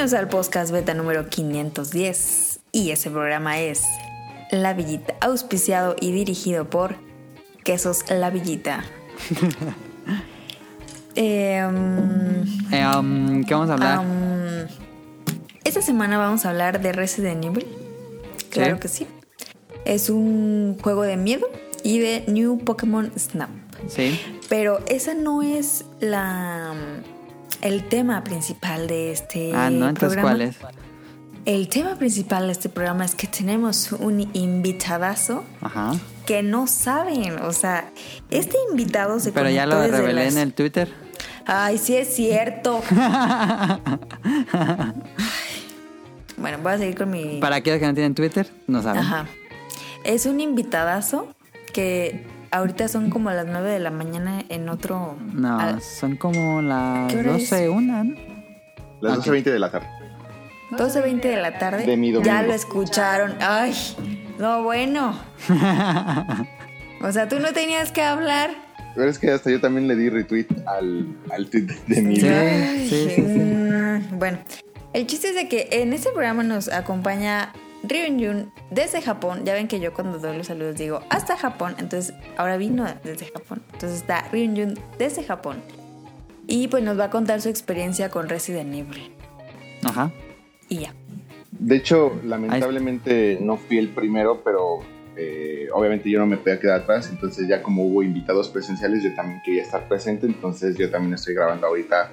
Bienvenidos al podcast beta número 510 y ese programa es La Villita, auspiciado y dirigido por Quesos La Villita. Em, Eh, um, ¿Qué vamos a hablar? am, esta semana vamos a hablar de Resident Evil. Claro Sí. que sí. Es un juego de miedo y de New Pokémon Snap. sí. Pero esa no es la el tema principal de este ah, no, entonces programa. ¿cuál es? El tema principal de este programa es que tenemos un invitadazo Ajá. que no saben, o sea, este invitado se Pero ya lo revelé las- en el Twitter. Ay, sí es cierto. bueno, voy a seguir con mi Para aquellos que no tienen Twitter, no saben. Ajá. Es un invitadazo que ahorita son como las 9 de la mañana en otro No, al- son como las ¿Qué hora es? 12, una, ¿no? Las Ok. 12.20 de la tarde. 12.20 de la tarde. De mi domingo. ya lo escucharon. Ay, no, bueno. o sea, tú no tenías que hablar. Pero es que hasta yo también le di retweet al, al tweet de mi Sí. Ay, sí, sí, sí. Bueno, el chiste es de que en este programa nos acompaña Ryun desde Japón. Ya ven que yo cuando doy los saludos digo hasta Japón. Entonces, ahora vino desde Japón. Entonces está Ryun desde Japón. Y pues nos va a contar su experiencia con Resident Evil. Ajá. Y ya. De hecho, lamentablemente no fui el primero, pero eh, obviamente yo no me podía quedar atrás. Entonces, ya como hubo invitados presenciales, yo también quería estar presente. Entonces, yo también estoy grabando ahorita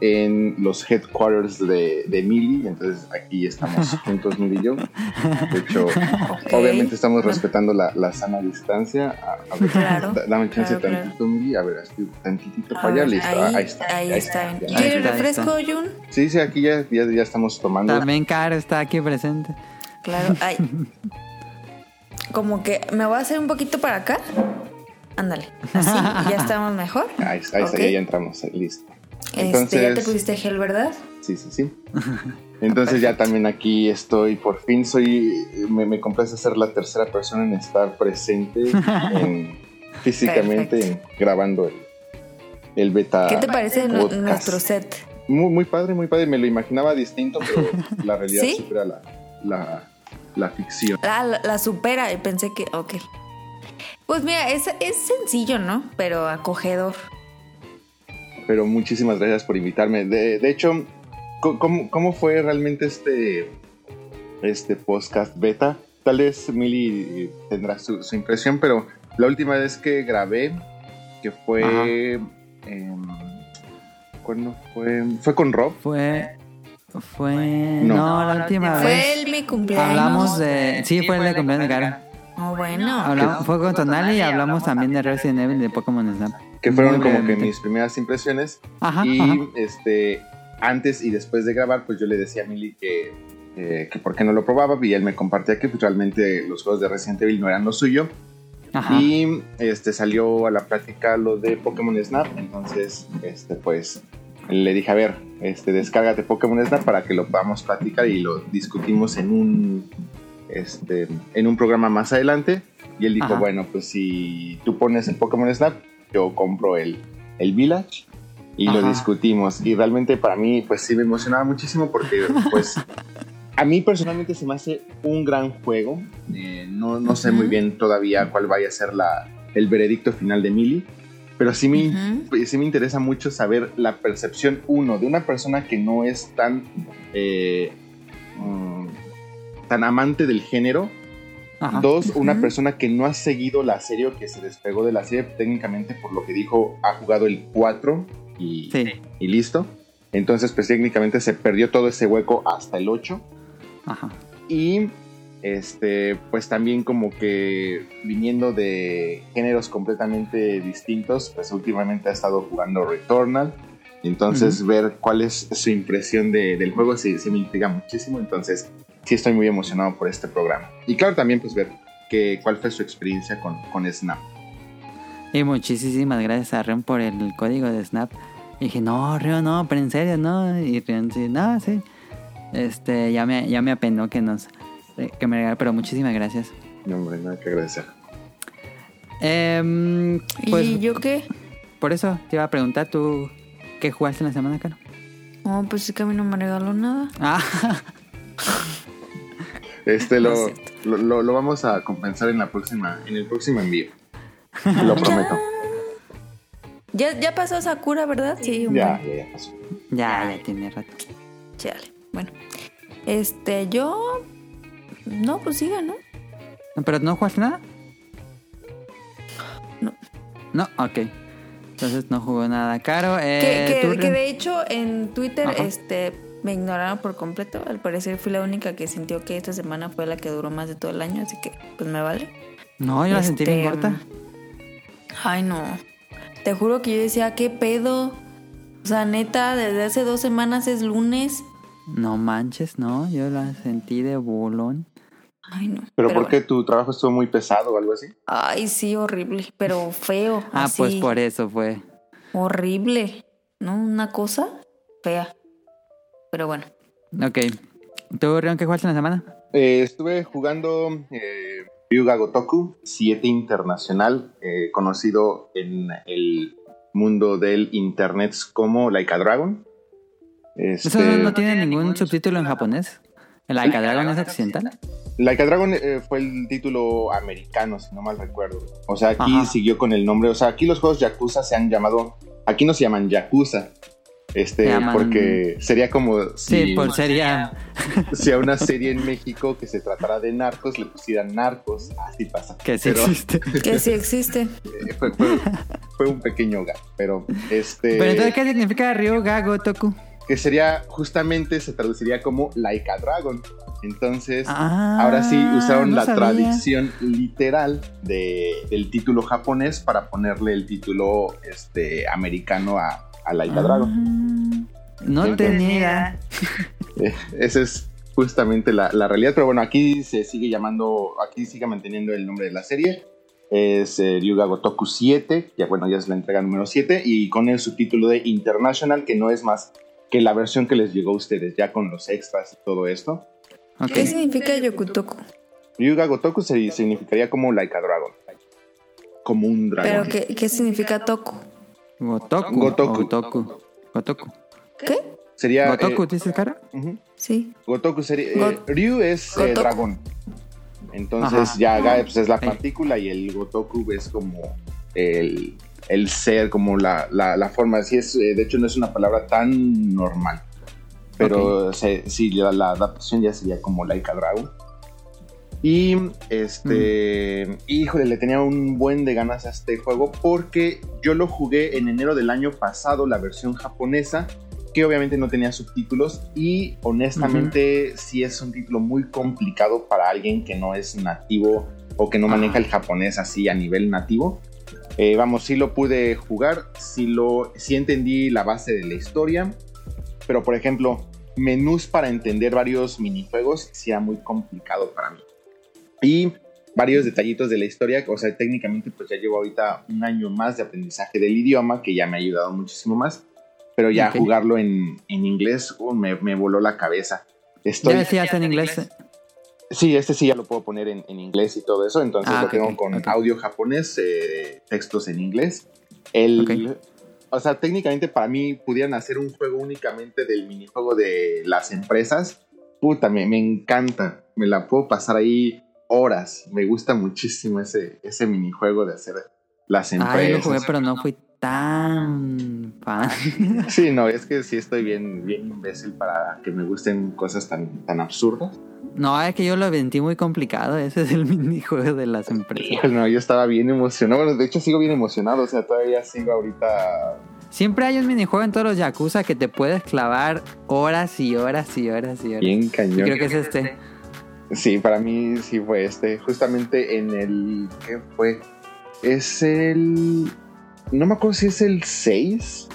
en los headquarters de, de Mili. Entonces, aquí estamos juntos, Mili y yo. De hecho, obviamente estamos respetando la, la sana distancia. A, a ver, Claro, da- dame chance claro, claro. tantito, Mili. A ver, así, tantitito A para allá. Listo. ahí, Ah, ahí está. ahí está. ya. ¿Quieres Ahí está, refresco, está. Jun? Sí, sí, aquí ya, ya, ya estamos tomando. También Caro está aquí presente. Claro, ay. Como que me voy a hacer un poquito para acá. Ándale, así, ya estamos mejor. Ahí está, ahí está, Ok. ya, entramos, eh, listo. Este, ya te pusiste gel, ¿verdad? Sí, sí, sí. Entonces ya también aquí estoy, por fin soy, me, me complace ser la tercera persona en estar presente en- físicamente en- grabando el, el beta. ¿Qué te parece podcast. nuestro set? Muy, muy padre, muy padre, me lo imaginaba distinto, pero la realidad ¿Sí? supera la, la, la ficción. Ah, la, la supera y pensé que, ok. Pues mira, es, es sencillo, ¿no? Pero acogedor. Pero muchísimas gracias por invitarme. De, de hecho, ¿cómo, ¿cómo fue realmente este, este podcast beta? Tal vez Mili tendrá su, su impresión, pero la última vez que grabé, que fue... em, ¿Cuándo fue? Fue con Rob. Fue. Fue. No. No, la última vez. Fue el mi cumpleaños. Hablamos de. Sí, fue el de cumpleaños de Caro. Oh, bueno. Hablamos, fue con Tonali y hablamos también de Resident Evil y de Pokémon Snap. que fueron como que mis primeras impresiones. Ajá. y ajá. este antes y después de grabar, pues yo le decía a Mili que, eh, que por qué no lo probaba y él me compartía que pues, realmente los juegos de Resident Evil no eran lo suyo. Ajá. Y este salió a la plática lo de Pokémon Snap, entonces este pues le dije, a ver, este descárgate Pokémon Snap para que lo podamos platicar y lo discutimos en un este en un programa más adelante. Y él dijo, Ajá. bueno, pues si tú pones el Pokémon Snap, yo compro el, el Village y lo Ajá. discutimos. Y realmente para mí, pues sí me emocionaba muchísimo porque, pues, a mí personalmente se me hace un gran juego. Eh, no, no sé muy bien todavía cuál vaya a ser la, el veredicto final de Mili, pero sí me, Ujú. sí me interesa mucho saber la percepción, uno, de una persona que no es tan, eh, mm, tan amante del género. Ajá. Dos, una persona que no ha seguido la serie o que se despegó de la serie, técnicamente por lo que dijo, ha jugado el 4 y, Sí. y listo. Entonces, pues técnicamente se perdió todo ese hueco hasta el 8. Ajá. Y este, pues también como que viniendo de géneros completamente distintos, pues últimamente ha estado jugando Returnal. Entonces, ver cuál es su impresión de- del juego sí, sí me intriga muchísimo. Entonces, sí estoy muy emocionado por este programa. Y claro, también pues ver que, cuál fue su experiencia con, con Snap. Y muchísimas gracias a Rion por el código de Snap. Y dije, no, Rion, no, pero en serio, no. Y Rion, sí, no, sí. Este, ya me, ya me apenó que nos, eh, que me regaló, pero muchísimas gracias. No, hombre, nada que agradecer. Em, pues ¿Y yo qué? por eso te iba a preguntar tú, ¿qué jugaste en la semana, Caro? Oh, pues es que a mí no me regaló nada. Ah, Este No lo, es lo, lo- lo vamos a compensar en la próxima, en el próximo envío. Lo prometo. Ya, ya pasó Sakura, ¿verdad? Sí, un Ya, ya, ya pasó. ya, ya tiene rato. Chale. Bueno. Este, yo. No, pues siga, ¿no? ¿Pero no jugaste nada? No. No, ok. Entonces no jugó nada caro. Que, Eh, que- ¿tú, que de hecho en Twitter Ajá. este me ignoraron por completo. Al parecer fui la única que sintió que esta semana fue la que duró más de todo el año, así que pues me vale. No, yo la sentí bien Este, corta. Ay, no. Te juro que yo decía, ¿qué pedo? O sea, neta, desde hace dos semanas es lunes. No manches, no. Yo la sentí de bolón. Ay, no. ¿Pero por qué bueno. tu trabajo estuvo muy pesado o algo así? Ay, sí, horrible, pero feo. Ah, así, pues por eso fue. Horrible, ¿no? Una cosa fea. Pero bueno. Ok. ¿Tú, Rion, qué jugaste en la semana? Eh, estuve jugando eh, Ryuga Gotoku 7 Internacional, eh, conocido en el mundo del internet como Laika Dragon. Este, ¿Eso no, no tiene ningún subtítulo en japonés? ¿El Laika Dragon es occidental? Laika Dragon eh, fue el título americano, si no mal recuerdo. O sea, aquí Ajá. siguió con el nombre. O sea, aquí los juegos Yakuza se han llamado. Aquí no se llaman Yakuza. Este, llaman- porque sería como Sí, por sería... si a una serie en México que se tratara de narcos le pusieran narcos. Así pasa. Que sí Pero, existe. Que sí existe. eh, fue, fue- fue un pequeño gag. Pero este. Pero entonces, ¿qué significa Ryuga Gotoku? que sería justamente se traduciría como Laika Dragon. Entonces. Ah, Ahora sí usaron no la sabía. tradición literal de, del título japonés para ponerle el título este, americano a, a Laika Ah, Dragon. No Sí. tenía. Eh, esa es justamente la, la realidad, pero bueno, aquí se sigue llamando, aquí sigue manteniendo el nombre de la serie. Es eh, Ryuga Gotoku 7, ya bueno, ya es la entrega número 7, y con el subtítulo de International, que no es más que la versión que les llegó a ustedes, ya con los extras y todo esto. ¿Qué significa Yokutoku? Ryuga Gotoku se- significaría como Laika Dragon, como un Pero dragón. ¿qué, qué significa Toku? Gotoku. Gotoku. Gotoku. Gotoku. ¿Qué? Sería. ¿Gotoku, eh, dices, cara? ujú. Sí. Gotoku sería. eh, Got- Ryu es eh, dragón. Entonces Ajá. ya Gaia pues, es la partícula y el Gotoku es como el, el ser, como la, la, la forma. Así es, eh, de hecho no es una palabra tan normal. Pero se- sí, la, la adaptación ya sería como Laika Dragon. Y este, híjole, le tenía un buen de ganas a este juego porque yo lo jugué en enero del año pasado, la versión japonesa, que obviamente no tenía subtítulos y honestamente sí es un título muy complicado para alguien que no es nativo o que no maneja el japonés así a nivel nativo. Eh, vamos, sí lo pude jugar, sí, lo, sí entendí la base de la historia, pero por ejemplo, menús para entender varios minijuegos sí era muy complicado para mí. Y varios detallitos de la historia, o sea, técnicamente pues ya llevo ahorita un año más de aprendizaje del idioma, que ya me ha ayudado muchísimo más, pero ya Ok. jugarlo en, en inglés uh, me, me voló la cabeza. Estoy, Ya decías en inglés. Sí, este sí ya lo puedo poner en, en inglés y todo eso, entonces Ah, lo ok, tengo con ok. audio japonés, eh, textos en inglés. El. O sea, técnicamente para mí pudieran hacer un juego únicamente del minijuego de las empresas. Puta, me, me encanta. Me la puedo pasar ahí horas. Me gusta muchísimo ese, ese minijuego de hacer las Ah, yo lo empresas. jugué, pero no fui tan fan. Sí, no, es que sí estoy bien, bien imbécil para que me gusten cosas tan, tan absurdas. No, es que yo lo sentí muy complicado. Ese es el minijuego de las empresas. Híjole, no, yo estaba bien emocionado. Bueno, de hecho sigo bien emocionado. O sea, todavía sigo ahorita. Siempre hay un minijuego en todos los Yakuza que te puedes clavar horas y horas y horas y horas. Bien Y cañón. creo que es este. Sí, para mí sí fue este. Justamente en el. ¿Qué fue? Es el. No me acuerdo si es el 6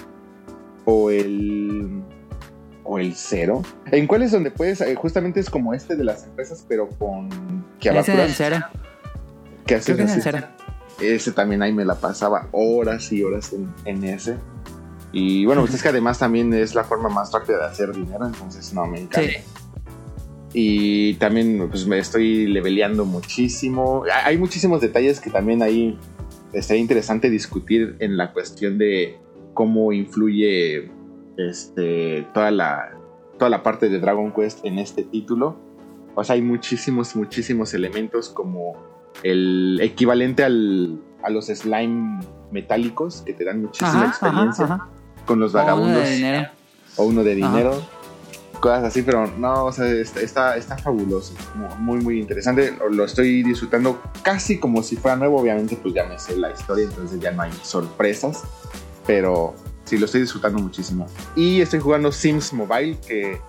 o el. O el 0. ¿En cuál es donde puedes? eh, justamente es como este de las empresas, pero con. Ese es el cero. que haces Creo que es el así. cero. Ese también ahí me la pasaba horas y horas en, en ese. Y bueno, pues es que además también es la forma más rápida de hacer dinero, entonces no, me encanta. Sí. Y también pues me estoy leveleando muchísimo. Hay muchísimos detalles que también ahí estaría interesante discutir en la cuestión de cómo influye este, toda, la, toda la parte de Dragon Quest en este título. O sea, hay muchísimos, muchísimos elementos como el equivalente al, a los slime metálicos que te dan muchísima experiencia con los vagabundos. O uno de dinero. O uno de dinero. Cosas así, pero no, o sea, está, está, fabuloso. Muy, muy interesante. Lo estoy disfrutando casi como si fuera nuevo. Obviamente, pues ya me sé la historia, entonces ya no hay sorpresas. Pero sí, lo estoy disfrutando muchísimo. Y estoy jugando Sims Mobile, que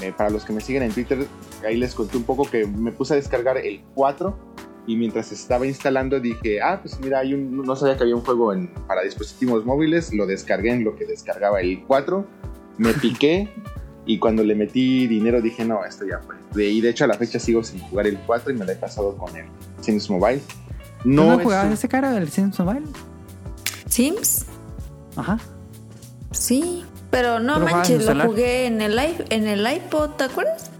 eh, para los que me siguen en Twitter, ahí les conté un poco que me puse a descargar el 4 y mientras estaba instalando dije, ah, pues mira, hay un, no sabía que había un juego en, para dispositivos móviles, lo descargué en lo que descargaba el 4, me piqué y cuando le metí dinero dije, no, esto ya fue. Y de hecho a la fecha sigo sin jugar el 4 y me lo he pasado con el Sims Mobile. No, ¿No jugabas ese cara del Sims Mobile? ¿Sims? Ajá. Sí, pero no manches, lo jugué en el, en el iPod, ¿te acuerdas?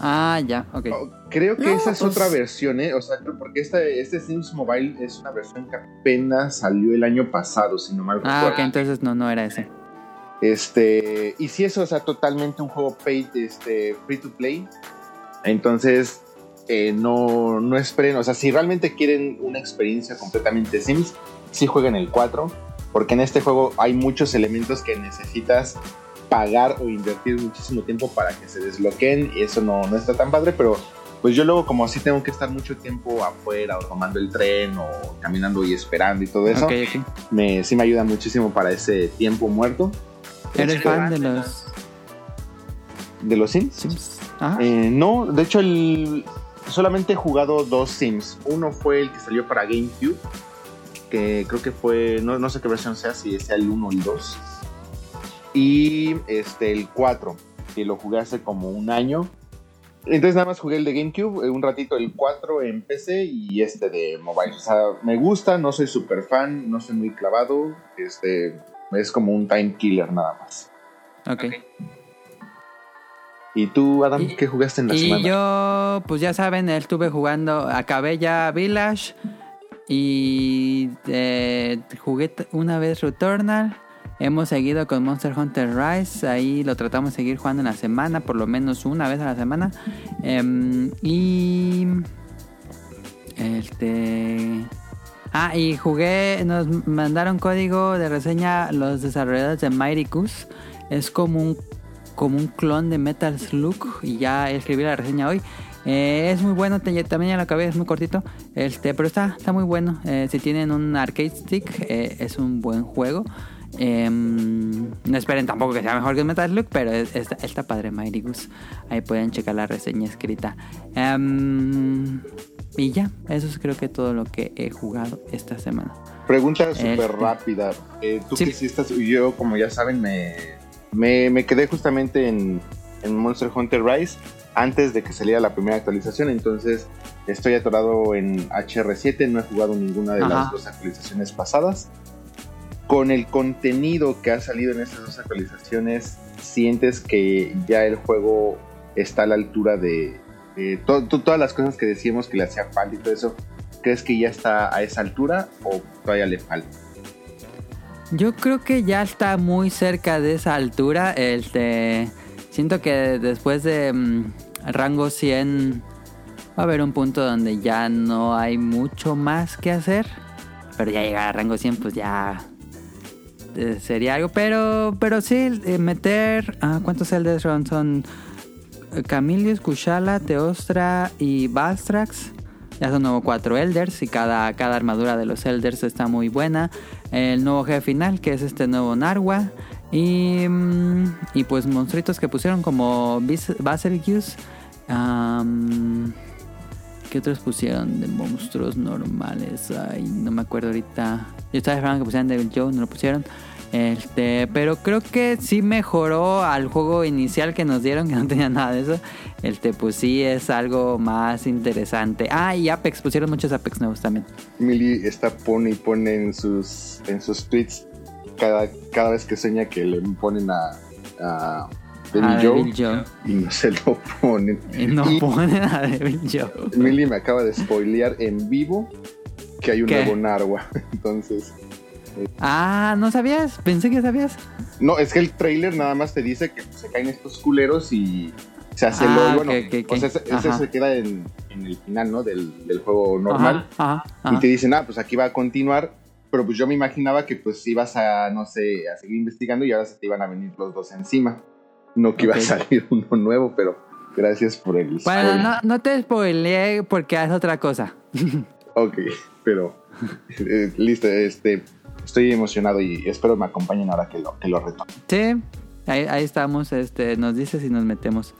Ah, ya, ok. Oh, creo que esa es pues otra versión, ¿eh? O sea, porque esta, este Sims Mobile es una versión que apenas salió el año pasado, si no mal recuerdo. Ah, ok, entonces no, no era ese. Este, y si eso, o sea, totalmente un juego paid, este, free to play. Entonces, eh, no, no esperen, o sea, si realmente quieren una experiencia completamente Sims, sí jueguen el 4, porque en este juego hay muchos elementos que necesitas pagar o invertir muchísimo tiempo para que se desbloqueen y eso no, no está tan padre, pero pues yo luego como así tengo que estar mucho tiempo afuera o tomando el tren o caminando y esperando y todo eso, Me, sí me ayuda muchísimo para ese tiempo muerto. ¿Eres fan de los... ¿De los Sims? Eh, no, de hecho el, solamente he jugado dos Sims. Uno fue el que salió para GameCube, que creo que fue, no, no sé qué versión sea, si sea el 1 o el 2 y este, el 4, que lo jugué hace como un año. Entonces nada más jugué el de GameCube, eh, un ratito el 4 en PC y este de mobile. O sea, me gusta, no soy super fan, no soy muy clavado. Este, es como un time killer nada más. Ok. ¿Y tú, Adam, qué jugaste en la semana? Y yo, pues ya saben, estuve jugando, acabé ya Village y eh, jugué una vez Returnal Hemos seguido con Monster Hunter Rise, ahí lo tratamos de seguir jugando en la semana, por lo menos una vez a la semana. Em, y... Este... Ah, y jugué, nos mandaron código de reseña los desarrolladores de Mighty Goose. Es como un, como un clon de Metal Slug y ya escribí la reseña hoy. Eh, es muy bueno, también ya lo acabé, es muy cortito, este, pero está, está muy bueno. Eh, si tienen un arcade stick, eh, es un buen juego. Em, no esperen tampoco que sea mejor que Metal Slug, pero está, padre Mighty Goose. Ahí pueden checar la reseña escrita. Em, y ya, eso es creo que todo lo que he jugado esta semana. Pregunta súper este, rápida. Eh, tú que hiciste, yo como ya saben, me, me, quedé justamente en, en, Monster Hunter Rise antes de que saliera la primera actualización, entonces estoy atorado en HR7, no he jugado ninguna de las dos actualizaciones pasadas con el contenido que ha salido en estas dos actualizaciones, sientes que ya el juego está a la altura de, todas las cosas que decíamos que le hacía falta y todo eso. ¿Crees que ya está a esa altura o todavía le falta? Yo creo que ya está muy cerca de esa altura. Este, siento que después de mm, rango 100 va a haber un punto donde ya no hay mucho más que hacer. Pero ya llegar a rango 100 pues ya eh, sería algo. Pero, pero sí, eh, meter. Ah, ¿Cuántos Elders son? Camilius, Kushala, Teostra y Bastrax. Ya son nuevo cuatro Elders y cada, cada armadura de los Elders está muy buena. El nuevo jefe final, que es este nuevo Narwa. Y, mm, y pues monstruitos que pusieron como Basilgius. ¿Qué otros pusieron de monstruos normales? Ay, no me acuerdo ahorita. Yo estaba esperando que pusieran Devil Joe, no lo pusieron. Este, pero creo que sí mejoró al juego inicial que nos dieron, que no tenía nada de eso. Este, pues sí es algo más interesante. Ah, y Apex, pusieron muchos Apex nuevos también. Millie está pone y pone en sus, en sus tweets cada, cada vez que sueña que le ponen a Devil, Joe, y no se lo ponen. Y no ponen a Devil Joe. Millie me acaba de spoilear en vivo que hay un nuevo Narwa. Entonces. Ah, ¿no sabías? Pensé que sabías. No, es que el trailer nada más te dice que se caen estos culeros y se hace Ah, el ok, bueno, o sea, ese, se queda en, en el final, ¿no? Del, del juego normal. Ajá, ajá, Y te dicen, ah, pues aquí va a continuar. Pero pues yo me imaginaba que pues ibas a, no sé, a seguir investigando y ahora se te iban a venir los dos encima. No que iba a salir uno nuevo, pero gracias por el Bueno, spoiler. no, no te spoileé porque es otra cosa. Ok, pero eh, listo, este, estoy emocionado y espero me acompañen ahora que lo, que lo retomo. Sí, ahí, estamos, este, nos dices si nos metemos.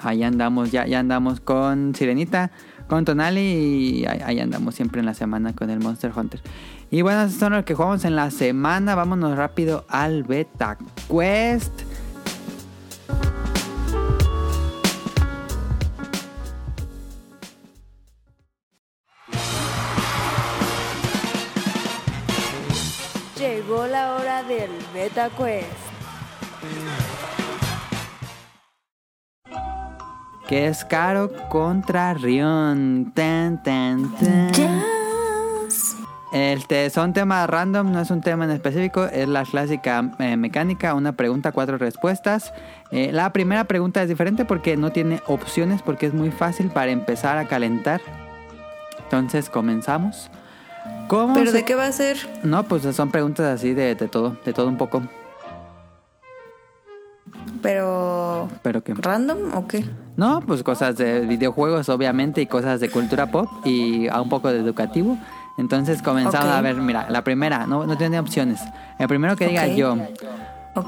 Ahí andamos, ya, ya andamos con Sirenita, con Tonali y ahí, ahí andamos siempre en la semana con el Monster Hunter. Y bueno, esos son los que jugamos en la semana. Vámonos rápido al Beta Quest. Llegó la hora del Beta Quest. Que es Caro contra Rion. Tan, tan, tan. Yes. Este, son temas random, no es un tema en específico, es la clásica eh, mecánica, una pregunta, cuatro respuestas. Eh, la primera pregunta es diferente porque no tiene opciones, porque es muy fácil para empezar a calentar. Entonces comenzamos. ¿Cómo ¿Pero se- de qué va a ser? No, pues son preguntas así de, de todo, de todo un poco. ¿Pero Pero que... random o qué? No, pues cosas de videojuegos obviamente y cosas de cultura pop y a un poco de educativo. Entonces comenzamos a ver, mira, la primera, no, no tiene opciones. El primero que diga yo.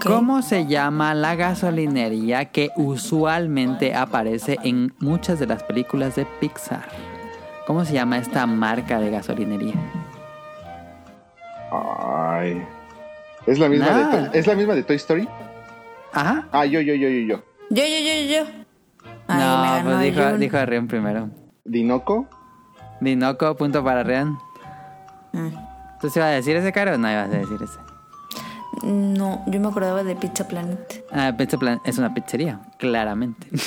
¿cómo se llama la gasolinería que usualmente aparece en muchas de las películas de Pixar? ¿Cómo se llama esta marca de gasolinería? Ay. ¿Es la misma, Nah. de, Toy- ¿Es la misma de Toy Story? Ajá. Ah, yo, yo, yo, yo, yo. Yo, yo, yo, yo, yo. Ay, me no, ganó pues dijo, dijo Rion primero. Dinoco. Dinoco, punto para Rion. Mm. ¿Tú se iba a decir ese caro o no ibas a decir ese? No, yo me acordaba de Pizza Planet. Ah, Pizza Planet es una pizzería, claramente.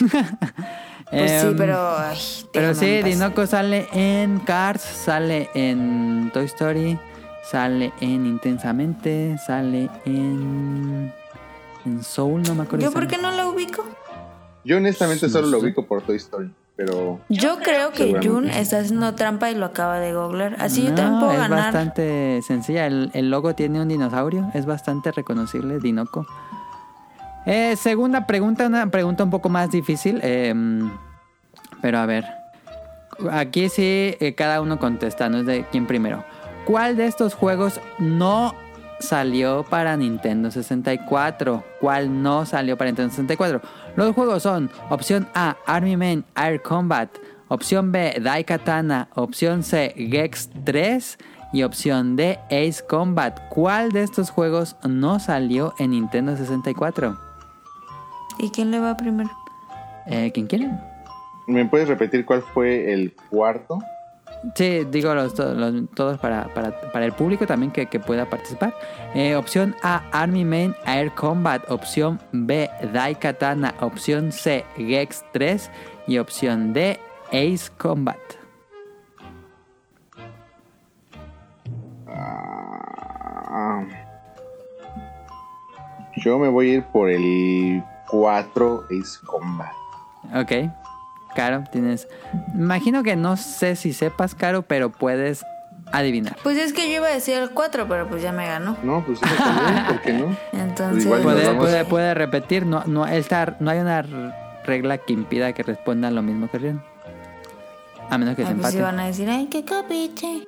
Pues sí, Em, pero. Ay, Pero sí. Dinoco sale en Cars, sale en Toy Story, sale en Intensamente, sale en. En Soul, no me acuerdo. ¿Yo por qué no la ubico? Yo honestamente No solo lo ubico por Toy Story, pero Yo creo que. Jun está haciendo trampa y lo acaba de googlear. Así yo también puedo es ganar. bastante sencilla. El, el logo tiene un dinosaurio, es bastante reconocible, Dinoco. Eh, segunda pregunta, una pregunta un poco más difícil. eh, pero a ver. Aquí sí, eh, cada uno contesta, no es de quién primero. ¿Cuál de estos juegos no salió para Nintendo 64? ¿Cuál no salió para Nintendo 64? Los juegos son opción A, Army Men Air Combat, opción B, Daikatana, opción C, Gex 3 y opción D, Ace Combat. ¿Cuál de estos juegos no salió en Nintendo 64? ¿Y quién le va primero? Eh, ¿Quién quiere? ¿me puedes repetir cuál fue el cuarto? Sí, digo los, to- los- todos para, para, para el público también que, que pueda participar. Eh, opción A, Army Main Air Combat. Opción B, Daikatana. Opción C, Gex 3. Y opción D, Ace Combat. Yo me voy a ir por el 4 Ace Combat. Ok. Caro, tienes... Imagino que no sé si sepas, Caro, pero puedes adivinar. Pues es que yo iba a decir el 4, pero pues ya me ganó. No, pues eso también, ¿por qué no? Entonces. Nos Puede, vamos- puede, puede repetir. No, no, esta- no hay una regla que impida que respondan lo mismo que Rion. A menos que se Ay, pues empate. iban a decir, ay, qué capiche.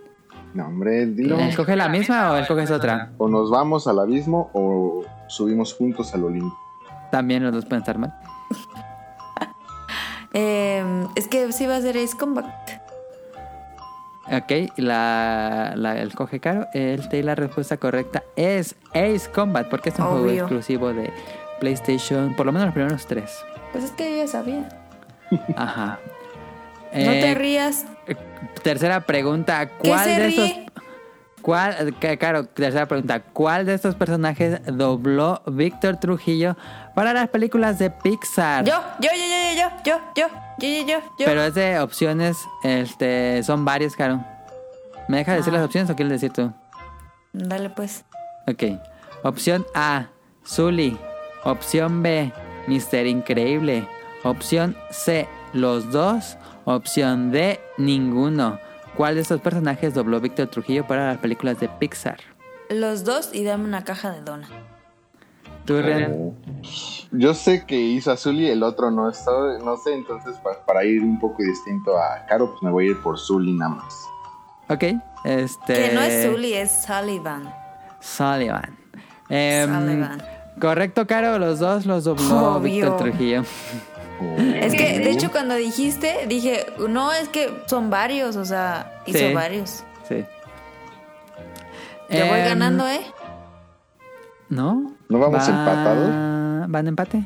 No, hombre, dilo. ¿Escoge la misma o escoges otra? O nos vamos al abismo o subimos juntos al Olimpo. También los dos pueden estar mal. Eh, es que sí va a ser Ace Combat. Ok, la, la el coge caro. El, y la respuesta correcta es Ace Combat, porque es un juego exclusivo de PlayStation, por lo menos los primeros tres. Pues es que yo ya sabía. Ajá. no te Eh, rías. Tercera pregunta, ¿Qué ¿cuál se de estos ríe? Cuál que- claro, tercera pregunta, ¿cuál de estos personajes dobló Víctor Trujillo para las películas de Pixar? Yo, yo, yo, yo, yo, yo, yo, yo, yo, yo, yo. Pero es de opciones, este, son varios, Caro. ¿Me dejas decir Ah. las opciones o quieres decir tú? Dale pues. Ok. Opción A, Zully. Opción B, Mister Increíble. Opción C, los dos. Opción D, ninguno. ¿Cuál de estos personajes dobló Víctor Trujillo para las películas de Pixar? Los dos y dame una caja de dona. ¿Tú, Rian? Yo sé que hizo azul y el otro no está, no sé, entonces pa- para ir un poco distinto a Caro, pues me voy a ir por Zully nada más. Ok. Este... Que no es Zully, es Sullivan. Sullivan. Em, Sullivan. Correcto, Caro, los dos los dobló Obvio. Víctor Trujillo. Es que, de hecho, cuando dijiste, dije, no, es que son varios, o sea, hizo Sí. varios. Sí. Ya voy Em, ganando, ¿eh? ¿No? ¿No vamos Va- empatados? ¿Van empate?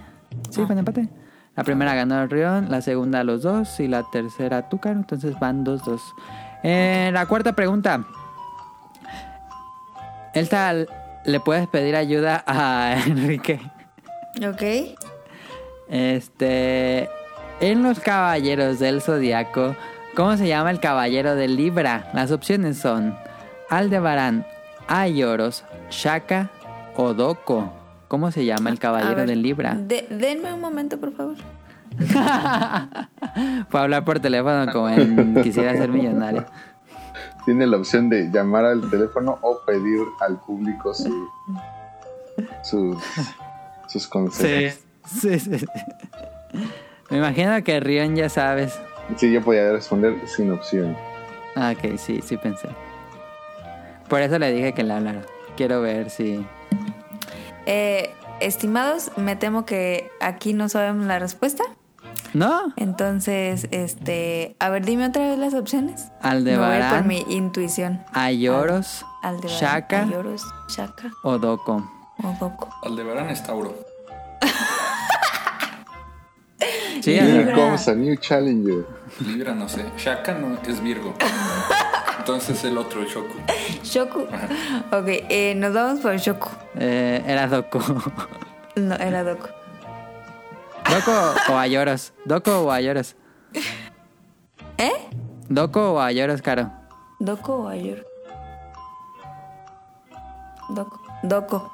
Sí, Ah. van empate. La primera ganó el Rion, la segunda los dos y la tercera tú, Caro. Entonces van dos, dos. Eh, la cuarta pregunta. Esta le puedes pedir ayuda a Enrique. Ok. Este. En los caballeros del zodiaco, ¿cómo se llama el caballero de Libra? Las opciones son Aldebarán, Ayoros, Shaka o Doko. ¿Cómo se llama el caballero ver, de Libra? de- denme un momento, por favor. Puedo hablar por teléfono como en Quisiera ser millonario. Tiene la opción de llamar al teléfono o pedir al público su, sus, sus consejos. Sí, sí, sí. Me imagino que Rion ya sabes. Sí, yo podía responder sin opción. Ah, ok, sí, sí pensé. Por eso le dije que le hablara. Quiero ver si... Eh, estimados, me temo que aquí no sabemos la respuesta. ¿No? Entonces, este, a ver, dime otra vez las opciones. Aldebarán. por mi intuición. Ayoros, Aldebarán, Shaka Ayoros, Shaka o Doko. o Doko. Aldebarán es Tauro. Sí, Libra. Here comes a new challenger. Libra, no sé. Shaka no es Virgo. Entonces el otro, Shoku. Shoku. Ok, eh, nos vamos por Shoku. Eh, era Doko. No, era Doko. ¿Doko o Ayoros? ¿Doko o Ayoros? ¿Eh? ¿Doko o Ayoros, Caro? ¿Doko o Ayor? Doko. Doko.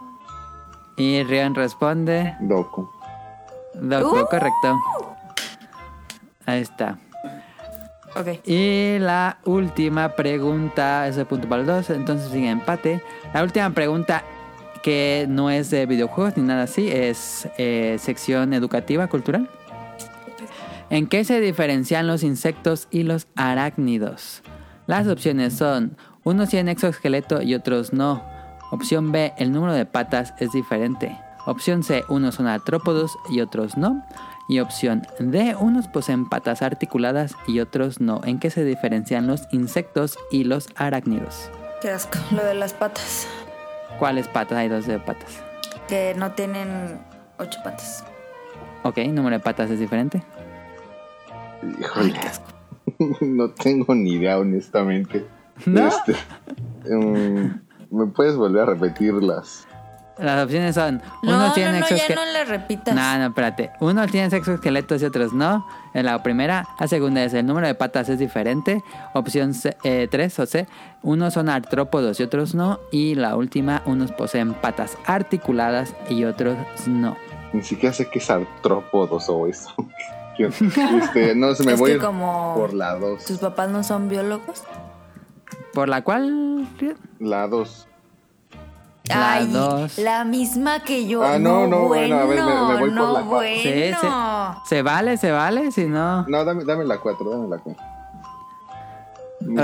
Y Rion responde... Doku. ¡Uh! correcto. Ahí está. Ok. Y la última pregunta, ese punto para los dos, entonces sigue empate. La última pregunta que no es de videojuegos ni nada así, es eh, sección educativa, cultural. ¿En qué se diferencian los insectos y los arácnidos? Las opciones son, unos tienen exoesqueleto y otros no. Opción B, el número de patas es diferente. Opción C, unos son artrópodos y otros no. Y opción D, unos poseen patas articuladas y otros no. ¿En qué se diferencian los insectos y los arácnidos? Qué asco. Lo de las patas. ¿Cuáles patas? Hay dos de patas. Que no tienen ocho patas. Ok, número de patas es diferente. Híjole. no tengo ni idea, honestamente. ¿No? Este, mm, ¿Me puedes volver a repetirlas? Las opciones son, No, unos no, tienen no, ya no le repitas. No, no, espérate. Unos tienen exoesqueletos y otros no. En la primera. La segunda es el número de patas es diferente. Opción 3 o C. Unos son artrópodos y otros no. Y la última, unos poseen patas articuladas y otros no. Ni siquiera sé qué es artrópodos o eso. Yo, este, no se me Es voy que como por la 2. tus papás no son biólogos. Por la cual... La 2. La Ay, dos. la misma que yo. Ah, no, no, bueno, a ver, me- me voy por no, la cuatro. bueno. Sí, sí. Se vale, se vale, si no... No, dame, dame la 4, dame la 4.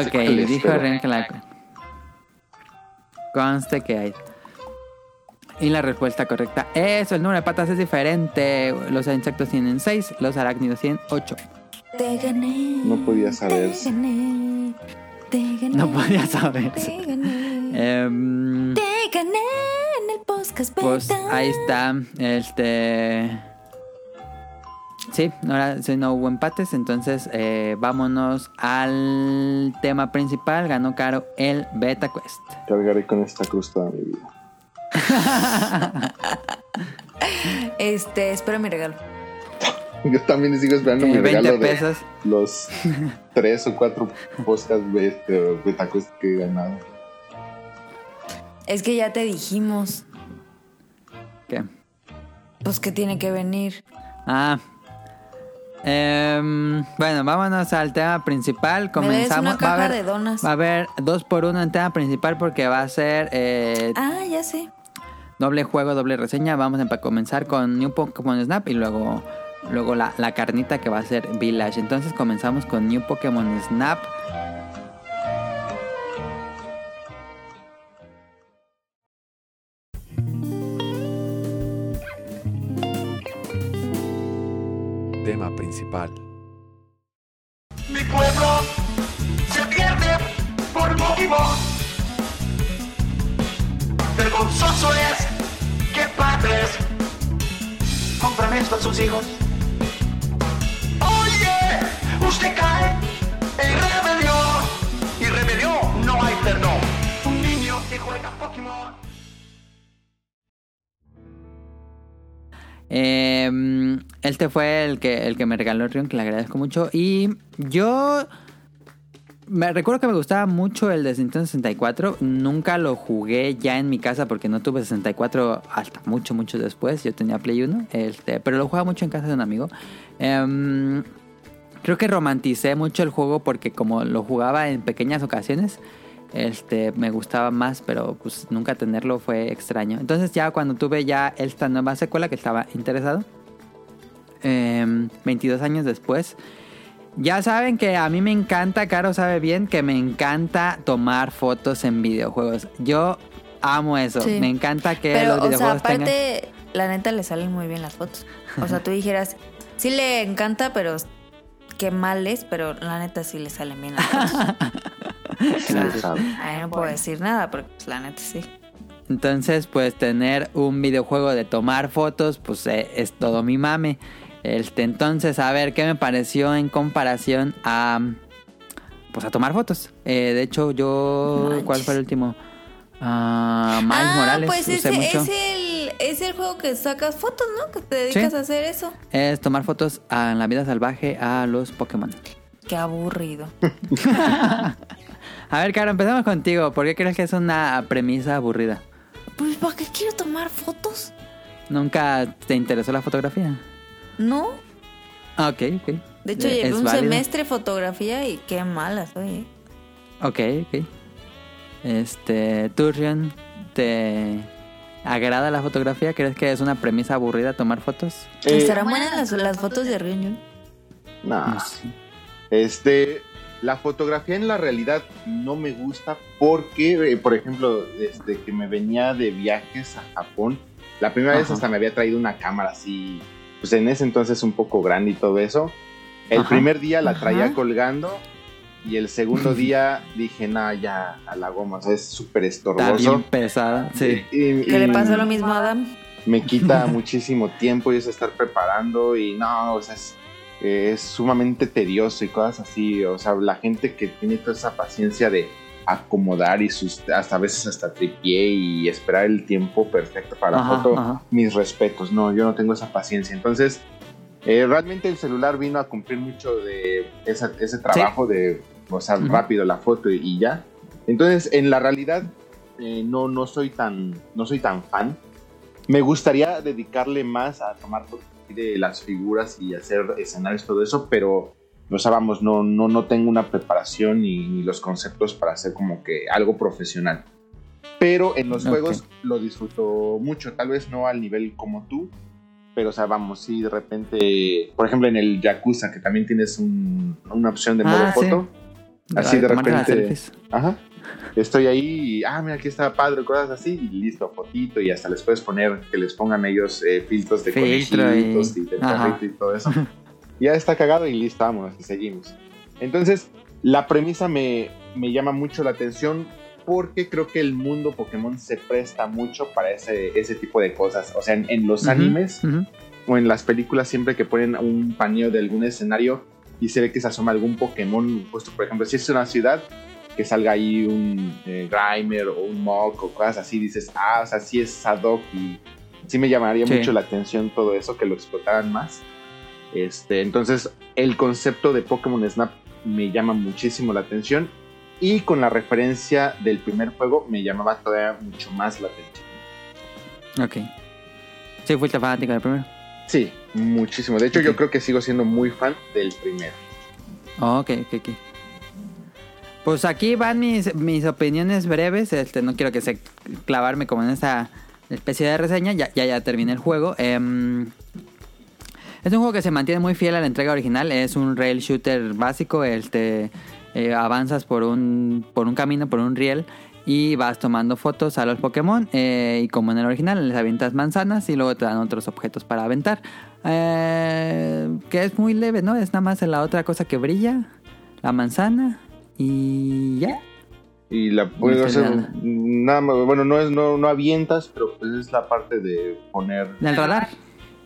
Ok, dijo Ren que la... Conste que hay. Y la respuesta correcta es el número de patas es diferente. Los insectos tienen 6, los arácnidos tienen 8. Te gané. No podía Te saberse. gané. Te gané. No podía saber. Te gané. Te gané en el podcast. pues beta. ahí está. Este. Sí, ahora sí no hubo empates. Entonces eh, vámonos al tema principal. Ganó Caro el Beta Quest. Cargaré con esta cruz toda mi vida. Este, espero mi regalo. Yo también sigo esperando Eh, mi 20 regalo de pesos. los 3 o 4 podcasts de este Betacuest que he ganado. Es que ya te dijimos. ¿Qué? Pues que tiene que venir. Ah. Em, bueno, vámonos al tema principal. Me Comenzamos. una va, a caja haber, de donas. va a haber dos por uno en tema principal porque va a ser eh, Ah, ya sé. doble juego, doble reseña. Vamos a comenzar con New Pokémon Snap y luego, luego la, la carnita que va a ser Village. Entonces comenzamos con New Pokémon Snap. Tema principal. Mi pueblo se pierde por Pokémon. Vergonzoso es que padres compran esto a sus hijos. Un niño que juega Pokémon. Eh, este fue el que, el que me regaló Rion, que le agradezco mucho. Y yo me recuerdo que me gustaba mucho el de Nintendo 64. Nunca lo jugué ya en mi casa porque no tuve 64 hasta mucho, mucho después. Yo tenía Play 1, este, pero lo jugaba mucho en casa de un amigo. Em, creo que romanticé mucho el juego porque como lo jugaba en pequeñas ocasiones, este me gustaba más, pero pues nunca tenerlo fue extraño. Entonces ya cuando tuve ya esta nueva secuela que estaba interesado, em, 22 años después, ya saben que a mí me encanta, Caro sabe bien que me encanta tomar fotos en videojuegos. Yo amo eso, Sí. me encanta que Pero, los o sea, videojuegos tengan... aparte, la neta le salen muy bien las fotos. O sea, tú dijeras, sí le encanta, pero qué mal es, pero la neta sí le salen bien las. O sea, ahí no puedo decir nada, porque pues, la neta sí. Entonces, pues tener un videojuego de tomar fotos, pues eh, es todo mi mame. Este, entonces, a ver, ¿qué me pareció en comparación a... Pues a tomar fotos. Eh, de hecho, yo... ¿Cuál fue el último? Ah, Miles ah, Morales. pues ese mucho. es el, es el juego que sacas fotos, ¿no? Que te dedicas Sí. a hacer eso. Es tomar fotos a- en la vida salvaje a los Pokémon. Qué aburrido. A ver, Caro, empezamos contigo. ¿Por qué crees que es una premisa aburrida? Pues, ¿para qué quiero tomar fotos? ¿Nunca te interesó la fotografía? No. Ah, ok, ok. De hecho, llevé un válido. semestre fotografía y qué mala soy. ¿eh? Ok, ok. Este, ¿tú, Rion, te agrada la fotografía? ¿Crees que es una premisa aburrida tomar fotos? Eh, ¿Estarán buenas las, las fotos de nah. No sé. Este, la fotografía en la realidad no me gusta porque, eh, por ejemplo, desde que me venía de viajes a Japón, la primera vez hasta me había traído una cámara así, pues en ese entonces un poco grande y todo eso. El Ajá. primer día la traía Ajá. colgando y el segundo día dije, nah, ya a la goma, o sea, es súper Está estorboso. bien pesada, sí. Y- Que le y- pasó lo mismo a Adam. me quita muchísimo tiempo y es estar preparando y no, o sea, es, es sumamente tedioso y cosas así. O sea, la gente que tiene toda esa paciencia de acomodar y sus, hasta a veces hasta tripié y esperar el tiempo perfecto para la foto, ajá. mis respetos, no, yo no tengo esa paciencia. Entonces, eh, realmente el celular vino a cumplir mucho de esa- ese trabajo de, o sea, rápido la foto y, y ya. Entonces, en la realidad, eh, no, no soy tan, no soy tan fan. Me gustaría dedicarle más a tomar fotos de las figuras y hacer escenarios, todo eso, pero, o sea, vamos, no, no, no tengo una preparación ni, ni los conceptos para hacer como que algo profesional. Pero en los juegos lo disfruto mucho, tal vez no al nivel como tú, pero, o sea, vamos, si de repente, por ejemplo, en el Yakuza, que también tienes un- una opción de modo Ah, sí. foto, así de repente, ajá, estoy ahí y, ah, mira, aquí está padre, cosas así, y listo, fotito, y hasta les puedes poner, que les pongan ellos eh, filtros de Filtro y- conejitos y, de ajá. perrito y todo eso. ya está cagado y listo, vamos, y seguimos. Entonces, la premisa me, me llama mucho la atención porque creo que el mundo Pokémon se presta mucho para ese, ese tipo de cosas. O sea, en, en los Ujú, animes ujú. o en las películas siempre que ponen un paneo de algún escenario y se ve que se asoma algún Pokémon, justo por ejemplo, si es una ciudad, que salga ahí un eh, Grimer o un Mok o cosas así, dices, ah, o sea, sí es ad hoc y sí me llamaría Sí. mucho la atención todo eso, que lo explotaran más. Este, entonces, el concepto de Pokémon Snap me llama muchísimo la atención y con la referencia del primer juego me llamaba todavía mucho más la atención. Ok. Sí, fuiste fanático del primero. Sí, muchísimo. De hecho, yo creo que sigo siendo muy fan del primero. Oh, ok, ok, ok. Pues aquí van mis, mis opiniones breves. Este, no quiero que se clavarme como en esa especie de reseña. Ya, ya, ya terminé el juego. Em, es un juego que se mantiene muy fiel a la entrega original. Es un rail shooter básico. Este, eh, avanzas por un, por un camino, por un riel. Y vas tomando fotos a los Pokémon. eh, y como en el original, les avientas manzanas y luego te dan otros objetos para aventar. Eh, que es muy leve, ¿no? Es nada más la otra cosa que brilla. La manzana. Y ya. Y la puedes No hacer nada. nada más, bueno, no es no, no avientas, pero pues es la parte de poner Del radar.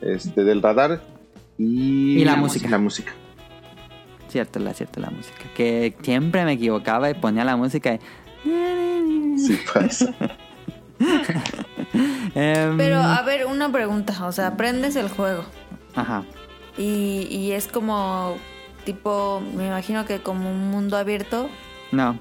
este del radar y, Y la música. La música. Cierto, la cierto, la música. Que siempre me equivocaba y ponía la música. y- Sí pasa. Em, Pero a ver, una pregunta. O sea, aprendes el juego. Ajá. Y, y es como tipo, me imagino que como un mundo abierto. No.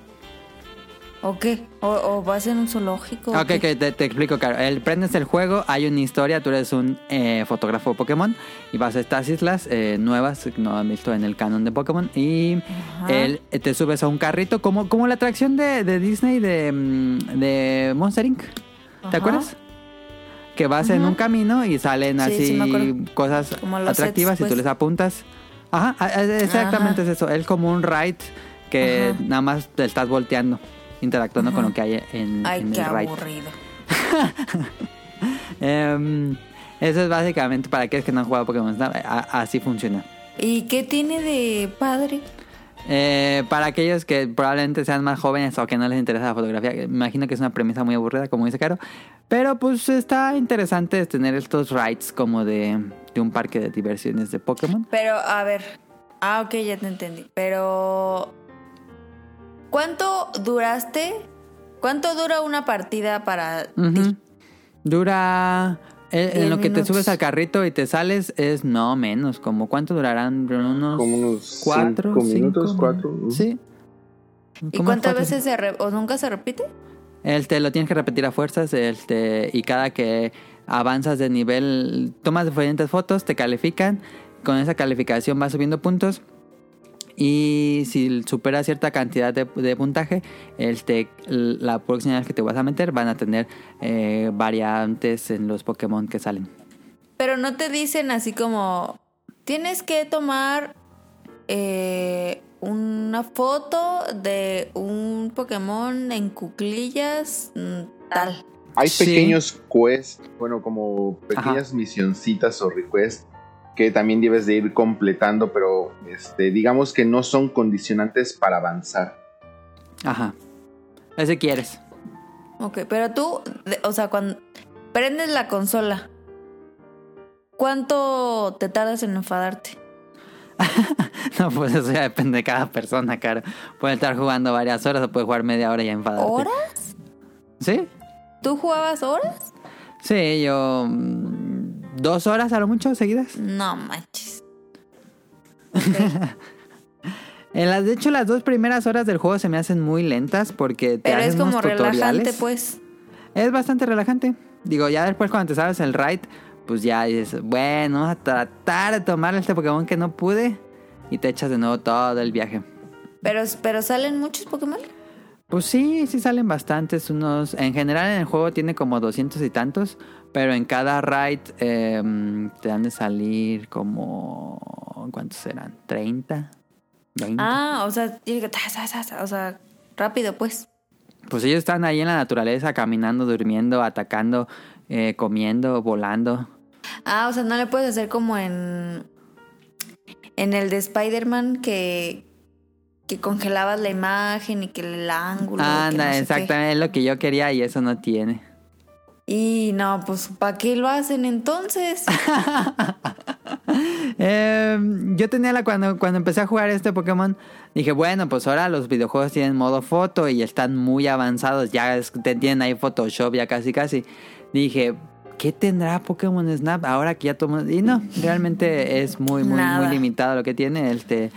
¿O qué? ¿O, o vas en un zoológico? Ok, ok, te, te explico, claro. El, prendes el juego, hay una historia, tú eres un eh, fotógrafo Pokémon y vas a estas islas eh, nuevas no han visto en el canon de Pokémon y el- eh, te subes a un carrito como, como la atracción de, de Disney de, mm, de Monster Inc. ¿Te Ajá. acuerdas? Que vas en un camino y salen Sí, así sí cosas atractivas sets, y tú pues. les apuntas. Ajá, exactamente Ajá. es eso. Es como un ride que nada más te estás volteando, interactuando con lo que hay en, Ay, en qué el aburrido. Em, eso es básicamente para aquellos que no han jugado Pokémon Snap. a- así funciona. ¿Y qué tiene de padre? Eh, para aquellos que probablemente sean más jóvenes o que no les interesa la fotografía, me imagino que es una premisa muy aburrida, como dice Caro. Pero pues está interesante tener estos rides como de, de un parque de diversiones de Pokémon. Pero, a ver. Ah, ok, ya te entendí. Pero. ¿Cuánto duraste? ¿Cuánto dura una partida para ti? Dura. En, en lo que te subes al carrito y te sales es no menos, como cuánto durarán unos, Como unos cuatro, cinco minutos, cinco, cuatro. Sí. ¿Y cuántas cuatro, veces se re- o nunca se repite? Este, lo tienes que repetir a fuerzas este, y cada que avanzas de nivel, tomas diferentes fotos, te califican, con esa calificación vas subiendo puntos y si superas cierta cantidad de, de puntaje, este, la próxima vez que te vas a meter van a tener eh, variantes en los Pokémon que salen. Pero no te dicen así como. Tienes que tomar eh, una foto de un Pokémon en cuclillas mm, tal. Hay Sí. pequeños quests, bueno, como pequeñas misioncitas o requests que también debes de ir completando, pero este, digamos que no son condicionantes para avanzar. Ajá. Ese quieres. Ok, pero tú, o sea, cuando prendes la consola, ¿cuánto te tardas en enfadarte? No, pues eso ya depende de cada persona, cara. Puede estar jugando varias horas o puede jugar media hora y enfadarte. ¿Horas? ¿Sí? ¿Tú jugabas horas? Sí, yo. Dos horas a lo mucho seguidas. No manches. En las, de hecho, las dos primeras horas del juego se me hacen muy lentas porque te Pero es hacen como unos tutoriales. relajante, pues. Es bastante relajante. Digo, ya después cuando te sabes el raid, pues ya dices, bueno, vamos a tratar de tomar este Pokémon que no pude. Y te echas de nuevo todo el viaje. Pero, pero salen muchos Pokémon. Pues sí, sí salen bastantes. Unos. En general en el juego tiene como 200 y tantos. Pero en cada raid em, te han de salir como. ¿Cuántos serán? ¿30? ¿20? Ah, o sea, o sea, rápido, pues. Pues ellos están ahí en la naturaleza, caminando, durmiendo, atacando, eh, comiendo, volando. Ah, o sea, no le puedes hacer como en. En el de Spider-Man que. Que congelabas la imagen y que el ángulo. Anda, no sé exactamente, es lo que yo quería y eso no tiene. Y no, pues, ¿para qué lo hacen entonces? Eh, yo tenía la cuando, cuando empecé a jugar este Pokémon, dije, bueno, pues ahora los videojuegos tienen modo foto y están muy avanzados, ya es- te- tienen ahí Photoshop ya casi casi. Dije, ¿qué tendrá Pokémon Snap ahora que ya tomo? Y no, realmente es muy, muy, Nada. muy limitado lo que tiene. Este,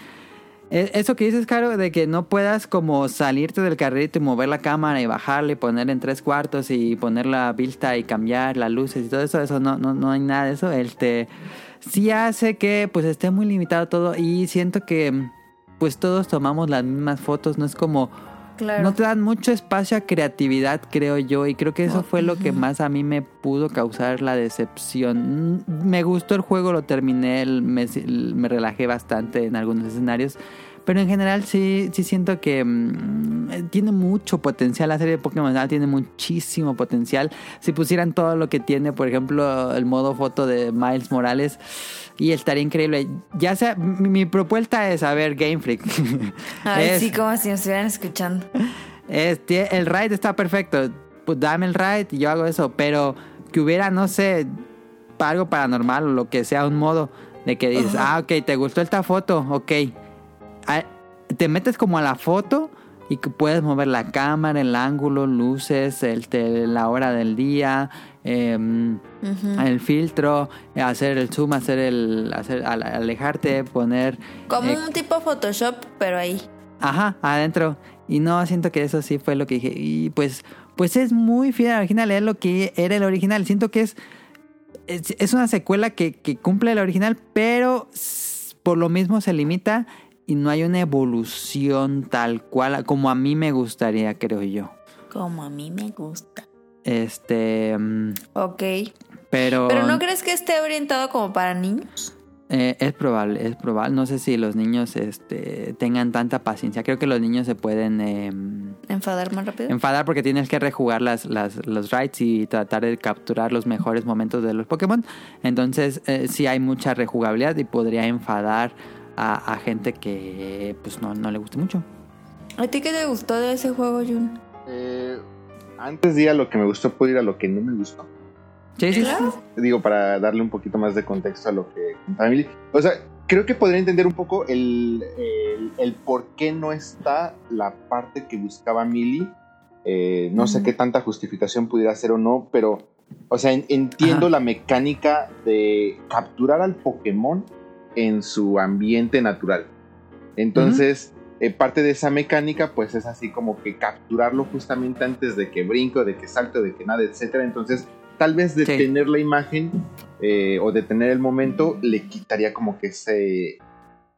Eso que dices, Caro, de que no puedas como salirte del carrito y mover la cámara y bajarle, poner en tres cuartos y poner la vista y cambiar las luces y todo eso, eso no, no, no hay nada de eso. Este sí hace que pues esté muy limitado todo y siento que pues todos tomamos las mismas fotos, no es como Claro. no te dan mucho espacio a creatividad, creo yo, y creo que eso fue lo que más a mí me pudo causar la decepción. Mm, Me gustó el juego, lo terminé, me, me relajé bastante en algunos escenarios, pero en general sí, sí siento que mm, tiene mucho potencial. La serie de Pokémon tiene muchísimo potencial. Si pusieran todo lo que tiene, por ejemplo, el modo foto de Miles Morales, y estaría increíble. Ya sea, mi, mi propuesta es, a ver, Game Freak. Ay, Es- sí, como si nos estuvieran escuchando. este, el ride está perfecto. Pues dame el ride y yo hago eso. Pero que hubiera, no sé, algo paranormal o lo que sea, un modo de que dices, ah, ok, te gustó esta foto, ok. Ah, Te metes como a la foto y que puedes mover la cámara, el ángulo, luces, el, te- la hora del día, em, el filtro, hacer el zoom, hacer el, hacer, al- alejarte, poner... Como eh, un tipo Photoshop, pero ahí. Ajá, adentro. Y no, siento que eso sí fue lo que dije. Y pues, pues es muy fiel al original, es lo que era el original. Siento que es, es, es una secuela que, que cumple el original, pero por lo mismo se limita y no hay una evolución tal cual como a mí me gustaría, creo yo. Como a mí me gusta. Este, mm, Ok. pero... ¿Pero no crees que esté orientado como para niños? Eh, es probable, es probable. No sé si los niños este, tengan tanta paciencia. Creo que los niños se pueden... em, ¿Enfadar más rápido? enfadar porque tienes que rejugar las, las, los rides y tratar de capturar los mejores momentos de los Pokémon. Entonces, eh, sí hay mucha rejugabilidad y podría enfadar a, a gente que pues no, no le guste mucho. ¿A ti qué te gustó de ese juego, Jun? Eh, antes de ir a lo que me gustó, puedo ir a lo que no me gustó. Sí, sí, sí. Digo, para darle un poquito más de contexto a lo que contaba Emily. O sea, creo que podría entender un poco el, el, el por qué no está la parte que buscaba Millie. Eh, no sé qué tanta justificación pudiera ser o no, pero, o sea, en- entiendo Ajá. la mecánica de capturar al Pokémon en su ambiente natural. Entonces, eh, parte de esa mecánica, pues es así como que capturarlo justamente antes de que brinco, de que salto, de que nada, etcétera. Entonces, tal vez detener la imagen eh, o detener el momento le quitaría como que ese,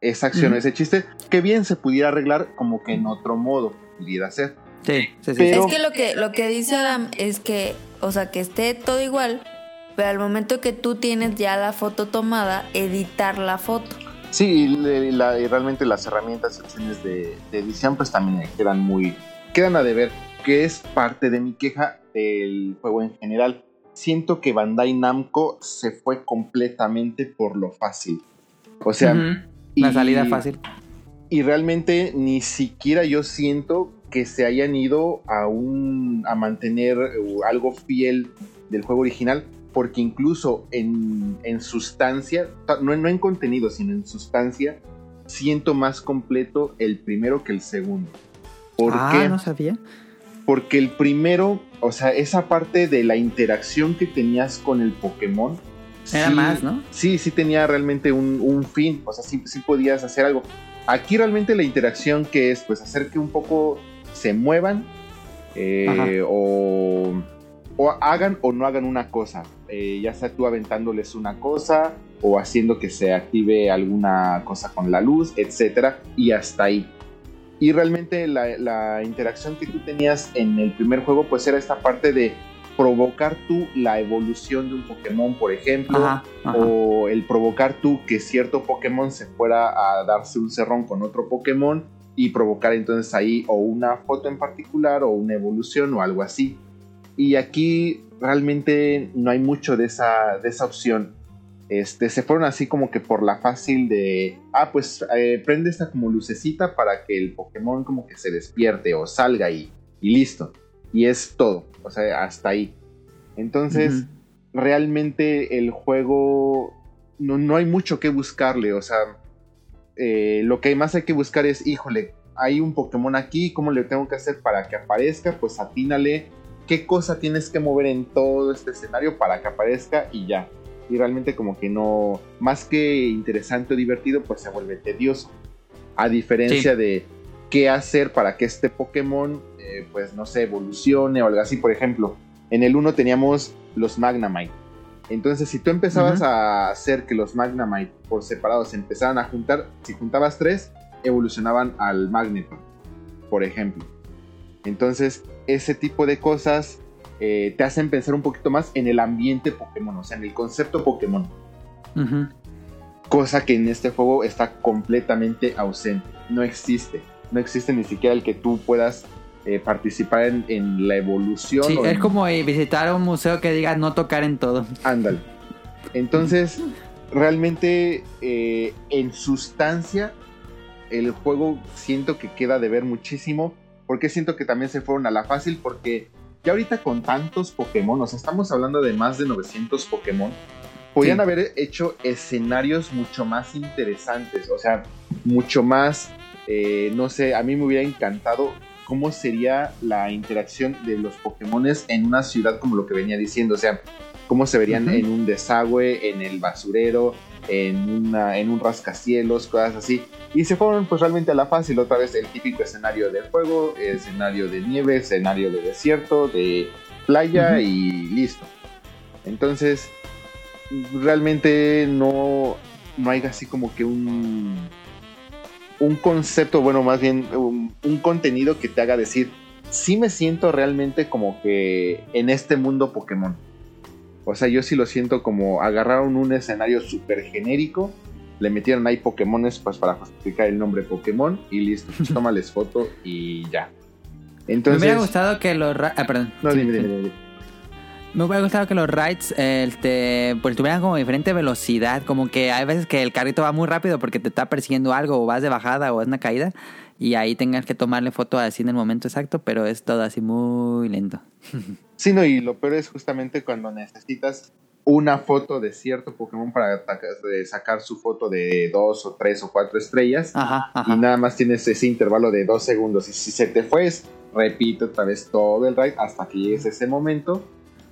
esa acción, Ujú. ese chiste, que bien se pudiera arreglar como que en otro modo pudiera ser. Sí, sí, sí, Pero- Es que lo que lo que dice Adam es que, o sea, que esté todo igual, pero al momento que tú tienes ya la foto tomada, editar la foto. Sí, y, la- y realmente las herramientas opciones de, de edición pues también quedan muy... quedan a deber, que es parte de mi queja del juego en general. Siento que Bandai Namco se fue completamente por lo fácil. O sea... Ujú. La y- salida fácil. y realmente ni siquiera yo siento que se hayan ido a un a mantener eh, algo fiel del juego original porque incluso en, en sustancia ta- no, no en contenido sino en sustancia siento más completo el primero que el segundo ¿por ah, qué? no sabía. porque el primero o sea esa parte de la interacción que tenías con el Pokémon Era más, ¿no? Sí, sí tenía realmente un, un fin, o sea, sí, sí podías hacer algo. Aquí realmente la interacción que es, pues hacer que un poco se muevan eh, o, o hagan o no hagan una cosa, Eh, ya sea tú aventándoles una cosa o haciendo que se active alguna cosa con la luz, etcétera, y hasta ahí. Y realmente la, la interacción que tú tenías en el primer juego, pues era esta parte de provocar tú la evolución de un Pokémon, por ejemplo, Ajá, ajá. o el provocar tú que cierto Pokémon se fuera a darse un cerrón con otro Pokémon y provocar entonces ahí o una foto en particular o una evolución o algo así. Y aquí realmente no hay mucho de esa, de esa opción. Este, se fueron así como que por la fácil de, ah, pues eh, prende esta como lucecita para que el Pokémon como que se despierte o salga y, y listo. Y es todo, o sea, hasta ahí. Entonces, realmente el juego no, no hay mucho que buscarle, o sea, eh, lo que más hay que buscar es, híjole, hay un Pokémon aquí, ¿cómo le tengo que hacer para que aparezca? Pues atínale qué cosa tienes que mover en todo este escenario para que aparezca y ya. Y realmente como que no, más que interesante o divertido, pues se vuelve tedioso. A diferencia Sí. de qué hacer para que este Pokémon, eh, pues no sé, evolucione o algo así. Por ejemplo, en el 1 teníamos los Magnemite. Entonces, si tú empezabas a hacer que los Magnemite por separado se empezaran a juntar, si juntabas tres, evolucionaban al Magneton, por ejemplo. Entonces, ese tipo de cosas eh, te hacen pensar un poquito más en el ambiente Pokémon, o sea, en el concepto Pokémon. Cosa que en este juego está completamente ausente. No existe. No existe ni siquiera el que tú puedas eh, participar en, en la evolución. Sí, es en- como eh, visitar un museo que diga no tocar en todo. Ándale. Entonces, realmente en sustancia, el juego siento que queda de ver muchísimo. Porque siento que también se fueron a la fácil. Porque ya ahorita con tantos Pokémon, o sea, estamos hablando de más de 900 Pokémon. Podían Sí. haber hecho escenarios mucho más interesantes. O sea, mucho más. eh, no sé, a mí me hubiera encantado cómo sería la interacción de los Pokémones en una ciudad como lo que venía diciendo. O sea, cómo se verían en un desagüe, en el basurero, en, una, en un rascacielos, cosas así. Y se fueron pues realmente a la fácil, otra vez el típico escenario del juego, escenario de nieve, escenario de desierto, de playa y listo. Entonces, realmente no, no hay así como que un, un concepto, bueno, más bien un, un contenido que te haga decir, sí me siento realmente como que en este mundo Pokémon. O sea, yo sí lo siento como agarraron un escenario súper genérico, le metieron ahí Pokémones pues para justificar el nombre Pokémon y listo, pues, tómales foto y ya. Entonces, me hubiera gustado que los... Ah, perdón. no, Sí, dime, sí. dime, dime. Me hubiera gustado que los rides eh, este, pues tuvieran como diferente velocidad. Como que hay veces que el carrito va muy rápido porque te está persiguiendo algo o vas de bajada o es una caída. Y ahí tengas que tomarle foto así en el momento exacto, pero es todo así muy lento. Sí, no, y lo peor es justamente cuando necesitas una foto de cierto Pokémon para sacar su foto de dos o tres o cuatro estrellas. Ajá, y ajá. nada más tienes ese intervalo de dos segundos. Y si se te fue, es- repite otra vez todo el ride hasta que llegues a ese momento.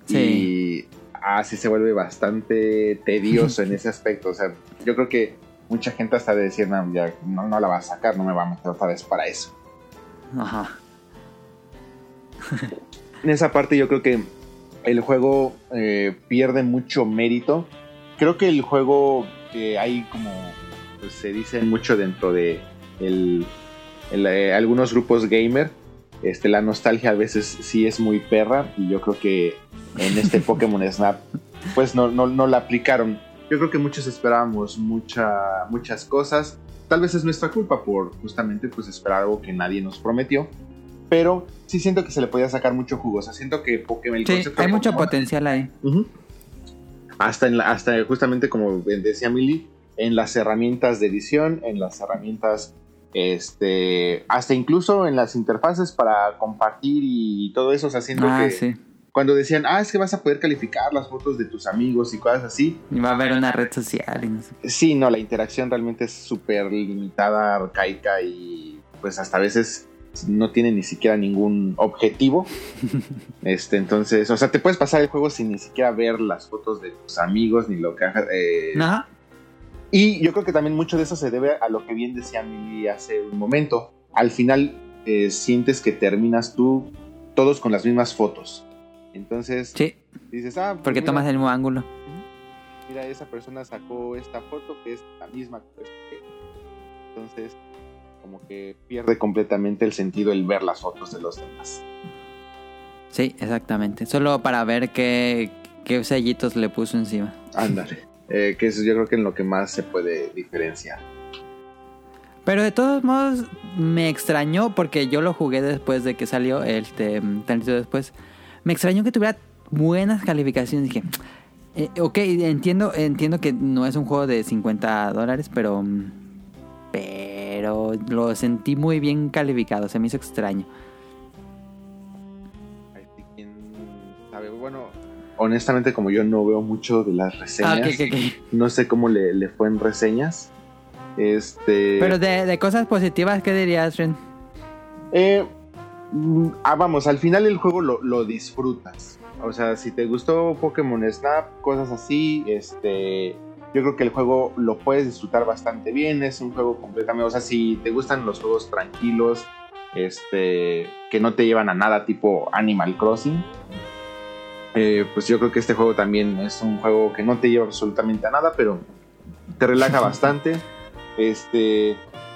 Sí. Y así se vuelve bastante tedioso en ese aspecto. O sea, yo creo que mucha gente hasta de decir, no, ya no, no la va a sacar, no me va a meter otra vez para eso. Ajá. En esa parte yo creo que el juego eh, pierde mucho mérito. Creo que el juego que hay como pues, se dice mucho dentro de el- el, eh, algunos grupos gamer, este, la nostalgia a veces sí es muy perra y yo creo que en este Pokémon Snap pues no, no, no la aplicaron. Yo creo que muchos esperábamos mucha, muchas cosas. Tal vez es nuestra culpa por justamente pues esperar algo que nadie nos prometió. Pero sí siento que se le podía sacar mucho jugo. O sea, siento que Pokémon... el Sí, concepto hay mucho Pokémon- potencial ahí. Hasta, en la- hasta justamente como decía Milly, en las herramientas de edición, en las herramientas, este, hasta incluso en las interfaces para compartir y todo eso, o sea, siento Ah, que sí. cuando decían, ah, es que vas a poder calificar las fotos de tus amigos y cosas así, Y va a haber una red social y no sé. sí, no, la interacción realmente es súper limitada, arcaica y pues hasta a veces no tiene ni siquiera ningún objetivo. este, entonces, o sea, te puedes pasar el juego sin ni siquiera ver las fotos de tus amigos ni lo que eh, Ajá. Y yo creo que también mucho de eso se debe a lo que bien decía Mili hace un momento. Al final eh, sientes que terminas tú todos con las mismas fotos. Entonces Sí, dices, ah, porque mira, tomas el mismo ángulo. mira, esa persona sacó esta foto que es la misma. que. Entonces, como que pierde completamente el sentido el ver las fotos de los demás. Sí, exactamente. Solo para ver qué, qué sellitos le puso encima. Ándale. Eh, que eso yo creo que en lo que más se puede diferenciar. Pero de todos modos me extrañó porque yo lo jugué después de que salió, este, tantito después. Me extrañó que tuviera buenas calificaciones. Dije, eh, ok, entiendo, entiendo que no es un juego de 50 dólares, pero, mm, pero lo sentí muy bien calificado. Se me hizo extraño. Bueno, honestamente, como yo no veo mucho de las Ah, reseñas, no sé cómo le, le fue en reseñas. Este. Pero de, de cosas positivas, ¿qué dirías, Ren? Eh, mm, ah, vamos, al final el juego lo, lo disfrutas. O sea, si te gustó Pokémon Snap, cosas así, este. Yo creo que el juego lo puedes disfrutar bastante bien, es un juego completamente, o sea, si te gustan los juegos tranquilos, este, que no te llevan a nada tipo Animal Crossing, eh, pues yo creo que este juego también es un juego que no te lleva absolutamente a nada, pero te relaja bastante. Este,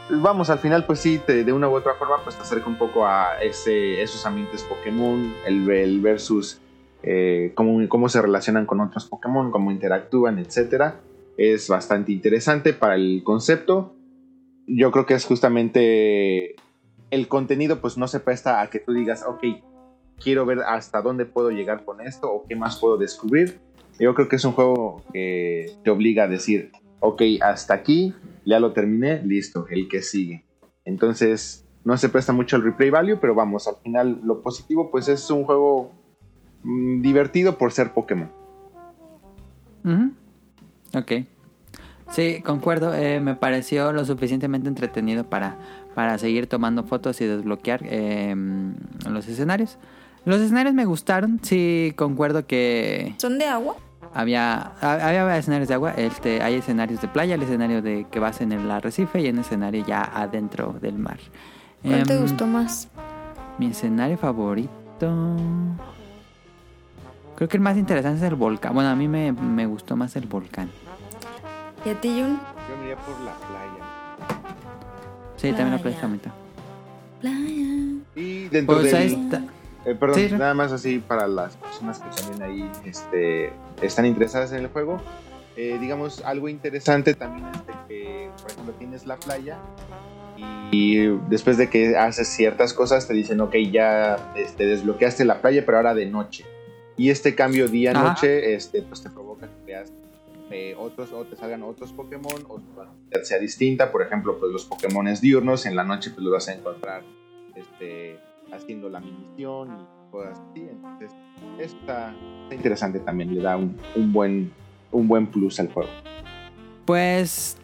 vamos, al final, pues sí, te- de una u otra forma, pues te acerca un poco a ese, esos ambientes Pokémon, el, el versus eh, cómo, cómo se relacionan con otros Pokémon, cómo interactúan, etcétera. Es bastante interesante para el concepto. Yo creo que es justamente el contenido, pues no se presta a que tú digas, ok, quiero ver hasta dónde puedo llegar con esto o qué más puedo descubrir. Yo creo que es un juego que te obliga a decir, ok, hasta aquí, ya lo terminé, listo, el que sigue. Entonces, no se presta mucho el replay value, pero vamos, al final lo positivo pues es un juego mm, divertido por ser Pokémon. Ujú. Ok. Sí, concuerdo. eh, me pareció lo suficientemente entretenido para, para seguir tomando fotos y desbloquear eh, los escenarios. Los escenarios me gustaron. Sí, concuerdo que ¿Son de agua? había, ha- había escenarios de agua. Este, hay escenarios de playa, el escenario de que vas en el arrecife y un escenario ya adentro del mar. ¿Cuál te Em, gustó más? Mi escenario favorito. Creo que el más interesante es el volcán. Bueno, a mí me, me gustó más el volcán. ¿Y a ti, Jun? Yo me iría por la playa. Sí, también la Playa. está bonita. Playa. Y dentro Pues del... está. Eh, perdón, Sí. nada más así para las personas que también ahí este, están interesadas en el juego. Eh, digamos, algo interesante también es de que, por ejemplo, tienes la playa y después de que haces ciertas cosas te dicen, ok, ya este, desbloqueaste la playa, pero ahora de noche. Y este cambio día-noche este, pues te provoca que veas eh, otros o te salgan otros Pokémon o sea distinta. Por ejemplo, pues los Pokémon diurnos en la noche pues los vas a encontrar este, haciendo la misión y cosas así. Entonces, está, está interesante también, le da un, un buen, un buen plus al juego. Pues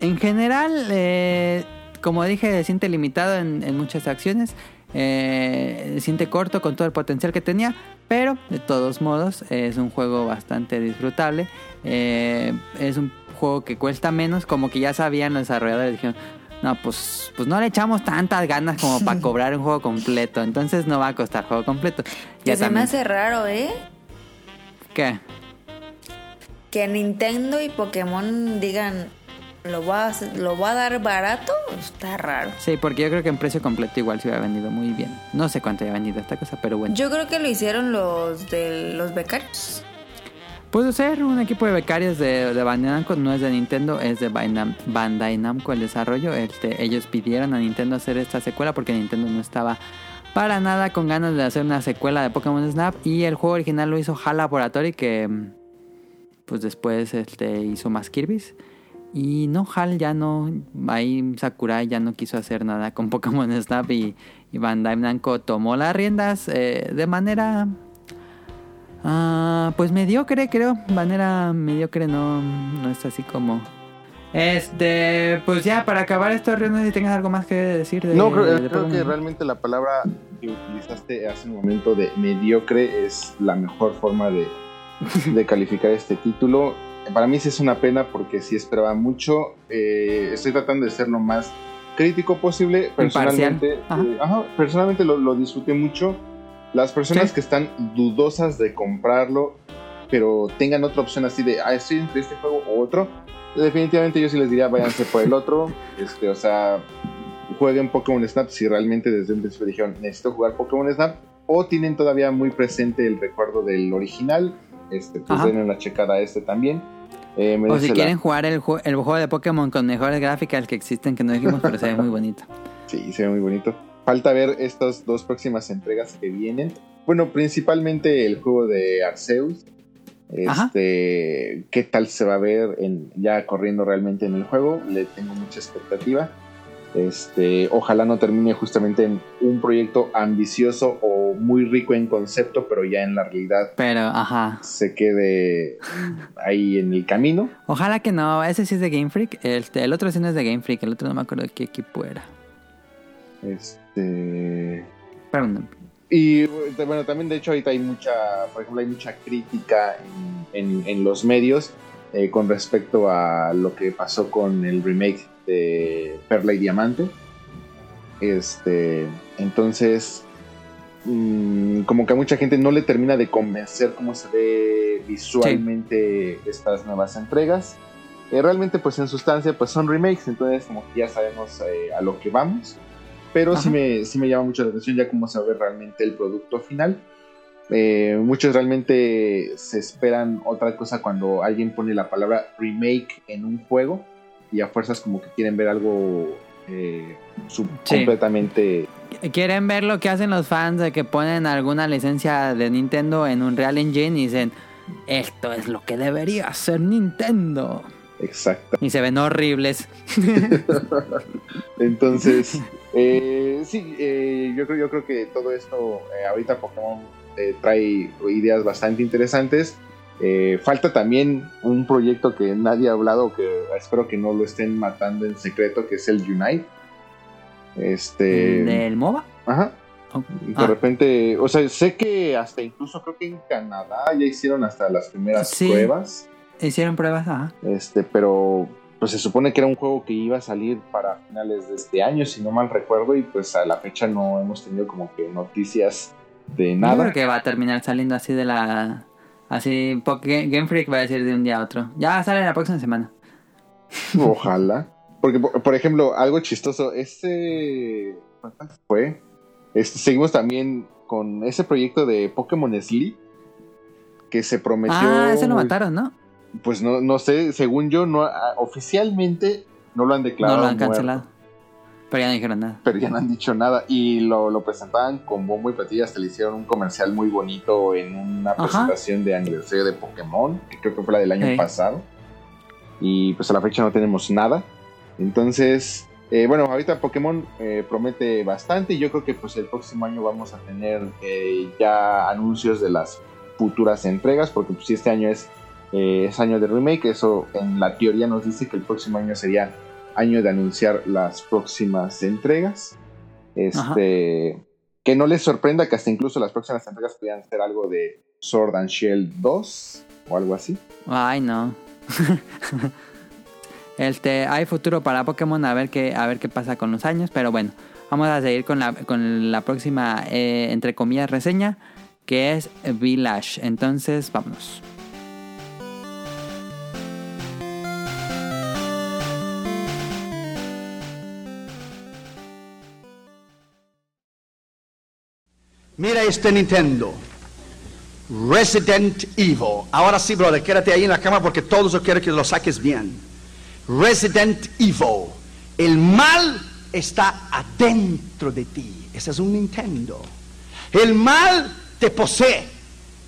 en general, eh, como dije, se siente limitado en, en muchas acciones. Eh, se siente corto con todo el potencial que tenía. Pero de todos modos es un juego bastante disfrutable. Eh, es un juego que cuesta menos. Como que ya sabían los desarrolladores. Dijeron, no, pues, pues no le echamos tantas ganas como para cobrar un juego completo. Entonces no va a costar juego completo. Que Ya se me hace raro, ¿eh? ¿Qué? Que Nintendo y Pokémon digan, lo voy a, lo voy a dar barato. Está raro. Sí, porque yo creo que en precio completo igual se hubiera vendido muy bien. No sé cuánto haya vendido esta cosa, pero bueno. Yo creo que lo hicieron los de los becarios. Puede ser un equipo de becarios de, de Bandai Namco, no es de Nintendo, es de Bandai Bandai Namco el desarrollo. Este, ellos pidieron a Nintendo hacer esta secuela porque Nintendo no estaba para nada con ganas de hacer una secuela de Pokémon Snap y el juego original lo hizo HAL Laboratory que mm, pues después este, hizo más Kirby's. Y no, HAL ya no, ahí Sakurai ya no quiso hacer nada con Pokémon Snap y, y Bandai Namco tomó las riendas eh, de manera Ah, pues mediocre, creo. Manera mediocre, no, no es así como. Este, pues ya, para acabar esto, Río, no sé si tengas algo más que decir de. No, creo, de creo que realmente la palabra que utilizaste hace un momento de mediocre es la mejor forma de, de calificar este título. Para mí sí es una pena porque sí esperaba mucho. Eh, estoy tratando de ser lo más crítico posible. Personalmente, Ajá. eh, ajá, personalmente lo, lo disfruté mucho. Las personas Sí. que están dudosas de comprarlo, pero tengan otra opción así de, ah, estoy entre este juego o otro, definitivamente yo sí les diría, váyanse por el otro. Este, o sea, jueguen Pokémon Snap si realmente desde un principio dijeron, necesito jugar Pokémon Snap, o tienen todavía muy presente el recuerdo del original, este, pues Ajá. denle una checada a este también. Eh, O si quieren jugar el, el juego de Pokémon con mejores gráficas que existen, que no dijimos, pero se ve muy bonito. Sí, se ve muy bonito. Falta ver estas dos próximas entregas que vienen. Bueno, principalmente el juego de Arceus. Ajá. Este, qué tal se va a ver en, ya corriendo realmente en el juego. Le tengo mucha expectativa. Este, ojalá no termine justamente en un proyecto ambicioso o muy rico en concepto, pero ya en la realidad Pero, ajá. se quede ahí en el camino. Ojalá que no, ese sí es de Game Freak. Este, el otro sí no es de Game Freak, el otro no me acuerdo de qué equipo era. Este, Pero no. Y bueno, también de hecho ahorita hay mucha, por ejemplo, hay mucha crítica en, en- en los medios eh, con respecto a lo que pasó con el remake de Perla y Diamante. Este, entonces, mm, como que a mucha gente no le termina de convencer cómo se ve visualmente estas nuevas entregas. Eh, realmente, pues en sustancia, pues son remakes, entonces como que ya sabemos eh, a lo que vamos. Pero sí me, sí me llama mucho la atención ya cómo se ve realmente el producto final. Eh, muchos realmente se esperan otra cosa cuando alguien pone la palabra remake en un juego y a fuerzas como que quieren ver algo eh, sub- Sí. completamente Quieren ver lo que hacen los fans de que ponen alguna licencia de Nintendo en un Real Engine y dicen, esto es lo que debería ser Nintendo. exacta. Y se ven horribles. Entonces, eh, sí, eh, yo, creo, yo creo que todo esto, eh, ahorita Pokémon eh, trae ideas bastante interesantes. Eh, falta también un proyecto que nadie ha hablado, que espero que no lo estén matando en secreto, que es el Unite. Este. ¿Del MOBA? Ajá. Oh, De ah. repente, o sea, sé que hasta incluso creo que en Canadá ya hicieron hasta las primeras Sí. pruebas. Hicieron pruebas, ajá. Este, pero pues se supone que era un juego que iba a salir para finales de este año, si no mal recuerdo, y pues a la fecha no hemos tenido como que noticias de Yo nada. creo que va a terminar saliendo así de la... Así, porque Game Freak va a decir de un día a otro. Ya sale la próxima semana. Ojalá. Porque, por, ejemplo, algo chistoso, este... ¿cuánto fue? Este, seguimos también con ese proyecto de Pokémon Sleep que se prometió... Ah, ese lo mataron, ¿no? Pues no, no sé, según yo, no ah, oficialmente no lo han No declarado. lo han muerto. cancelado. Pero ya no dijeron nada. pero ya no han dicho nada. Y lo, lo presentaban con bombo y platillo. Hasta le hicieron un comercial muy bonito en una Ajá. presentación de aniversario de Pokémon, que creo que fue la del año Hey. pasado. Y pues a la fecha no tenemos nada. Entonces, eh, bueno, ahorita Pokémon eh, promete bastante. Y yo creo que pues el próximo año vamos a tener eh, ya anuncios de las futuras entregas. Porque pues si este año es, eh, es año de remake, eso en la teoría nos dice que el próximo año sería año de anunciar las próximas entregas. Este, que no les sorprenda que hasta incluso las próximas entregas pudieran ser algo de Sword and Shield 2 o algo así. Ay, no. este, hay futuro para Pokémon, a ver qué, a ver qué pasa con los años, pero bueno, vamos a seguir con la, con la próxima, eh, entre comillas, reseña, que es Village. Entonces, vámonos. Mira este Nintendo. Resident Evil. Ahora sí, brother, quédate ahí en la cama porque todos yo quiero que lo saques bien. Resident Evil. El mal está adentro de ti. Ese es un Nintendo. El mal te posee.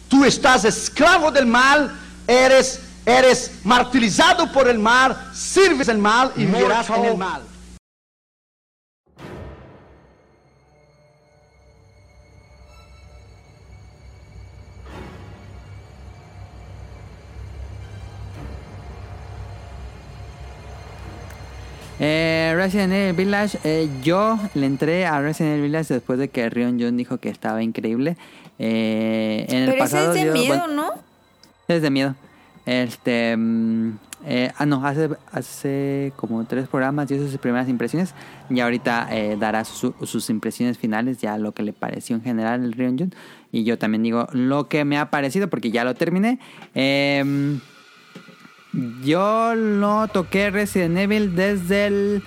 Tú estás esclavo del mal, eres, eres martirizado por el mal, sirves el mal y vivirás en el mal. Eh, Resident Evil Village, eh, yo le entré a Resident Evil Village después de que Rion Jun dijo que estaba increíble. Eh, en el Pero ese pasado es de yo- miedo, bueno, ¿no? Es de miedo. Este. mm, eh, ah, no, hace, hace como tres programas dio sus primeras impresiones. Y ahorita eh, dará su- sus impresiones finales, ya lo que le pareció en general el Ryonjun. Y yo también digo lo que me ha parecido, porque ya lo terminé. Em, yo no toqué Resident Evil desde el.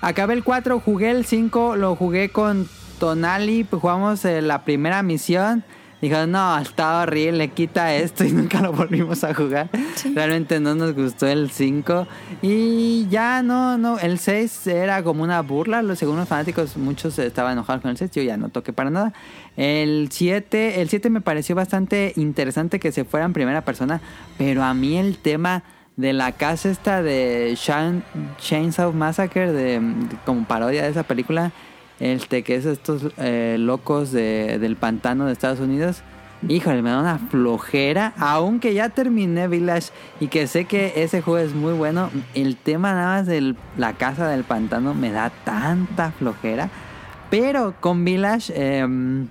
Acabé el 4, jugué el 5, lo jugué con Tonali, pues jugamos eh, la primera misión. Dijo, no, está horrible, quita esto y nunca lo volvimos a jugar. Realmente no nos gustó el 5. Y ya no, no, el 6 era como una burla. Los segundos fanáticos, muchos estaban enojados con el 6. Yo ya no toqué para nada. El 7, el 7 me pareció bastante interesante que se fuera en primera persona. Pero a mí el tema de la casa esta de Chainsaw Massacre, de, de- como parodia de esa película, este que es estos eh, locos de- del pantano de Estados Unidos. Híjole, me da una flojera, aunque ya terminé Village y que sé que ese juego es muy bueno, el tema nada más de la casa del pantano me da tanta flojera. Pero con Village em,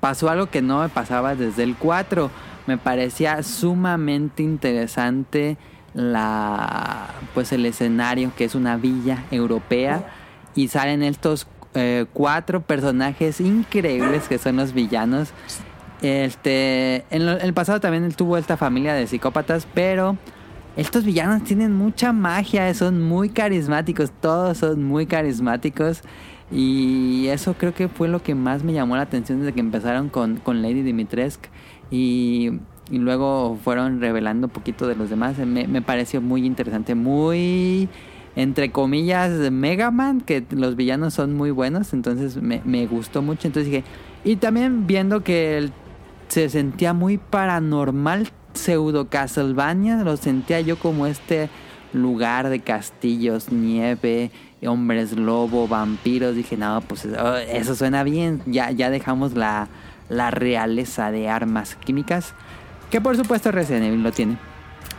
pasó algo que no me pasaba desde el 4. Me parecía sumamente interesante la pues el escenario que es una villa europea y salen estos eh, cuatro personajes increíbles que son los villanos. Este, en, el pasado también tuvo esta familia de psicópatas, pero estos villanos tienen mucha magia, son muy carismáticos, todos son muy carismáticos. Y eso creo que fue lo que más me llamó la atención desde que empezaron con, con Lady Dimitrescu. Y, y luego fueron revelando un poquito de los demás. Me, pareció muy interesante, muy entre comillas Mega Man, que los villanos son muy buenos. Entonces me, me gustó mucho. Entonces dije, y también viendo que se sentía muy paranormal, pseudo Castlevania, lo sentía yo como este lugar de castillos, nieve, hombres lobo, vampiros. Dije, no, pues oh, eso suena bien. Ya, ya dejamos la, la realeza de armas químicas, que por supuesto Resident Evil lo tiene.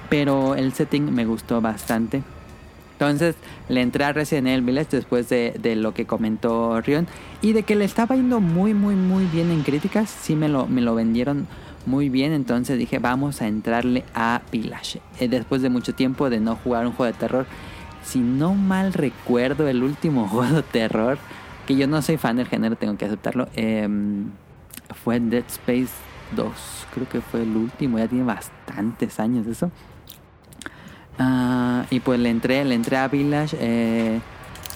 Pero el setting me gustó bastante. Entonces le entré a Resident Evil Village después de, lo que comentó Rion y de que le estaba yendo muy, muy, muy bien en críticas. Sí me lo, me lo vendieron muy bien. Entonces dije, vamos a entrarle a Village. Eh, después de mucho tiempo de no jugar un juego de terror. Si no mal recuerdo, el último juego de terror, que yo no soy fan del género, tengo que aceptarlo, em, fue Dead Space 2. Creo que fue el último, ya tiene bastantes años eso. Ah, y pues le entré, le entré a Village. eh,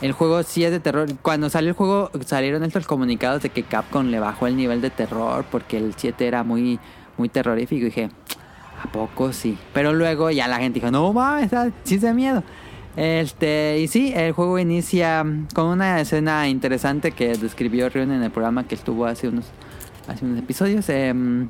el juego sí es de terror. Cuando salió el juego salieron estos comunicados de que Capcom le bajó el nivel de terror porque el 7 era muy, muy terrorífico. Y dije, ¿a poco sí? Pero luego ya la gente dijo, no mames, da- sí da miedo. Este, y sí, el juego inicia con una escena interesante que describió Rion en el programa que estuvo hace unos, hace unos episodios. em,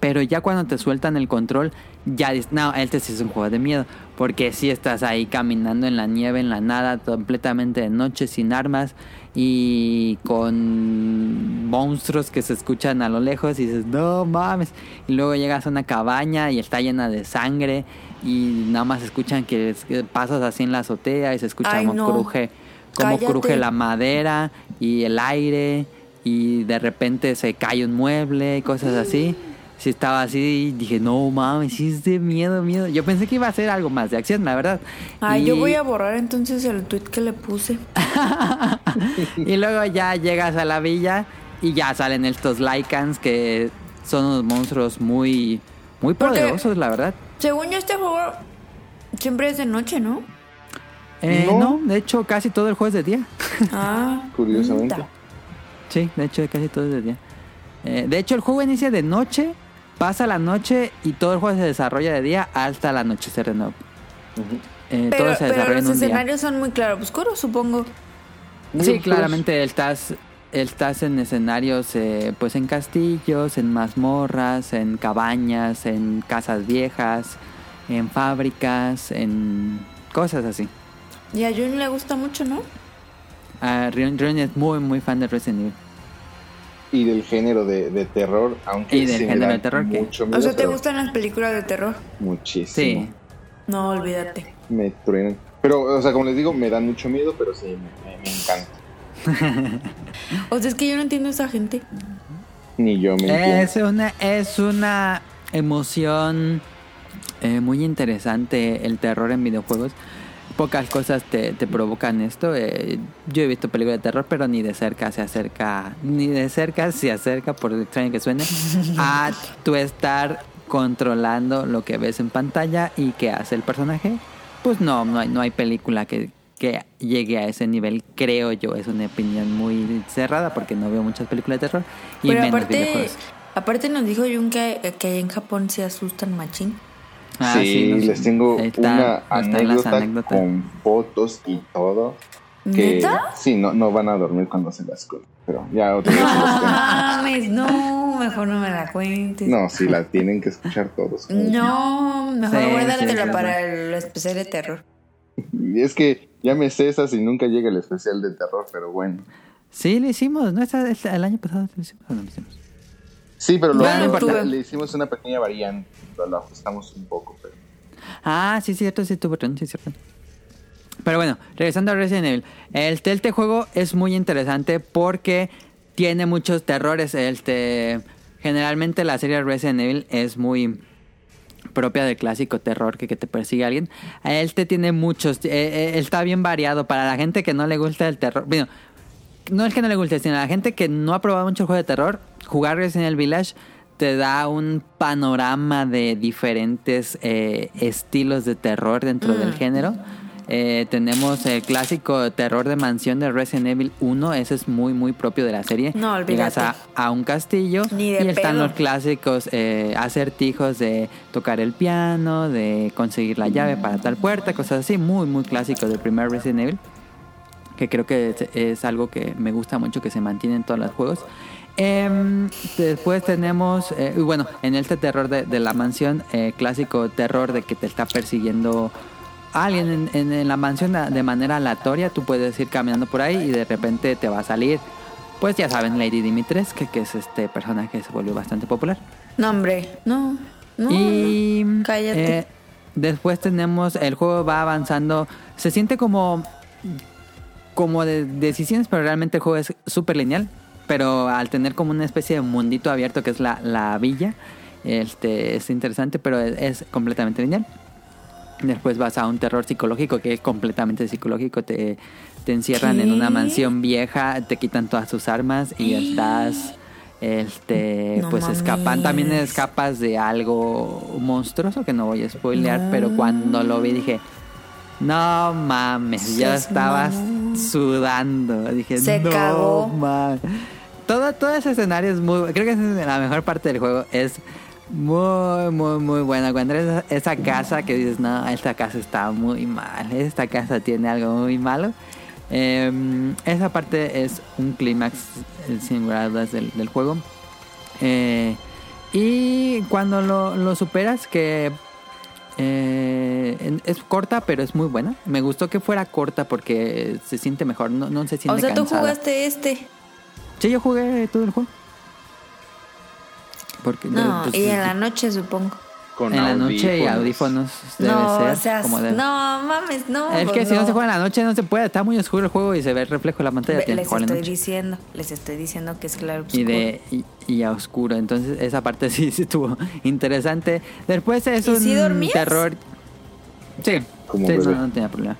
pero ya cuando te sueltan el control, ya dices, no, este sí es un juego de miedo. Porque si estás ahí caminando en la nieve, en la nada, completamente de noche, sin armas y con monstruos que se escuchan a lo lejos y dices, no mames. Y luego llegas a una cabaña y está llena de sangre y nada más escuchan que, pasas así en la azotea y se escucha Ay, como no. cruje, como Cállate. cruje la madera y el aire y de repente se cae un mueble y cosas así. Si estaba así, dije, no mames, sí es de miedo, miedo. Yo pensé que iba a ser algo más de acción, la verdad. Ay, Y- yo voy a borrar entonces el tweet que le puse. y luego ya llegas a la villa y ya salen estos Lycans que son unos monstruos muy, muy Porque- poderosos, la verdad. Según yo, este juego siempre es de noche, ¿no? Eh, No. no. de hecho, casi todo el juego es de día. Ah, Curiosamente. Sí, de hecho, casi todo es de día. Eh, de hecho, el juego inicia de noche, pasa la noche y todo el juego se desarrolla de día hasta el anochecer de nuevo. Eh, Pero, todo se pero los en un día. escenarios son muy claroscuros, supongo. Sí, claramente estás, estás en escenarios, eh, pues en castillos, en mazmorras, en cabañas, en casas viejas, en fábricas, en cosas así. Y a Jun le gusta mucho, ¿no? Ah, Rion, Rion es muy, muy fan de Resident Evil. Y del género de, de terror, aunque Y del sí género de terror, ¿qué? mucho O miedo, sea, ¿te gustan las películas de terror? Muchísimo. Sí. No, olvídate. Me truenan. Pero, o sea, como les digo, me dan mucho miedo, pero sí, me, me- me encanta. O sea, es que yo no entiendo a esa gente. Ni yo me entiendo. Es una, es una emoción eh, muy interesante el terror en videojuegos. Pocas cosas te, te provocan esto. eh, yo he visto películas de terror, pero ni de cerca se acerca, ni de cerca se acerca, por extraño que suene, a tu estar controlando lo que ves en pantalla y que hace el personaje. Pues no, no hay, no hay película que, que llegue a ese nivel, creo yo. Es una opinión muy cerrada porque no veo muchas películas de terror y Pero menos aparte, videojuegos. aparte nos dijo Jun que, que en Japón se asustan machín. Ah, sí, no sé. les tengo Ahí están- una anécdota con fotos y todo. Que ¿Neta? sí, no, no van a dormir cuando se las cuento. Pero ya las cuento. Mames, no, mejor no me la cuentes. No, sí, la tienen que escuchar todos. No, mejor Sí, guárdatela sí, sí, para el especial de terror. Y es que ya me cesas y nunca llega el especial de terror, pero bueno. Sí, le hicimos, ¿no? Esta- el año pasado lo hicimos. no lo hicimos? Sí, pero lo, Ya no lo- estuve. le hicimos una pequeña variante. Lo, ajustamos un poco, pero. Ah, sí, cierto, sí, tuvo sí, cierto. Pero bueno, regresando a Resident Evil. El este juego es muy interesante porque tiene muchos terrores. Este, generalmente la serie Resident Evil es muy propia del clásico terror que, que te persigue alguien. Este tiene muchos, eh, eh, está bien variado para la gente que no le gusta el terror. Bueno, no es que no le guste, sino a la gente que no ha probado mucho el juego de terror, jugar Resident Evil Village te da un panorama de diferentes eh, estilos de terror dentro del género. Eh, tenemos el clásico terror de mansión de Resident Evil 1, ese es muy muy propio de la serie. No. Llegas a, a un castillo Ni y están los clásicos eh, acertijos de tocar el piano, de conseguir la llave para tal puerta, cosas así, muy muy clásicos del primer Resident Evil que creo que es, es algo que me gusta mucho que se mantiene en todos los juegos. Em, después tenemos, eh, bueno, en este terror de, de la mansión, eh, clásico terror de que te está persiguiendo alguien en, en- en la mansión de manera aleatoria, tú puedes ir caminando por ahí y de repente te va a salir, pues ya saben, Lady Dimitrescu, que es este personaje que se volvió bastante popular. No, hombre, no. No, y no. Cállate. eh, después tenemos, el juego va avanzando, se siente como como de decisiones, pero realmente el juego es súper lineal. Pero al tener como una especie de mundito abierto que es la, la villa, este es interesante, pero es, es completamente lineal. Después vas a un terror psicológico que es completamente psicológico. Te, te encierran en una mansión vieja, te quitan todas tus armas y estás este No pues escapan también escapas de algo monstruoso que no voy a spoilear No. pero cuando lo vi dije no mames yo estaba sudando. Dije Se no cagó. mames". todo todo ese escenario es muy creo que es la mejor parte del juego es muy muy muy buena. Cuando eres esa casa que dices no esta casa está muy mal esta casa tiene algo muy malo Eh, esa parte es un clímax sin dudas del, del juego. Eh, y cuando lo, lo superas que eh, es corta pero es muy buena me gustó que fuera corta porque se siente mejor no, no se siente o sea, tú cansada. jugaste este. Sí, yo jugué todo el juego. Porque No, pues, y en la noche supongo. Con en la noche y audífonos debe no, ser o sea, como de- no mames, no. Es que pues si no. se juega en la noche no se puede, está muy oscuro el juego y se ve el reflejo de la pantalla, Les estoy noche. diciendo, les estoy diciendo que es claro Y de y, y a oscuro, entonces esa parte sí, sí estuvo interesante. Después es ¿Y un terror. Sí, Como sí, no, no tenía problema.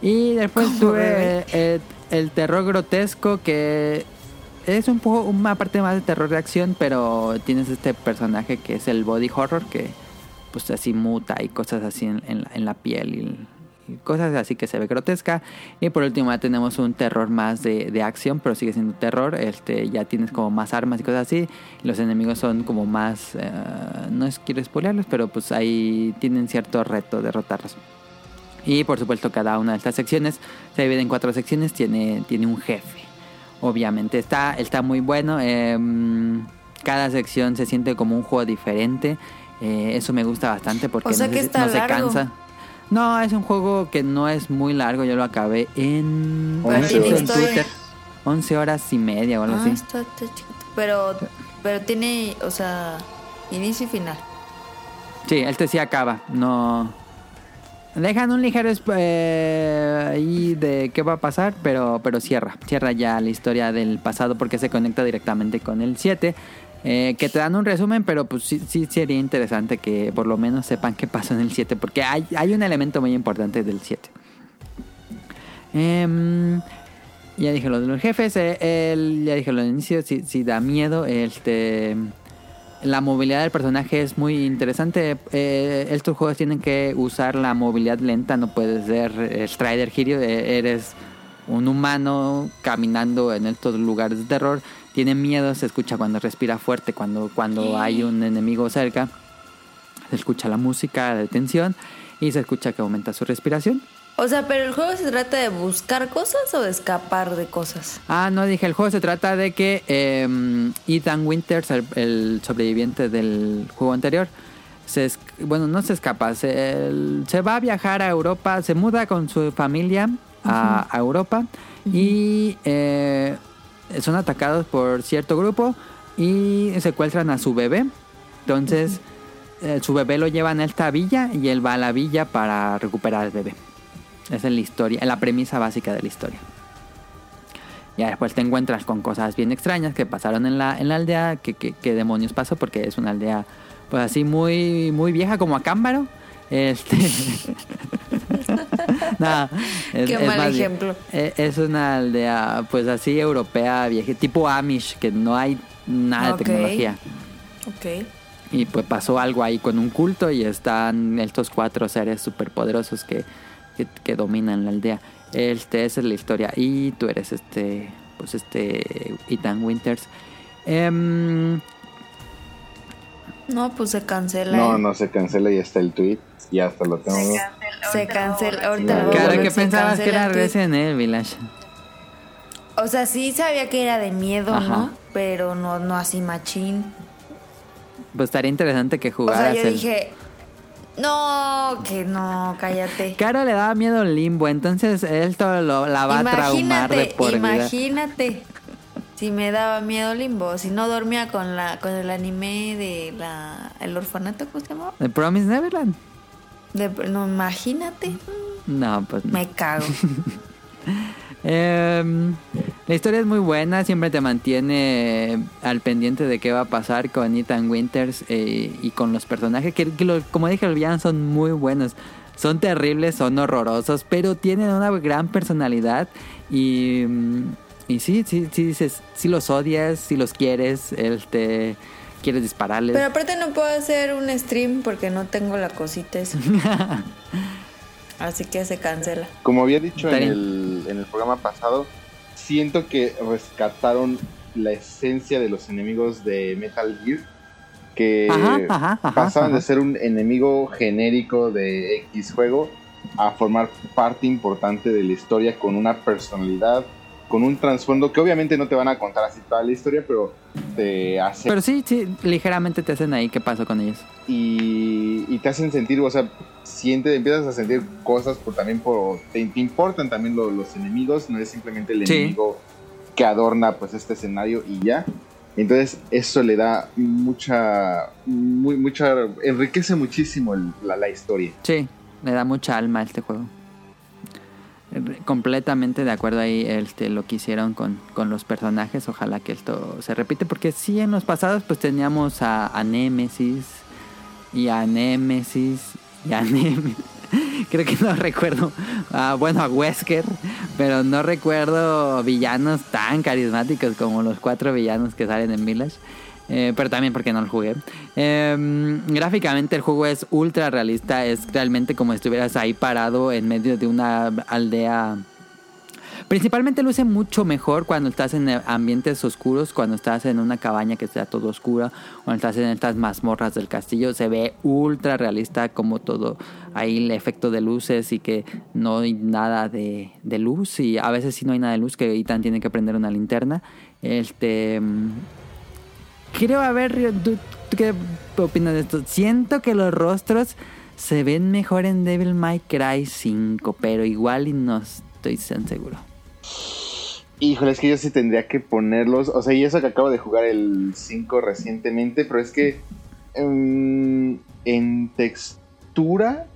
Y después tuve eh, el terror grotesco que es un poco una parte más de terror de acción, pero tienes este personaje que es el body horror que pues así muta y cosas así en, la, piel y, y cosas así que se ve grotesca. Y por último ya tenemos un terror más de, de acción, pero sigue siendo terror. Este ya tienes como más armas y cosas así. Los enemigos son como más eh, no es quiero spoilearlos, pero pues ahí tienen cierto reto derrotarlos. Y por supuesto cada una de estas secciones se divide en cuatro secciones, tiene, tiene un jefe. Obviamente está, está muy bueno. em, cada sección se siente como un juego diferente. eh, eso me gusta bastante porque O sea no, que se, está no se largo. cansa. No, es un juego que no es muy largo. Yo lo acabé en, Pero en tiene historia. Twitter. 11 horas y media o algo Ah, así. está, está chiquito. Pero, pero tiene, o sea, inicio y final. Sí, este sí acaba. No. Dejan un ligero eh, ahí de qué va a pasar, pero, pero cierra. Cierra ya la historia del pasado porque se conecta directamente con el 7. eh, que te dan un resumen, pero pues sí, sí sería interesante que por lo menos sepan qué pasó en el 7. Porque hay, hay un elemento muy importante del 7. Em, ya dije lo de los jefes. eh, ya dije lo del inicio. Si, si da miedo. Este. La movilidad del personaje es muy interesante. Eh, estos juegos tienen que usar la movilidad lenta, no puedes ser eh, Strider Hero. eh, eres un humano caminando en estos lugares de terror. Tiene miedo, se escucha cuando respira fuerte, cuando, cuando hay un enemigo cerca. Se escucha la música de tensión y se escucha que aumenta su respiración. O sea, pero el juego se trata de buscar cosas o de escapar de cosas. Ah, no dije, el juego se trata de que eh, Ethan Winters, el, el sobreviviente del juego anterior, se bueno, no se escapa, se, se va a viajar a Europa, se muda con su familia a, a Europa y eh, son atacados por cierto grupo y secuestran a su bebé. Entonces, eh, su bebé lo llevan a esta villa y él va a la villa para recuperar al bebé. Esa es la historia, la premisa básica de la historia. Ya después te encuentras con cosas bien extrañas que pasaron en la, en la aldea. Que, que- que demonios pasó? Porque es una aldea pues así muy, muy vieja como Acámbaro. Este. no, es, Qué es mal más ejemplo. eh, Es una aldea, pues así europea, vieja, tipo Amish, que no hay nada de tecnología. Ok. Y pues pasó algo ahí con un culto y están estos cuatro seres superpoderosos que, que, que dominan la aldea. Este, esa es la historia. Y tú eres este, pues este, Ethan Winters. Em, No, pues se cancela. No, ¿eh? no se cancela y está el tweet. Y hasta lo tengo. Se cancela. Ahorita No, lo voy a claro ver, que se pensabas que cancela era. Resident Evil Village. O sea, sí sabía que era de miedo, Ajá. ¿no? Pero no, no así machín. Pues estaría interesante que O sea, jugaras yo el- dije, no, que no, cállate. Caro le daba miedo el limbo, entonces esto lo, la va a traumar de Imagínate, por vida. imagínate. Si me daba miedo limbo, si no dormía con la con el anime de la el orfanato, ¿cómo se llama? ¿The Promise Neverland? De- no, imagínate, No, pues no. me cago. Em, la historia es muy buena, siempre te mantiene al pendiente de qué va a pasar con Ethan Winters eh, y con los personajes que, que lo- como dije, los villanos son muy buenos. Son terribles, son horrorosos, pero tienen una gran personalidad y, mm, y sí, sí, sí dices, si los odias, si los quieres, este, quieres dispararles. Pero aparte no puedo hacer un stream porque no tengo la cosita esa. Así que se cancela. Como había dicho en el, en el programa pasado, siento que rescataron la esencia de los enemigos de Metal Gear. Que Ajá, ajá, ajá, pasaban ajá. de ser un enemigo genérico de X juego a formar parte importante de la historia con una personalidad, con un trasfondo que obviamente no te van a contar así toda la historia, pero te hace Pero sí, sí, ligeramente te hacen ahí qué pasó con ellos. y, y te hacen sentir, o sea, siente, empiezas a sentir cosas por también por te, te importan también lo- los enemigos, no es simplemente el Sí. enemigo que adorna pues este escenario y ya. Entonces eso le da mucha, muy, mucha, enriquece muchísimo el- la, la historia. Sí, le da mucha alma a este juego. Completamente de acuerdo ahí este, lo que hicieron con, con los personajes. Ojalá que esto se repite. Porque sí, en los pasados pues teníamos a, a y a Nemesis y a. Creo que no recuerdo. ah, bueno, a Wesker. Pero no recuerdo villanos tan carismáticos como los cuatro villanos que salen en Village. Eh, pero también porque no lo jugué. Eh, gráficamente el juego es ultra realista. Es realmente como si estuvieras ahí parado en medio de una aldea. Principalmente luce mucho mejor cuando estás en ambientes oscuros, cuando estás en una cabaña que está todo oscura, cuando estás en estas mazmorras del castillo, se ve ultra realista como todo ahí el efecto de luces y que no hay nada de, luz y a veces sí no hay nada de luz que Ethan tiene que prender una linterna. Este ver, Rio, ¿tú, tú qué opinas de esto? Siento que los rostros se ven mejor en Devil May Cry 5, pero igual y no estoy tan seguro. Híjole, es que yo sí tendría que ponerlos, o sea, y eso que acabo de jugar el 5 recientemente, pero es que mm, en textura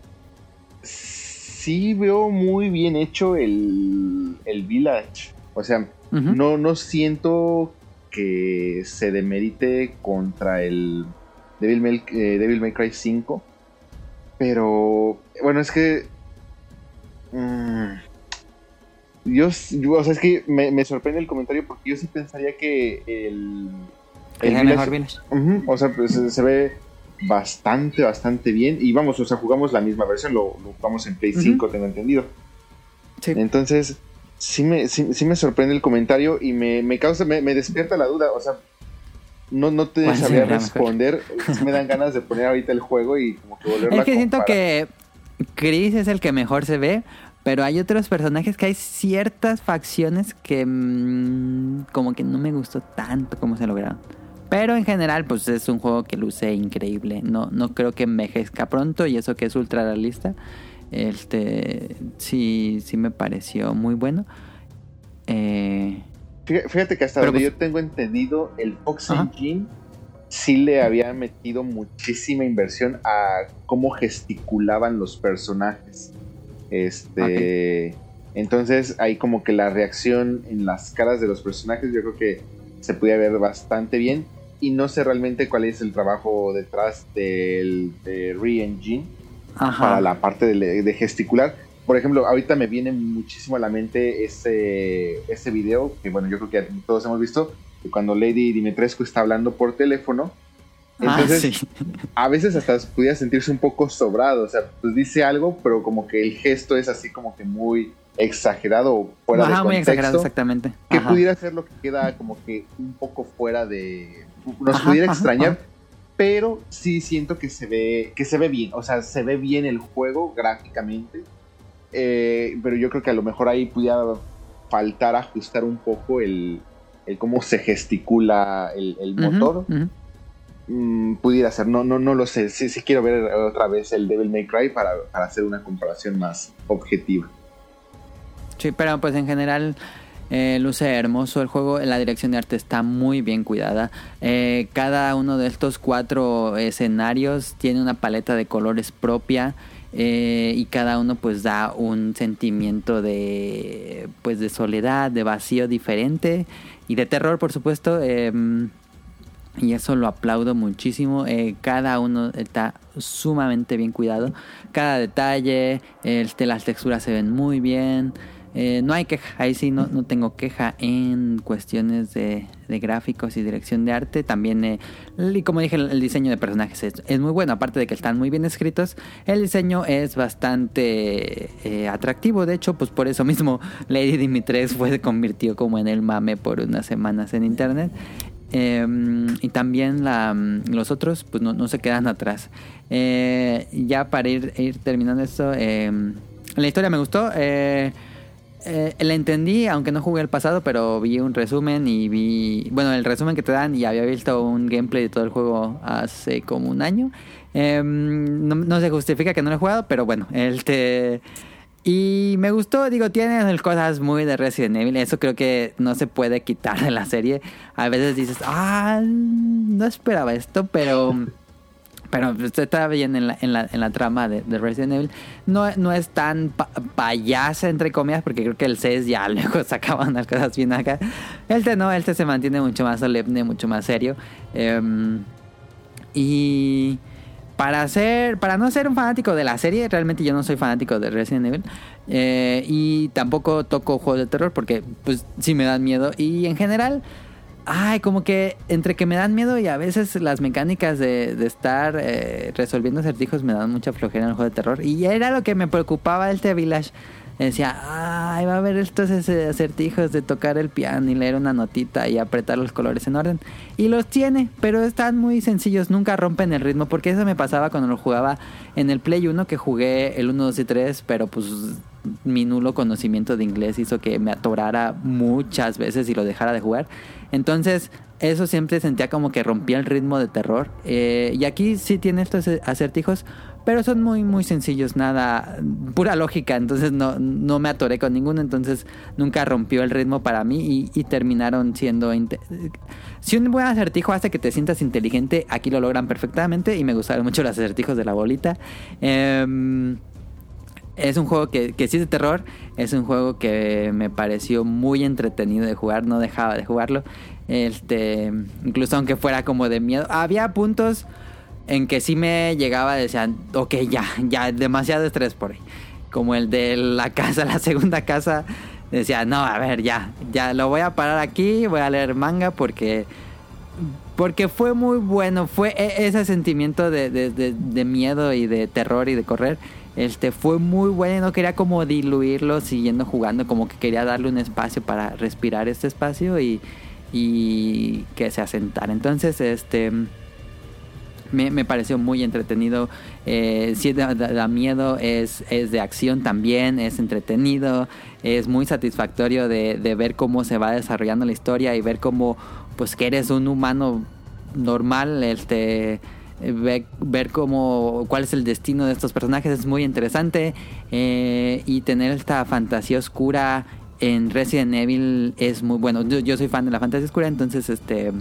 sí veo muy bien hecho el, el village. O sea, no, no siento que se demerite contra el Devil May, eh, Devil May Cry 5. Pero, bueno, es que... mm, yo, yo- o sea, es que me, me sorprende el comentario porque yo sí pensaría que el... El Village- mejor Village. Ujú, o sea, pues se, se ve bastante, bastante bien. Y vamos, o sea, jugamos la misma versión, lo, lo jugamos en Play Ujú. 5, tengo entendido. Sí. Entonces, sí me, sí, sí me sorprende el comentario y me, me causa, me, me despierta la duda. O sea, no, no te ¿Cuál sabría será mejor? responder. Sí me dan ganas de poner ahorita el juego y como que volverlo Es que a siento que Chris es el que mejor se ve, pero hay otros personajes que hay ciertas facciones que mm, como que no me gustó tanto como se lograron. Pero en general, pues es un juego que luce increíble. No, no creo que envejezca pronto y eso que es ultra realista. Este sí, sí me pareció muy bueno. Eh, Fíjate, que hasta donde pues- yo tengo entendido, el Fox. Engine sí le había metido muchísima inversión a cómo gesticulaban los personajes. Este. Entonces, ahí como que la reacción en las caras de los personajes, yo creo que se podía ver bastante bien. y no sé realmente cuál es el trabajo detrás del de Re-Engine Ajá. para la parte de, de gesticular. Por ejemplo, ahorita me viene muchísimo a la mente ese, ese video, que bueno, yo creo que todos hemos visto, de cuando Lady Dimitrescu está hablando por teléfono. Ah, Entonces, sí. a veces hasta pudiera sentirse un poco sobrado, o sea, pues dice algo, pero como que el gesto es así como que muy exagerado o fuera Ajá, de muy contexto. exagerado, exactamente. que Ajá. pudiera ser lo que queda como que un poco fuera de nos Ajá, pudiera extrañar. Pero sí siento que se ve que se ve bien o sea se ve bien el juego gráficamente Eh, pero yo creo que a lo mejor ahí pudiera faltar ajustar un poco el, el cómo se gesticula el, motor. Mm, pudiera ser no no no lo sé sí, sí quiero ver otra vez el Devil May Cry para, para hacer una comparación más objetiva Sí, pero pues en general eh, luce hermoso el juego. La dirección de arte está muy bien cuidada. Eh, cada uno de estos cuatro escenarios tiene una paleta de colores propia. eh, y cada uno pues da un sentimiento de pues de soledad, de vacío diferente y de terror por supuesto. em, y eso lo aplaudo muchísimo. Cada uno está sumamente bien cuidado. Cada detalle, este, las texturas se ven muy bien. Eh, no hay queja, ahí sí no, no tengo queja en cuestiones de, de gráficos y dirección de arte. También, eh, y como dije, el, diseño de personajes es, muy bueno. Aparte de que están muy bien escritos, el diseño es bastante eh, atractivo. De hecho, pues por eso mismo Lady Dimitrescu fue, convirtió como en el mame por unas semanas en internet. Eh, y también los otros pues no, no se quedan atrás. Eh, ya para ir, ir terminando esto, eh, la historia me gustó. Eh, la entendí, aunque no jugué el pasado, pero vi un resumen y vi, bueno, el resumen que te dan y había visto un gameplay de todo el juego hace como un año. Eh, no, no se justifica que no lo he jugado, pero bueno, el te... Y me gustó, digo, tiene cosas muy de Resident Evil. Eso creo que no se puede quitar de la serie. A veces dices, ah, no esperaba esto, pero. Pero pues, está bien en la, en la, en la trama de, de Resident Evil. No, no es tan pa- payasa, entre comillas, porque creo que el 6 ya luego sacaban unas cosas bien acá. Este no, este se mantiene mucho más solemne, mucho más serio. Em, y para ser para no ser un fanático de la serie realmente yo no soy fanático de Resident Evil eh, y tampoco toco juegos de terror porque pues sí me dan miedo y en general ay como que entre que me dan miedo y a veces las mecánicas de, de estar eh, resolviendo acertijos me dan mucha flojera en el juego de terror y era lo que me preocupaba del The Village decía, ay, va a haber estos acertijos de tocar el piano y leer una notita y apretar los colores en orden. Y los tiene, pero están muy sencillos, nunca rompen el ritmo, porque eso me pasaba cuando lo jugaba en el Play 1, que jugué el 1, 2 y 3, pero pues mi nulo conocimiento de inglés hizo que me atorara muchas veces y lo dejara de jugar. Entonces, eso siempre sentía como que rompía el ritmo de terror. Eh, y aquí sí tiene estos acertijos, pero son muy, muy sencillos, nada, pura lógica. Entonces no, no me atoré con ninguno, entonces nunca rompió el ritmo para mí y, y terminaron siendo... Si un buen acertijo hace que te sientas inteligente, aquí lo logran perfectamente y me gustaron mucho los acertijos de la bolita. Em, es un juego que, que sí es de terror. Es un juego que me pareció muy entretenido de jugar. No dejaba de jugarlo. Este, incluso aunque fuera como de miedo. Había puntos en que sí me llegaba, decían, ok, ya, ya, demasiado estrés por ahí. Como el de la casa, la segunda casa. Decía, no, a ver, ya, ya lo voy a parar aquí. Voy a leer manga porque porque fue muy bueno, fue e- ese sentimiento de, de- de- de miedo y de terror y de correr. Este fue muy bueno no quería como diluirlo siguiendo jugando, como que quería darle un espacio para respirar este espacio y, y que se asentara. Entonces, este me, me pareció muy entretenido. Eh, sí da, da- da miedo, es, es de acción también, es entretenido, es muy satisfactorio de, de ver cómo se va desarrollando la historia y ver cómo, pues que eres un humano normal, este ver, ver cómo cuál es el destino de estos personajes es muy interesante eh, y tener esta fantasía oscura en Resident Evil es muy bueno. Yo, yo soy fan de la fantasía oscura, entonces este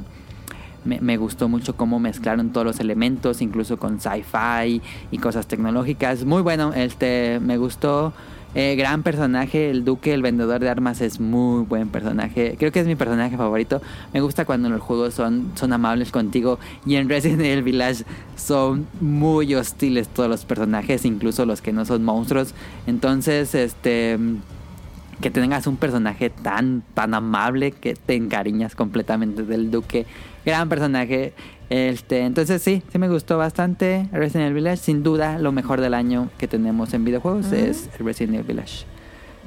me, me gustó mucho cómo mezclaron todos los elementos, incluso con sci-fi y cosas tecnológicas. Muy bueno, este me gustó. Eh, gran personaje, el duque, el vendedor de armas es muy buen personaje. Creo que es mi personaje favorito. Me gusta cuando los juegos son, son amables contigo. Y en Resident Evil Village son muy hostiles todos los personajes, incluso los que no son monstruos. Entonces, este que tengas un personaje tan, tan amable que te encariñas completamente del duque. Gran personaje. Este, entonces sí, sí me gustó bastante Resident Evil Village. Sin duda, lo mejor del año que tenemos en videojuegos es Resident Evil Village.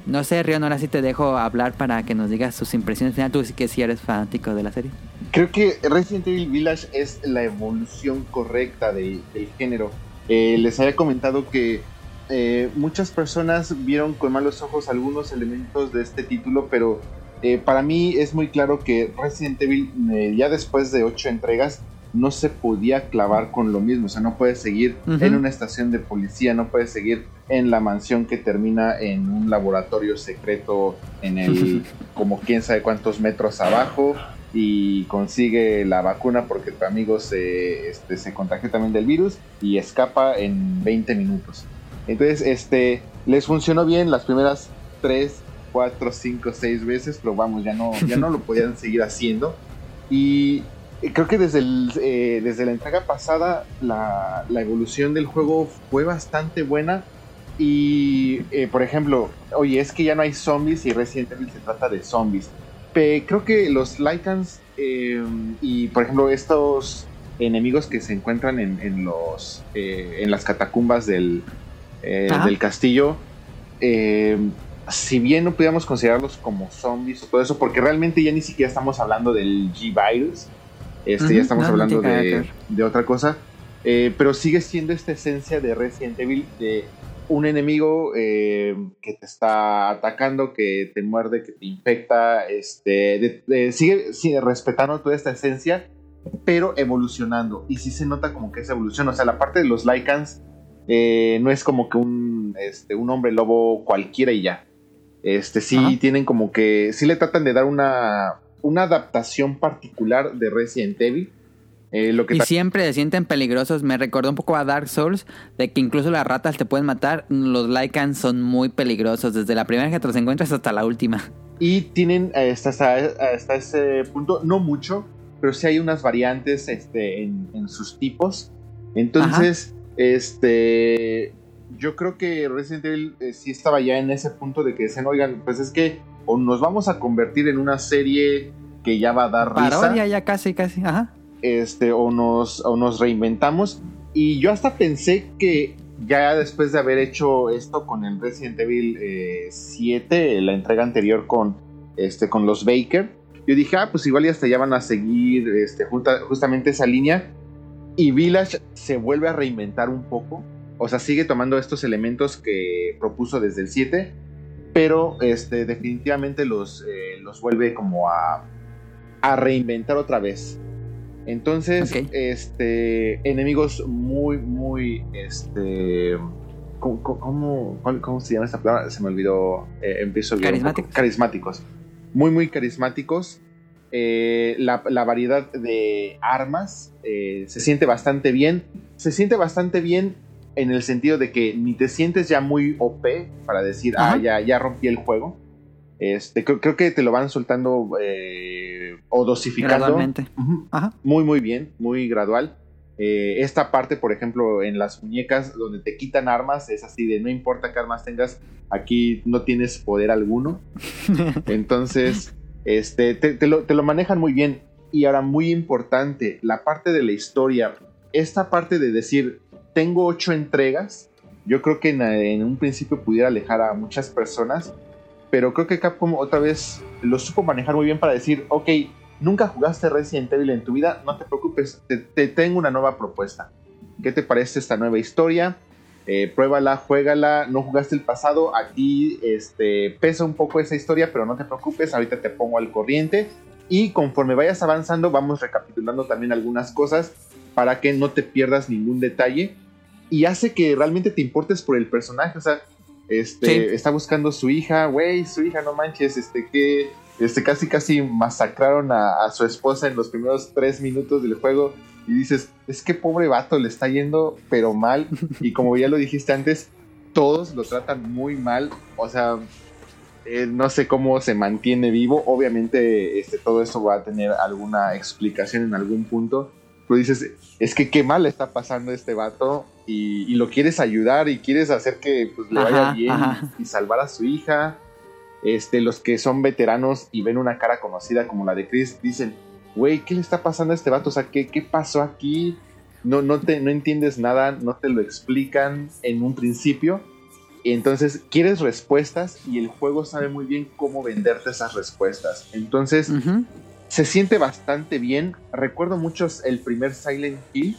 No sé, Rion, ahora sí te dejo hablar para que nos digas sus impresiones final. Tú sí que sí eres fanático de la serie. Creo que Resident Evil Village es la evolución correcta de- del género. Eh, les había comentado que eh, muchas personas vieron con malos ojos algunos elementos de este título, pero eh, para mí es muy claro que Resident Evil, eh, ya después de ocho entregas, no se podía clavar con lo mismo. O sea, no puedes seguir en una estación de policía, no puedes seguir en la mansión que termina en un laboratorio secreto en el, como quién sabe cuántos metros abajo y consigue la vacuna porque tu amigo se, este, se contagió también del virus y escapa en 20 minutos. Entonces, este, les funcionó bien las primeras 3, 4, 5, 6 veces, pero vamos, ya no, ya no lo podían seguir haciendo. Y creo que desde, el, eh, desde la entrega pasada la, la evolución del juego fue bastante buena. Y, eh, por ejemplo, oye, es que ya no hay zombies y Resident Evil se trata de zombies. Pe- creo que los Lycans eh, y, por ejemplo, estos enemigos que se encuentran en, en los, eh, en las catacumbas del, eh, Ajá. del castillo, eh, si bien no pudiéramos considerarlos como zombies o todo eso, porque realmente ya ni siquiera estamos hablando del G-Virus, este, Ujú, ya estamos no, no hablando que de, de otra cosa, eh, pero sigue siendo esta esencia de Resident Evil de un enemigo eh, que te está atacando, que te muerde, que te infecta, este, de- de- sigue, sigue respetando toda esta esencia, pero evolucionando. Y sí se nota como que esa evolución, o sea, la parte de los Lycans eh, no es como que un, este, un hombre lobo cualquiera y ya. Este, sí Ajá. tienen como que, sí le tratan de dar una, una adaptación particular de Resident Evil. Eh, lo que Y siempre se sienten peligrosos. Me recordó un poco a Dark Souls, de que incluso las ratas te pueden matar. Los Lycans son muy peligrosos, desde la primera que te los encuentras hasta la última. Y tienen eh, hasta, hasta, hasta ese punto, no mucho, pero sí hay unas variantes este, en, en sus tipos. Entonces, este yo creo que Resident Evil eh, sí estaba ya en ese punto de que dicen, oigan, pues es que o nos vamos a convertir en una serie que ya va a dar risa. Parodia ya casi, casi. Ajá. este, o nos, o nos reinventamos. Y yo hasta pensé que ya después de haber hecho esto con el Resident Evil eh, 7, la entrega anterior con, este, con los Baker, yo dije, ah, pues igual y hasta ya van a seguir este, junta- justamente esa línea. Y Village se vuelve a reinventar un poco. O sea, sigue tomando estos elementos que propuso desde el 7, pero este, definitivamente los, eh, los vuelve como a, a reinventar otra vez. Entonces, este, enemigos muy, muy, este, ¿cómo, cómo, se llama esta palabra? Se me olvidó. Eh, empiezo poco. Carismáticos. Carismáticos. Muy, muy carismáticos. Eh, la, la variedad de armas eh, se siente bastante bien. Se siente bastante bien en el sentido de que ni te sientes ya muy OP para decir, ah, Ajá. ya, ya rompí el juego. Este, creo, creo que te lo van soltando eh, o dosificando. Gradualmente. Ajá. Muy, muy bien, muy gradual. Eh, esta parte, por ejemplo, en las muñecas donde te quitan armas, es así de no importa qué armas tengas, aquí no tienes poder alguno. Entonces, este, te, lo, manejan muy bien. Y ahora, muy importante, la parte de la historia. Esta parte de decir, tengo ocho entregas, yo creo que en, en un principio pudiera alejar a muchas personas, pero creo que Capcom otra vez lo supo manejar muy bien para decir, ok, nunca jugaste Resident Evil en tu vida, no te preocupes, te, te tengo una nueva propuesta. ¿Qué te parece esta nueva historia? Eh, pruébala, juégala, no jugaste el pasado, aquí este, pesa un poco esa historia, pero no te preocupes, ahorita te pongo al corriente. Y conforme vayas avanzando, vamos recapitulando también algunas cosas para que no te pierdas ningún detalle. Y hace que realmente te importes por el personaje, o sea, este, Sí. está buscando su hija, güey, su hija, no manches, este, que este, casi casi masacraron a, a su esposa en los primeros tres minutos del juego. Y dices, es que pobre vato, le está yendo, pero mal. Y como ya lo dijiste antes, todos lo tratan muy mal. O sea, eh, no sé cómo se mantiene vivo. Obviamente, este, todo eso va a tener alguna explicación en algún punto. Pero dices, es que qué mal le está pasando a este vato. Y, y lo quieres ayudar y quieres hacer que pues, le vaya Ajá, bien ajá. y salvar a su hija. Este, los que son veteranos y ven una cara conocida como la de Chris dicen, güey, ¿qué le está pasando a este vato? O sea, ¿qué, qué pasó aquí? No, no, te, no entiendes nada, no te lo explican en un principio. Entonces quieres respuestas y el juego sabe muy bien cómo venderte esas respuestas. Entonces se siente bastante bien. Recuerdo mucho el primer Silent Hill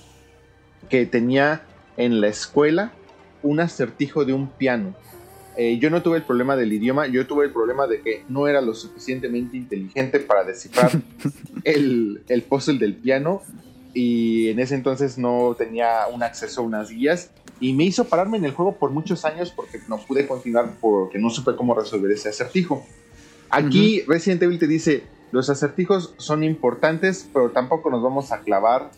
que tenía en la escuela un acertijo de un piano. Eh, yo no tuve el problema del idioma, yo tuve el problema de que no era lo suficientemente inteligente para descifrar el, el puzzle del piano y en ese entonces no tenía un acceso a unas guías y me hizo pararme en el juego por muchos años porque no pude continuar porque no supe cómo resolver ese acertijo. Aquí Resident Evil te dice, los acertijos son importantes, pero tampoco nos vamos a clavar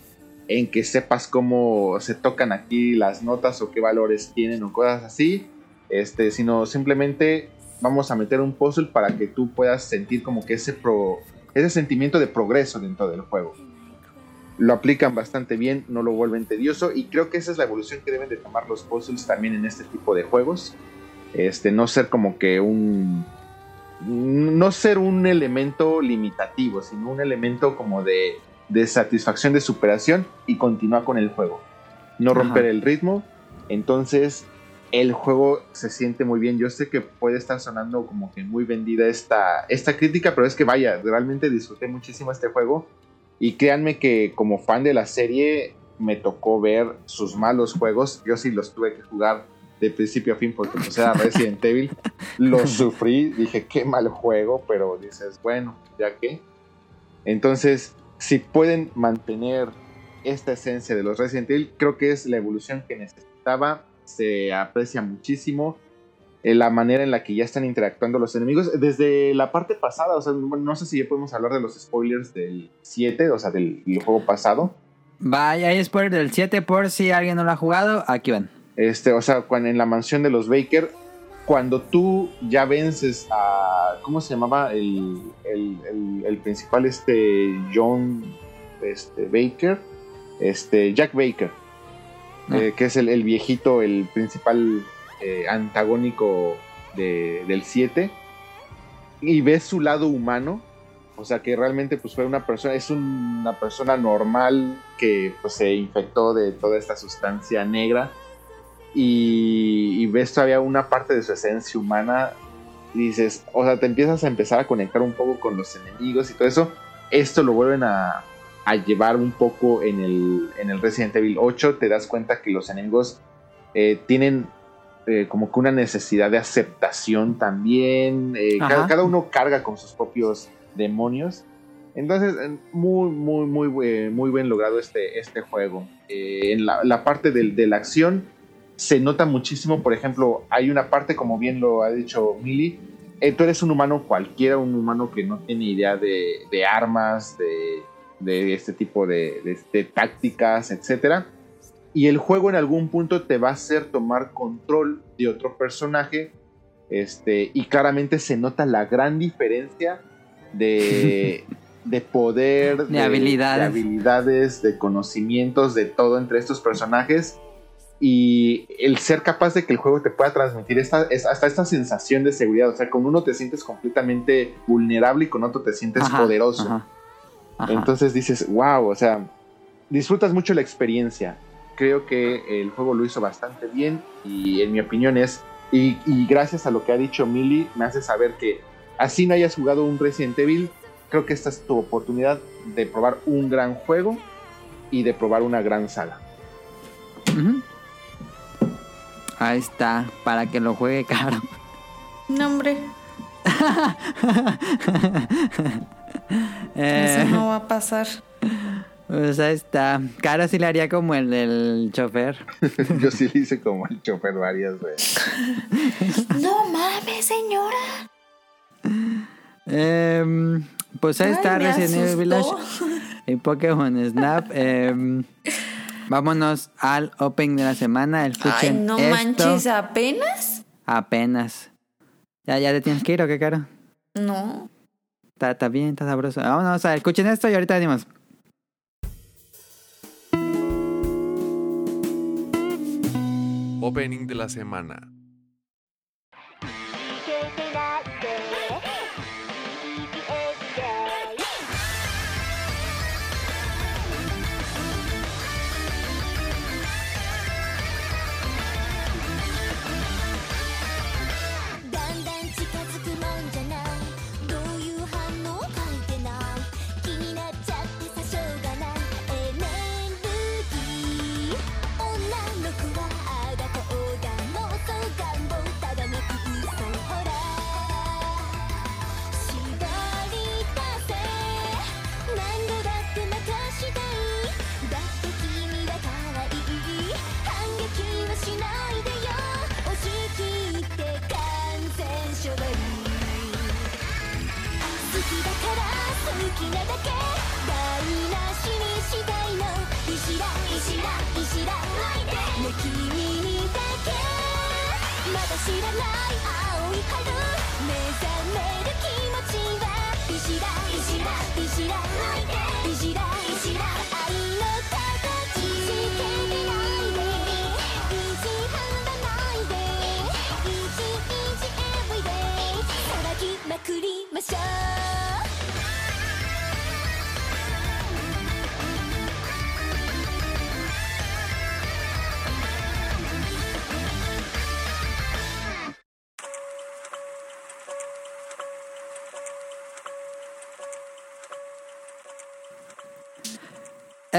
en que sepas cómo se tocan aquí las notas o qué valores tienen o cosas así, este, sino simplemente vamos a meter un puzzle para que tú puedas sentir como que ese, pro, ese sentimiento de progreso dentro del juego. Lo aplican bastante bien, no lo vuelven tedioso y creo que esa es la evolución que deben de tomar los puzzles también en este tipo de juegos. Este, no ser como que un... No ser un elemento limitativo, sino un elemento como de, de satisfacción, de superación y continuar con el juego. No Ajá. romper el ritmo. Entonces, el juego se siente muy bien. Yo sé que puede estar sonando como que muy vendida esta, esta crítica, pero es que vaya, realmente disfruté muchísimo este juego. Y créanme que como fan de la serie me tocó ver sus malos juegos. Yo sí los tuve que jugar de principio a fin porque pues era Resident Evil. Lo sufrí, dije qué mal juego, pero dices, bueno, ya que. Entonces, si pueden mantener esta esencia de los Resident Evil, creo que es la evolución que necesitaba. Se aprecia muchísimo eh, la manera en la que ya están interactuando los enemigos. Desde la parte pasada, o sea, no sé si ya podemos hablar de los spoilers del 7, o sea, del, del juego pasado. Vaya, hay spoiler del 7 por si alguien no lo ha jugado. Aquí van. Este, o sea, cuando en la mansión de los Baker, cuando tú ya vences a. ¿Cómo se llamaba? El, el, el- el principal, este. John este, Baker. Este. Jack Baker. Ah. eh, que es el, viejito, el principal eh, antagónico de- del 7. Y ves su lado humano. O sea que realmente pues fue una persona, es una persona normal que pues se infectó de toda esta sustancia negra y, y ves todavía una parte de su esencia humana y dices, o sea, te empiezas a empezar a conectar un poco con los enemigos y todo eso. Esto lo vuelven a, a llevar un poco en el, en el Resident Evil 8. Te das cuenta que los enemigos eh, tienen eh, como que una necesidad de aceptación también. Eh, cada, cada uno carga con sus propios demonios. Entonces, muy, muy, muy, muy bien logrado este, este juego. En la, la parte de la acción se nota muchísimo. Por ejemplo, hay una parte, como bien lo ha dicho Millie, eh, tú eres un humano cualquiera, un humano que no tiene idea de, de armas, de, de este tipo de, de- de tácticas, etcétera. Y el juego en algún punto te va a hacer tomar control de otro personaje. Este, y claramente se nota la gran diferencia de, de poder, De habilidades. de habilidades, de conocimientos, de todo entre estos personajes. Y el ser capaz de que el juego te pueda transmitir esta, es- hasta esta sensación de seguridad. O sea, con uno te sientes completamente vulnerable y con otro te sientes Ajá, poderoso. ajá, ajá. Entonces dices, wow, o sea, disfrutas mucho la experiencia. Creo que el juego lo hizo bastante bien y en mi opinión es, y, y gracias a lo que ha dicho Millie, me hace saber que así no hayas jugado un Resident Evil, creo que esta es tu oportunidad de probar un gran juego y de probar una gran saga. Ujú. Ahí está, para que lo juegue caro. No, hombre, Eh, eso no va a pasar. Pues ahí está. Caro sí le haría como el del chofer. Yo sí le hice como el chofer varias veces. No mames, señora. Em, pues ahí Ay, está Resident Evil Village y Pokémon Snap. Em, Vámonos al Open de la semana. Ay, Escuchen no esto. manches, ¿apenas? Apenas. ¿Ya, ya te tienes que ir o qué, caro? No. Está, está bien, está sabroso. Vámonos a escuchen esto y ahorita venimos. Opening de la semana. なだけ台無しにしたいの石だ石だ石だね君にだけまだ知らない青い春目覚め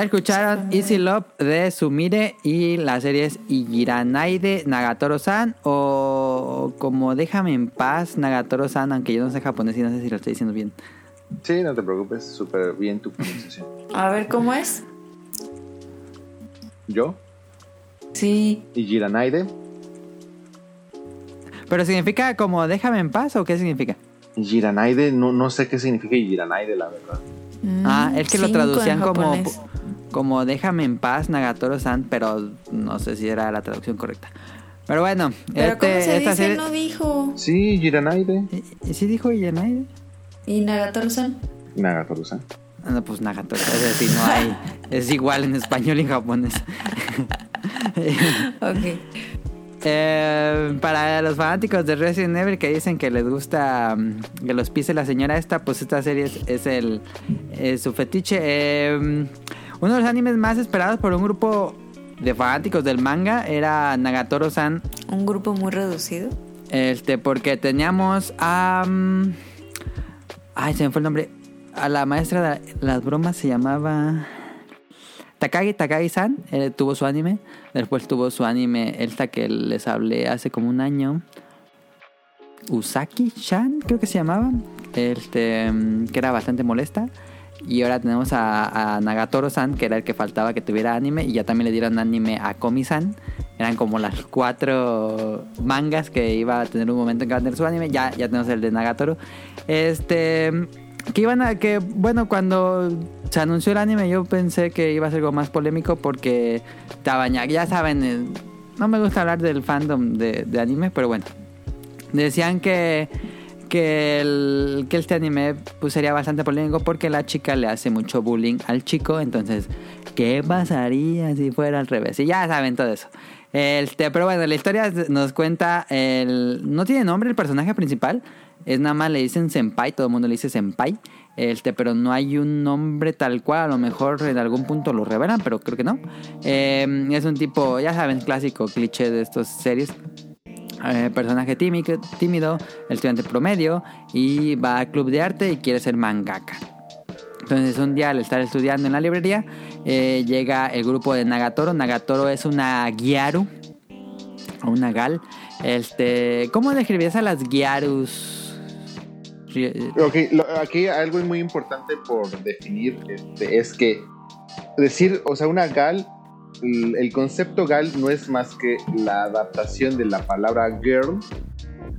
Escucharon Easy Love de Sumire y la serie es Igiranaide Nagatoro-san o como Déjame en paz Nagatoro-san, aunque yo no sé japonés y no sé si lo estoy diciendo bien. Sí, no te preocupes, súper bien tu pronunciación. A ver, ¿cómo es? Yo Sí. y Giranaide. ¿Pero significa como Déjame en paz o qué significa? Giranaide, no, no sé qué significa Giranaide, la verdad. Ah, es que lo Mm, traducían como, japonés. Como Déjame en paz Nagatoro-san, pero no sé si era la traducción correcta. Pero bueno, Pero este- ¿cómo se esta dice? serie... No dijo. Sí, Giranaide. ¿Y- ¿Sí dijo Igiranaide? ¿Y Nagatoro-san? Nagatoru-san. Ah, No, pues Nagatoro, es decir, no hay... Es igual en español y en japonés. Ok. Eh, para los fanáticos de Resident Evil que dicen que les gusta mm, que los pise la señora esta, pues esta serie es, es el es su fetiche. Eh, uno de los animes más esperados por un grupo de fanáticos del manga era Nagatoro-san. Un grupo muy reducido. Este, porque teníamos a. mm, ay, se me fue el nombre. A la maestra de las bromas se llamaba. Takagi Takagi-san. eh, tuvo su anime. Después tuvo su anime, esta que les hablé hace como un año. Usaki-chan, creo que se llamaba. Este, mm, que era bastante molesta. Y ahora tenemos a, a Nagatoro-san, que era el que faltaba que tuviera anime. Y ya también le dieron anime a Komi-san. Eran como las cuatro mangas que iba a tener un momento en que iba a tener su anime. Ya, ya tenemos el de Nagatoro. Este. Que iban a. Que bueno, cuando se anunció el anime, yo pensé que iba a ser algo más polémico porque estaban ya. Ya saben, eh, no me gusta hablar del fandom de, de anime, pero bueno. Decían que. Que, el, que este anime pues, sería bastante polémico porque la chica le hace mucho bullying al chico. Entonces, ¿qué pasaría si fuera al revés? Y ya saben todo eso. Este, pero bueno, la historia nos cuenta el... No tiene nombre el personaje principal. Es nada más le dicen senpai, todo el mundo le dice senpai. Este, pero no hay un nombre tal cual. A lo mejor en algún punto lo revelan, pero creo que no. Eh, es un tipo, ya saben, clásico cliché de estas series. Eh, personaje tímido, tímido, estudiante promedio y va al club de arte y quiere ser mangaka. Entonces un día al estar estudiando en la librería eh, llega el grupo de Nagatoro. Nagatoro es una Gyaru o una Gal. Este, ¿cómo describías a las Ok, lo- aquí algo muy importante por definir este, es que decir, o sea, una gal, el, el concepto gal no es más que la adaptación de la palabra girl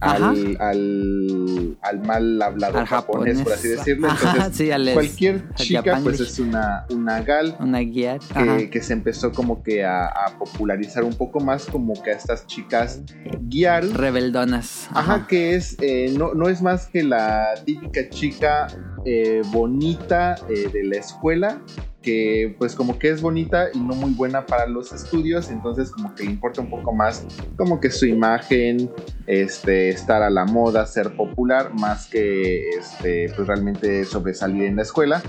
al, al, al mal hablado Al japonés, por así decirlo. Ajá, Entonces, sí, cualquier al chica pues es una, una gal Una guía. Que, que se empezó como que a, a popularizar un poco más como que a estas chicas guiar. Rebeldonas. Ajá, que es, eh, no, no es más que la típica chica eh, bonita eh, de la escuela, que pues como que es bonita y no muy buena para los estudios, entonces como que le importa un poco más como que su imagen, este, estar a la moda, ser popular, más que este, pues realmente sobresalir en la escuela.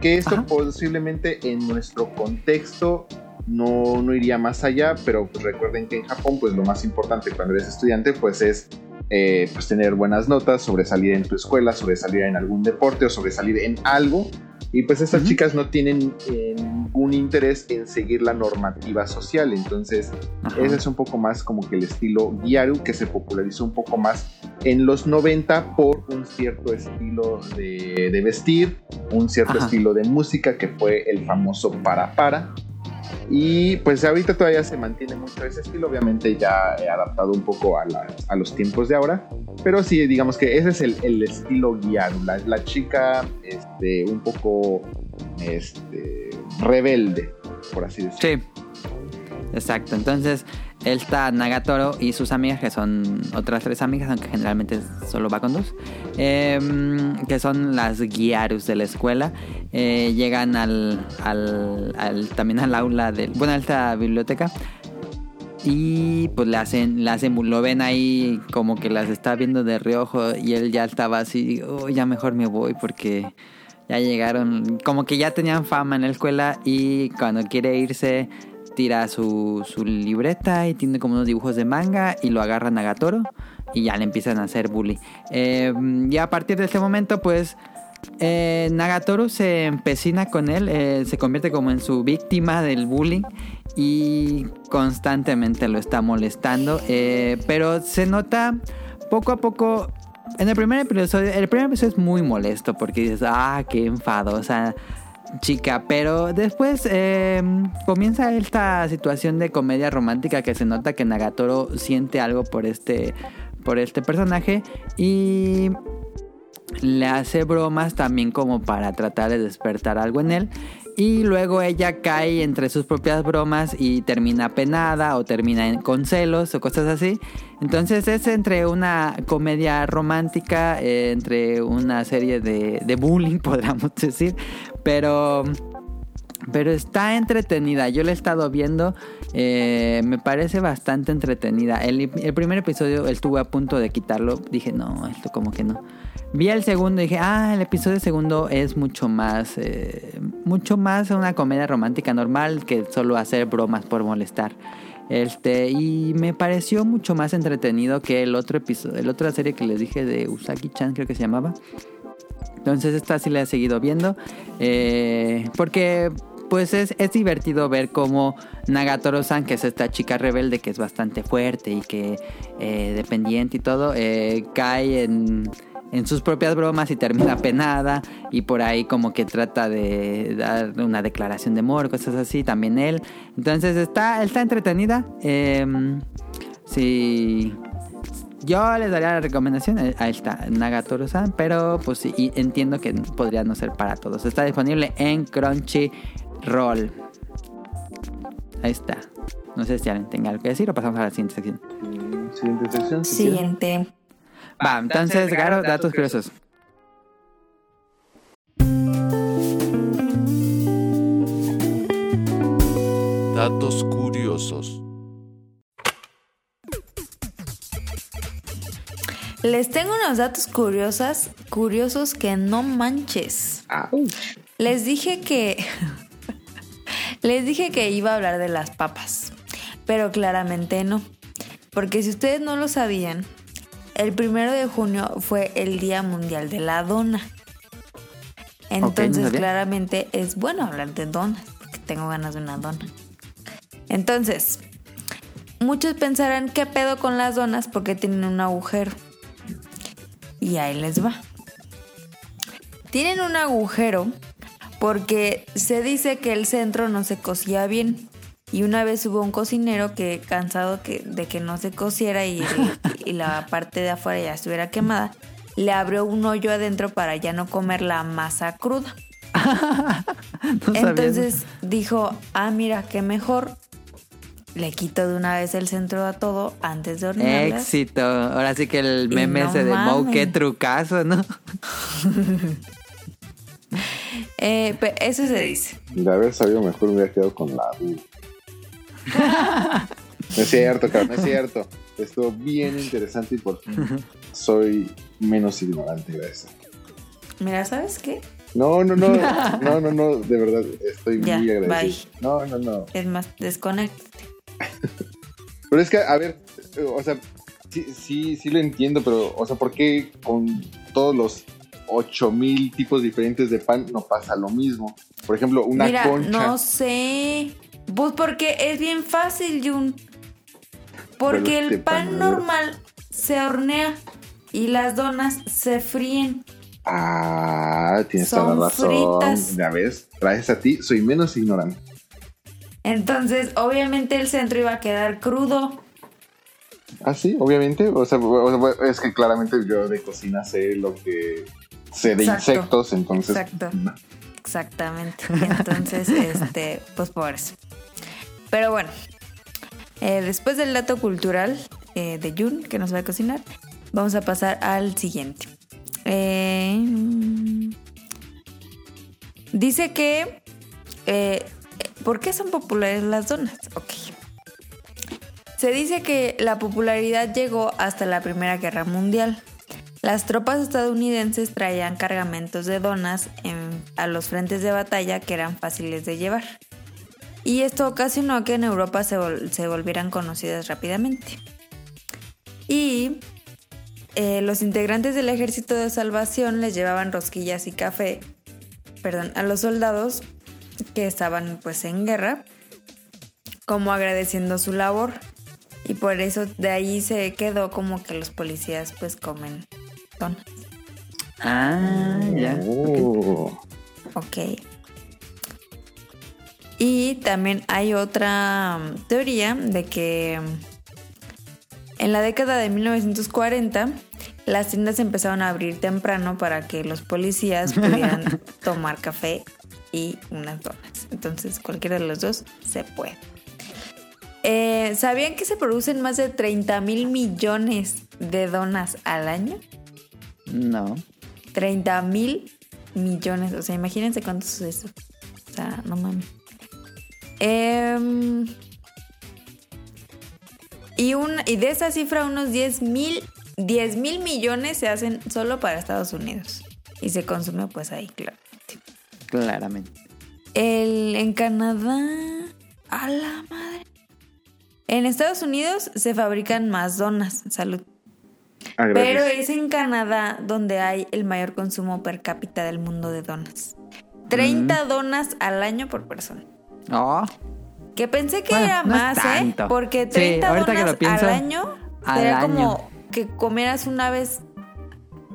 Que esto Ajá. posiblemente en nuestro contexto no, no iría más allá, pero pues recuerden que en Japón pues lo más importante cuando eres estudiante pues es eh, pues tener buenas notas, sobresalir en tu escuela, sobresalir en algún deporte o sobresalir en algo. Y pues estas chicas no tienen eh, ningún interés en seguir la normativa social. Entonces, ese es un poco más como que el estilo Gyaru que se popularizó un poco más en los 90 por un cierto estilo de, de vestir, un cierto estilo de música que fue el famoso para para. Y pues ahorita todavía se mantiene mucho ese estilo, obviamente ya he adaptado un poco a, la- a los tiempos de ahora, pero sí, digamos que ese es el, el estilo Gyaru, la, la chica este, un poco este, rebelde, por así decirlo. Sí. Exacto. Entonces, él está Nagatoro y sus amigas, que son otras tres amigas, aunque generalmente solo va con dos, em, que son las guiarus de la escuela. Eh, llegan al, al, al- también al aula del. Bueno, a esta biblioteca. Y pues le hacen, le hacen, lo ven ahí como que las está viendo de reojo y él ya estaba así, "Oh, ya mejor me voy porque ya llegaron, como que ya tenían fama en la escuela y cuando quiere irse tira su, su libreta y tiene como unos dibujos de manga y lo agarra Nagatoro y ya le empiezan a hacer bully. Eh, y a partir de este momento pues eh, Nagatoro se empecina con él, eh, se convierte como en su víctima del bullying y constantemente lo está molestando. eh, pero se nota poco a poco. En el primer episodio, el primer episodio es muy molesto porque dices, ah, qué enfadosa chica. Pero después eh, comienza esta situación de comedia romántica que se nota que Nagatoro siente algo por este, por este personaje y le hace bromas también como para tratar de despertar algo en él. Y luego ella cae entre sus propias bromas y termina penada o termina con celos o cosas así. Entonces es entre una comedia romántica, eh, entre una serie de, de bullying, podríamos decir. Pero pero está entretenida. Yo la he estado viendo. eh, me parece bastante entretenida. El, el primer episodio estuve a punto de quitarlo. Dije, no, esto como que no. Vi el segundo y dije, ah, el episodio segundo es mucho más. eh, mucho más una comedia romántica normal que solo hacer bromas por molestar. Este, y me pareció mucho más entretenido que el otro episodio, el otra serie que les dije de Usagi-chan, creo que se llamaba. Entonces esta sí la he seguido viendo. eh, porque pues es, es divertido ver cómo Nagatoro-san, que es esta chica rebelde que es bastante fuerte y que eh, dependiente y todo, eh, cae en, en sus propias bromas y termina penada y por ahí como que trata de dar una declaración de amor, cosas así, también él. Entonces está, está entretenida. Eh, sí. Yo les daría la recomendación, ahí está, Nagatoro-san, pero pues sí, y entiendo que podría no ser para todos. Está disponible en Crunchyroll. Ahí está. No sé si alguien tenga algo que decir o pasamos a la siguiente sección. Mm, Siguiente sección. Siguiente. Va, entonces, Garo, datos curiosos. Datos curiosos. Les tengo unos datos curiosos, curiosos que no manches. Les dije que. Les dije que iba a hablar de las papas. Pero claramente no. Porque si ustedes no lo sabían, el primero de junio fue el Día Mundial de la Dona. Entonces, claramente es bueno hablar de donas. Porque tengo ganas de una dona. Entonces, muchos pensarán qué pedo con las donas porque tienen un agujero. Y ahí les va. Tienen un agujero porque se dice que el centro no se cocía bien. Y una vez hubo un cocinero que cansado que, de que no se cociera y, y la parte de afuera ya estuviera quemada, le abrió un hoyo adentro para ya no comer la masa cruda. No Entonces dijo, ah, mira, qué mejor. Le quito de una vez el centro a todo antes de hornearlas. Éxito. Ahora sí que el meme no ese de qué trucazo, ¿no? Eh, eso se dice. De haber sabido mejor me hubiera quedado con la no es cierto, cabrón, no es cierto. Estuvo bien interesante y por fin soy menos ignorante, gracias. Mira, ¿sabes qué? No, no, no, no, no, no, de verdad, estoy Ya, muy agradecido. No, no, no. Es más, desconecta. Pero es que, a ver, eh, o sea, sí, sí, sí lo entiendo, pero, o sea, ¿por qué con todos los 8000 tipos diferentes de pan no pasa lo mismo? Por ejemplo, una Mira, concha. no sé. Pues porque es bien fácil, Jun. Porque el pan pan, normal se hornea y las donas se fríen. Ah, tienes Son toda la razón. fritas. Ya ves, gracias a ti soy menos ignorante. Entonces, obviamente el centro iba a quedar crudo. Ah, sí, obviamente. O sea, es que claramente yo de cocina sé lo que sé de Exacto. insectos, entonces. Exacto. Exactamente. Entonces, este, pues por eso. Pero bueno, eh, después del dato cultural eh, de Jun, que nos va a cocinar, vamos a pasar al siguiente. Eh, dice que... ¿Por qué son populares las donas? Ok. Se dice que la popularidad llegó hasta la Primera Guerra Mundial. Las tropas estadounidenses traían cargamentos de donas a los frentes de batalla que eran fáciles de llevar. Y esto ocasionó que en Europa se volvieran conocidas rápidamente. Y eh, los integrantes del ejército de salvación les llevaban rosquillas y café, perdón, a los soldados que estaban pues en guerra, como agradeciendo su labor. Y por eso de ahí se quedó como que los policías pues comen donas. Ah, ya. Oh. Ok. Y también hay otra mm, teoría de que mm, en la década de 1940 las tiendas empezaron a abrir temprano para que los policías pudieran tomar café y unas donas. Entonces cualquiera de los dos se puede. Eh, ¿Sabían que se producen más de 30 mil millones de donas al año? No. 30 mil millones. O sea, imagínense cuánto es eso. O sea, no mames. Em, y, un, y de esa cifra, unos 10 mil 10 mil millones se hacen solo para Estados Unidos. Y se consume pues ahí, claro. Claramente. El, en Canadá. A la madre. En Estados Unidos se fabrican más donas. Salud. Ah, Pero es en Canadá donde hay el mayor consumo per cápita del mundo de donas. 30 donas al año por persona. Oh, Que pensé que Bueno, era no más, ¿eh? Porque Sí, 30 ahorita que donas pienso, al año al sería año. como que comieras una vez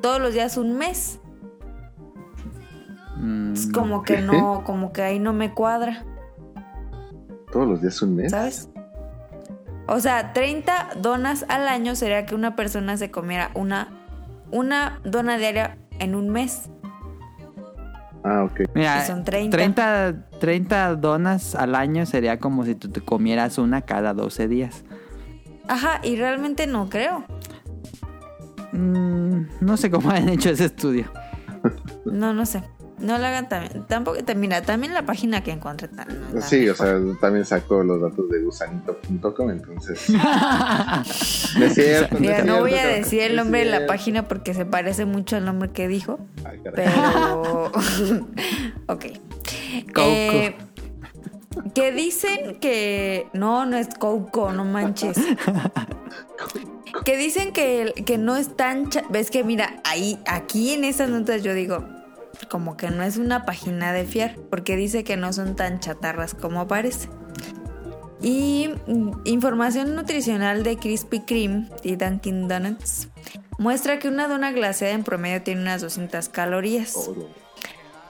todos los días un mes. Mm, Es como que no, como que ahí no me cuadra, Todos los días un mes. ¿sabes? O sea, 30 donas al año sería que una persona se comiera una, una dona diaria en un mes. Ah, ok. Mira, que son 30. 30, 30 donas al año sería como si tú te comieras una cada 12 días. Ajá, y realmente no creo. Mm, no sé cómo han hecho ese estudio. No, no sé. No lo hagan también. Tampoco, mira, también la página que encontré Sí, o sea, también sacó los datos de gusanito.com, entonces. no es cierto. Mira, no voy a decir el nombre de la página porque se parece mucho al nombre que dijo. Ay, caray. Pero. ok. Coco. Eh, que dicen que. No, no es Coco, no manches. que dicen que, que no es tan. Ves que, mira, ahí, aquí en estas notas yo digo. Como que no es una página de fiar. Porque dice que no son tan chatarras como parece. Y información nutricional de Krispy Kreme y Dunkin' Donuts muestra que una dona glaseada en promedio tiene unas 200 calorías.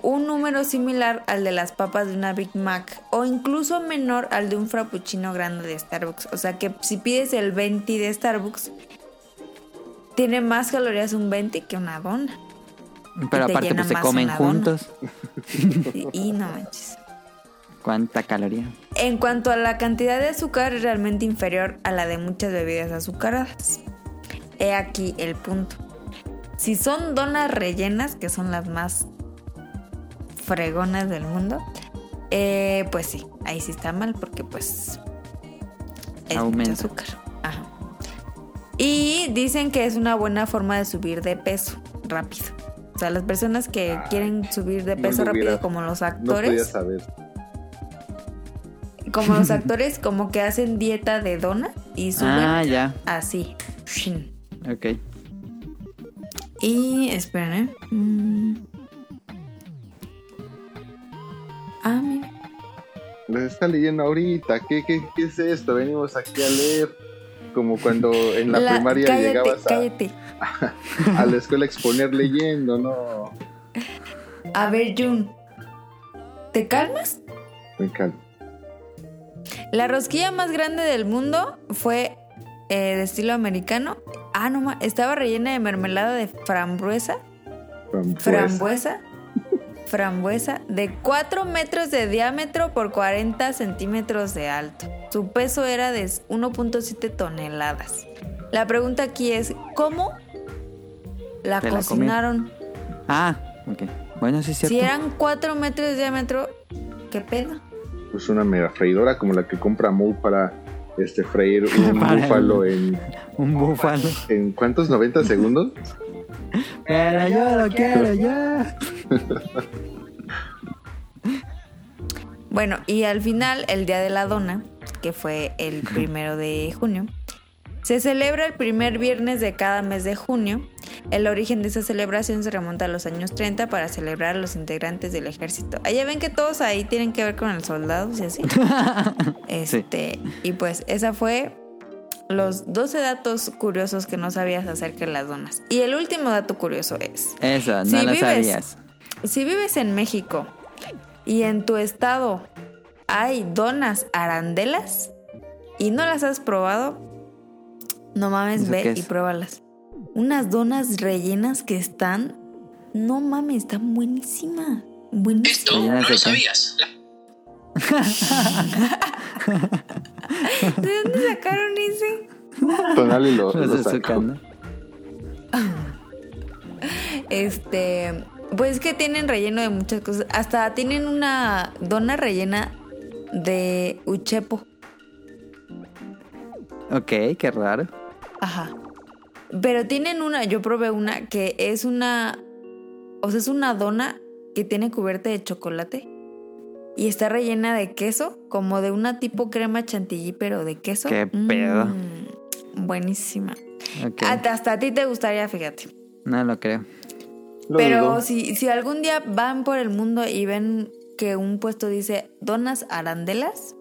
Un número similar al de las papas de una Big Mac o incluso menor al de un frappuccino grande de Starbucks. O sea que si pides el 20 de Starbucks, Tiene más calorías un 20 que una dona. Pero te aparte pues se comen juntos. Y, y no manches. ¿Cuánta caloría? En cuanto a la cantidad de azúcar, es realmente inferior a la de muchas bebidas azucaradas. He aquí el punto. Si son donas rellenas, que son las más fregonas del mundo, eh, pues sí, ahí sí está mal porque pues es Aumenta. mucho azúcar. Ajá. Y dicen que es una buena forma de subir de peso rápido. O sea, las personas que Ay, quieren subir de no peso rápido hubiera- como los No actores, saber. como los actores como que hacen dieta de dona y suben Ah, ya. así. Ok. Y esperen, ¿eh? Mm. Ah, mira. Les está leyendo ahorita. ¿Qué, qué, qué es esto? Venimos aquí a leer. Como cuando en la, primaria cállate, llegabas a, cállate. a la escuela a exponer leyendo, ¿no? A ver, Jun. ¿Te calmas? Me encanta. La rosquilla más grande del mundo fue eh, de estilo americano. Ah, no, estaba rellena de mermelada de frambuesa. Frambuesa. Frambuesa. Frambuesa de 4 metros de diámetro por 40 centímetros de alto. Su peso era de 1.7 toneladas. La pregunta aquí es, ¿cómo la Te la cocinaron? Ah, ok. Bueno, sí es cierto. si eran 4 metros de diámetro, ¿qué pedo? Pues una mega freidora como la que compra Moe para este freír un búfalo en, Un búfalo. en ¿cuántos? ¿90 segundos? Pero yo lo quiero ya. Bueno, y al final, el Día de la Dona, que fue el primero de junio, se celebra el primer viernes de cada mes de junio. El origen de esa celebración se remonta a los años 30 para celebrar a los integrantes del ejército. Allá ven que todos ahí tienen que ver con el soldado y así. Este, y pues esa fue los 12 datos curiosos que no sabías acerca de las donas. Y el último dato curioso es, Eso, no Si lo vives- sabías. si vives en México y en tu estado hay donas arandelas y no las has probado, no mames, ¿Eso ve y pruébalas. Unas donas rellenas que están, no mames, están buenísimas. Buenísimas. Rellenas de qué? ¿De dónde sacaron ese? Tonal y lo, Los lo de sacó. ¿no? Este, pues que tienen relleno de muchas cosas. Hasta tienen una dona rellena de uchepo. Ok, qué raro. Ajá. Pero tienen una, yo probé una que es una, o sea, es una dona que tiene cubierta de chocolate y está rellena de queso, como de una tipo crema chantilly, pero de queso. Qué pedo. Mm, buenísima. Hasta, hasta a ti te gustaría, fíjate. No lo creo. Lo Pero si, si algún día van por el mundo y ven que un puesto dice donas arandelas,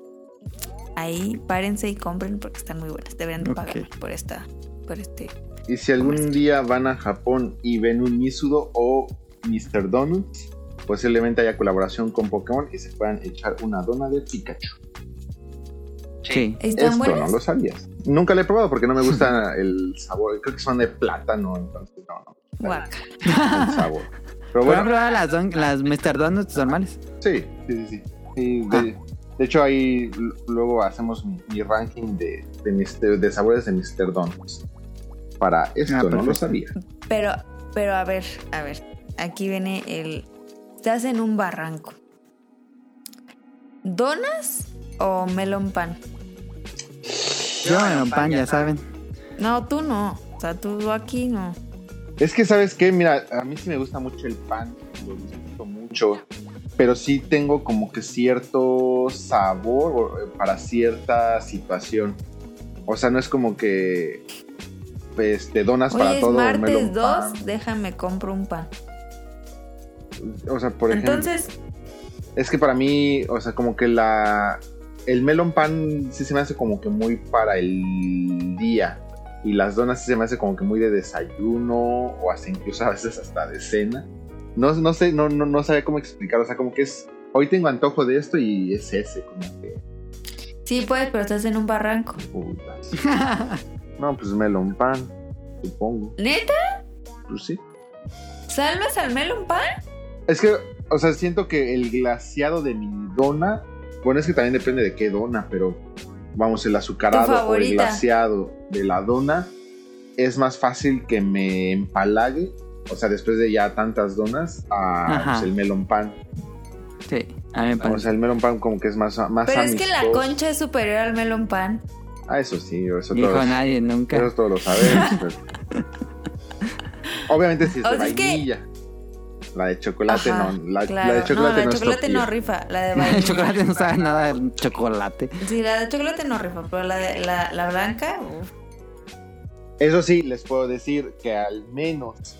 ahí párense y compren porque están muy buenas. Deberían de Ok. pagar por esta, por este. Y si algún día van a Japón y ven un Misudo o Mr. Donuts, posiblemente haya colaboración con Pokémon y se puedan echar una dona de Pikachu. Sí. ¿Están Esto buenas? no lo sabías. Nunca lo he probado porque no me gusta el sabor. Creo que son de plátano, entonces no, no. El sabor. Pero ¿Puedo bueno, probar las, don- las Mr. Donuts normales? sí, sí, sí. sí. Sí, de, de hecho, ahí luego hacemos mi, mi ranking de, de, sabores de Mr. Donuts. Para esto, Ah, no lo sabía. Pero, pero a ver, a ver. Aquí viene el. Estás en un barranco. ¿Donas o melon pan? Yo en pan, ya saben. No, tú no. O sea, tú aquí no. Es que, ¿sabes qué? Mira, a mí sí me gusta mucho el pan, lo disfruto mucho, pero sí tengo como que cierto sabor o- para cierta situación. O sea, no es como que pues, te donas Hoy para es todo. martes melon 2, pan. déjame compro un pan. O sea, por ejemplo, Entonces, es que para mí, o sea, como que la el melon pan sí se me hace como que muy para el día y las donas sí se me hace como que muy de desayuno o hasta incluso a veces hasta de cena. No, no sé, no, no, no sabía cómo explicar, o sea, como que es hoy tengo antojo de esto y es ese, como que sí puedes, pero estás en un barranco. putas. No, pues melon pan. supongo. ¿Neta? Pues sí. ¿Salvas al melon pan? Es que, o sea, siento que el glaseado de mi dona, bueno, es que también depende de qué dona, pero vamos, el azucarado o el glaseado de la dona es más fácil que me empalague, o sea, después de ya tantas donas, a pues, el melon pan. Sí, a mí me O sea, el melon pan como que es más, más Pero es que la amistoso. concha es superior al melon pan. Ah, eso sí, eso Dijo todos, nadie nunca. eso todos lo sabemos. pero- Obviamente si es O de sea, es que- vainilla. La de chocolate Ajá, no. La, claro. la de chocolate no, la de es chocolate no rifa. La de vainilla. Chocolate no sabe nada del chocolate. Sí, la de chocolate no rifa, pero la, de, la, la blanca, uf. Eso sí, les puedo decir que al menos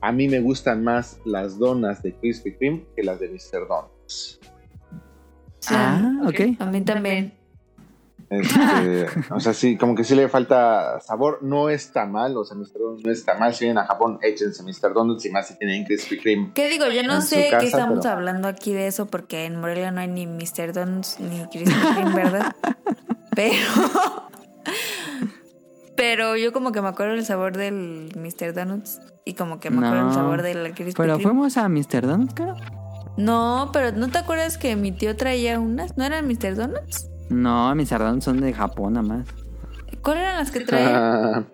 a mí me gustan más las donas de Krispy Kreme que las de Mr. Donuts. Sí, Ah, ok. A mí también. Este, o sea, sí, como que sí le falta sabor. No está mal, o sea, Mr. Donuts no está mal. Si vienen a Japón, échense Mr. Donuts y más si tienen Krispy Kreme. ¿Qué digo? Yo no sé casa, qué estamos pero- hablando aquí de eso porque en Morelia no hay ni Mr. Donuts ni Krispy Kreme, ¿verdad? Pero... Pero yo como que me acuerdo el sabor del Mr. Donuts y como que me acuerdo el sabor del Krispy Pero Kreme. fuimos a Mr. Donuts, claro. No, pero ¿no te acuerdas que mi tío traía unas? ¿No eran Mr. Donuts? No, mis Donuts son de Japón nada más. ¿Cuáles eran las que traía?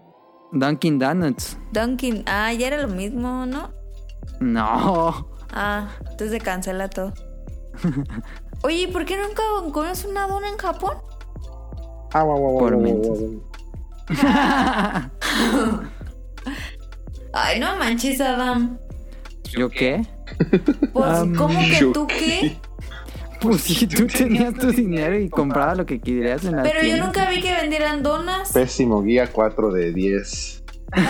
Dunkin' Donuts. Dunkin'. Ah, ya era lo mismo, ¿no? No. Ah, entonces se cancela todo. Oye, ¿y ¿por qué nunca comes una dona en Japón? ah, guau, guau, guau, Por Ay, no manches, Adam. ¿Yo qué? Pues, ¿cómo que yo tú qué? Pues si tú tenías tu dinero y comprabas lo que querías en la Pero yo tienda. nunca vi que vendieran donas. Pésimo guía 4 de 10.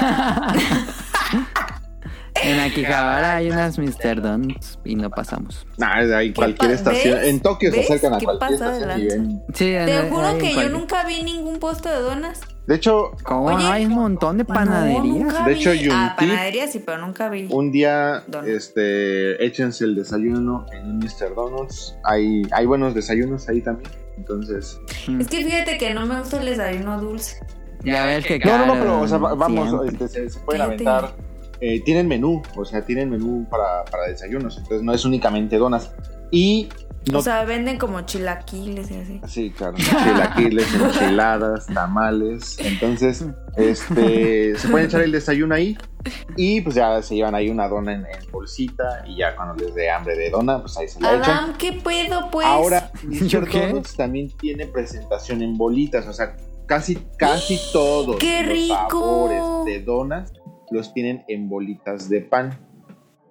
En Akihabara hay unas Mr. Donuts y no pasamos. Nah, ¿Qué cualquier pa- estación. ves? En Tokio se ¿Ves? acercan a ¿Qué cualquier pasa estación y adelante? ven. Sí, Te juro hay que yo nunca vi ningún puesto de donas. De hecho, ¿Cómo? Oye, hay un montón de panaderías. No, De vi. hecho, Ah, Yuntip- panadería sí, pero nunca vi. un día, este, échense el desayuno en un Mr. Donuts. Hay, hay buenos desayunos ahí también. Entonces, Es que fíjate que no me gusta el desayuno dulce. Ya ves que no, no, no, pero, o sea, va- vamos, este, se, se pueden aventar. eh, tienen menú, o sea, tienen menú para, para desayunos. Entonces, no es únicamente donas. Y no O sea, venden como chilaquiles y así. Sí, claro. Chilaquiles, enchiladas, tamales. Entonces, este, se pueden echar el desayuno ahí y pues ya se llevan ahí una dona en, en bolsita y ya cuando les dé hambre de dona, pues ahí se la echan. Adam, ¿qué puedo, pues? Ahora. Donuts también tiene presentación en bolitas, o sea, casi, casi todos ¡Qué los sabores de donas los tienen en bolitas de pan.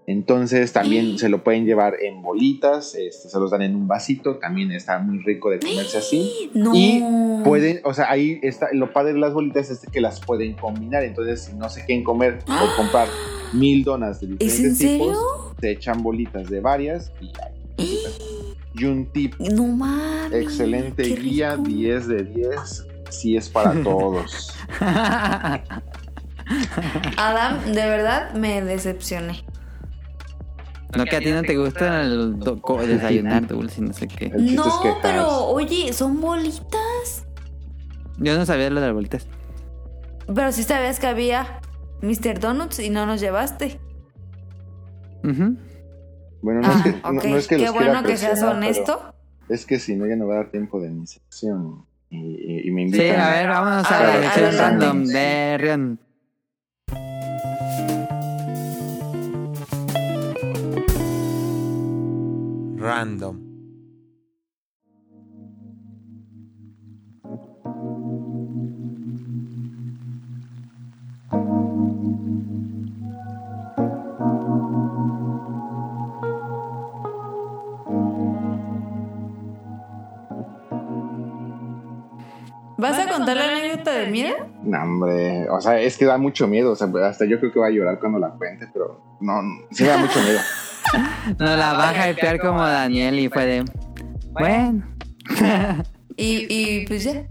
Entonces también se lo pueden llevar en bolitas, este, se los dan en un vasito, también está muy rico de comerse así. No. Y pueden, o sea, ahí está, lo padre de las bolitas es que las pueden combinar. Entonces, si no se quieren comer o comprar mil donas de ¿Es diferentes en tipos, se echan bolitas de varias y ahí. Y un tip, No mames. excelente guía, rico. 10 de 10, si es para todos. Adam, de verdad me decepcioné. No, que a ti no te gusta el desayunar dulce y no sé qué. No, pero oye, son bolitas. Yo no sabía lo de las bolitas. Pero sí sabías que había Mr. Donuts y no nos llevaste. Ujú. Bueno, no, Ah, es que, no- ok. no es que Qué los bueno que seas honesto. Es que si no, ya no va a dar tiempo de mi sección. Y, y- y me Sí, invitan. a ver, vámonos A a, ver, la sección random de Rion. Random. ¿Vas a contar la anécdota de miedo? No, hombre, o sea, es que da mucho miedo. O sea, hasta yo creo que va a llorar cuando la cuente, pero no, no, sí me da mucho miedo. Nos la va a hypear como Daniel y fue de. Bueno. Y, y pues ya.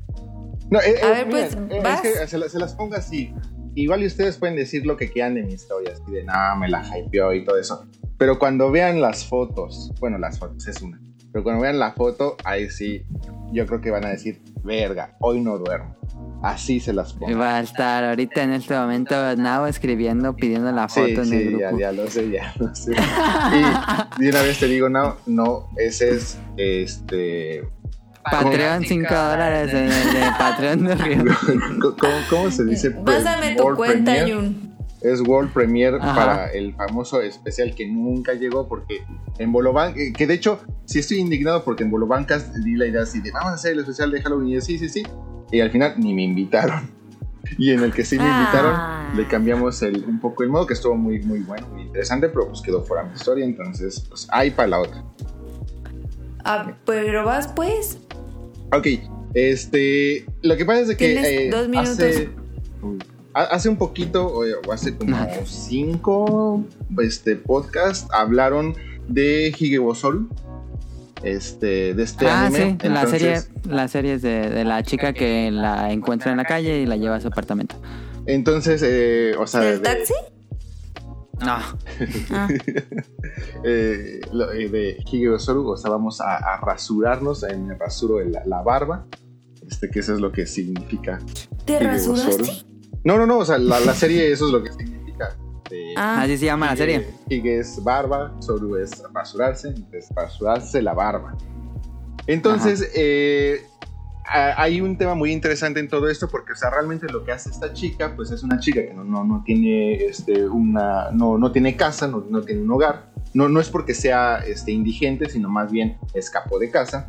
No, eh, A eh, ver, pues, miren, eh, es ¿vas? que se, la- se las pongo así. Igual y ustedes pueden decir lo que quieran de mi historia, así de nada, me la hypeó y todo eso. Pero cuando vean las fotos, bueno, las fotos es una, pero cuando vean la foto, ahí sí, yo creo que van a decir, verga, hoy no duermo. Así se las Y pongo. va a estar ahorita en este momento Nao escribiendo, pidiendo la foto Sí, en el sí, grupo. ya, ya lo sé, ya lo sé. Y de una vez te digo, no, no, ese es este. Patreon 5 dólares en el de Patreon de Río. ¿Cómo, cómo se dice? Pásame tu World cuenta. Jun. Es World Premiere Ajá. para el famoso especial que nunca llegó porque en Boloban, eh, que de hecho sí estoy indignado porque en Bolobancas di la idea así de vamos a hacer el especial de Halloween y yo, sí, sí, sí. Y al final ni me invitaron. Y en el que sí me Ah. invitaron le cambiamos el, un poco el modo que estuvo muy, muy bueno, muy interesante, pero pues quedó fuera mi historia, entonces pues hay para la otra. Ah, pero vas pues. Ok, este, lo que pasa es de que Tienes eh, dos minutos. hace, uy, hace un poquito o hace como cinco este podcast hablaron de Higebosoru, este, de este Ah, anime. sí, la serie, la serie es de, de la chica que la encuentra en la calle y la lleva a su apartamento. Entonces, eh, o sea, ¿Del de- taxi? No, Ah. eh, eh, de o sea, vamos a, a rasurarnos, eh, me rasuro la, la barba, este, que eso es lo que significa ¿Te rasuraste? No, no, no, o sea, la, la serie eso es lo que significa. Eh, Ah, así se llama la serie. Hige es barba, Soru es rasurarse, entonces rasurarse la barba. Entonces, eh, a- hay un tema muy interesante en todo esto porque, o sea, realmente lo que hace esta chica, pues es una chica que no, no, no tiene, este, una, no, no tiene casa, no, no tiene un hogar. No, no es porque sea este, indigente, sino más bien escapó de casa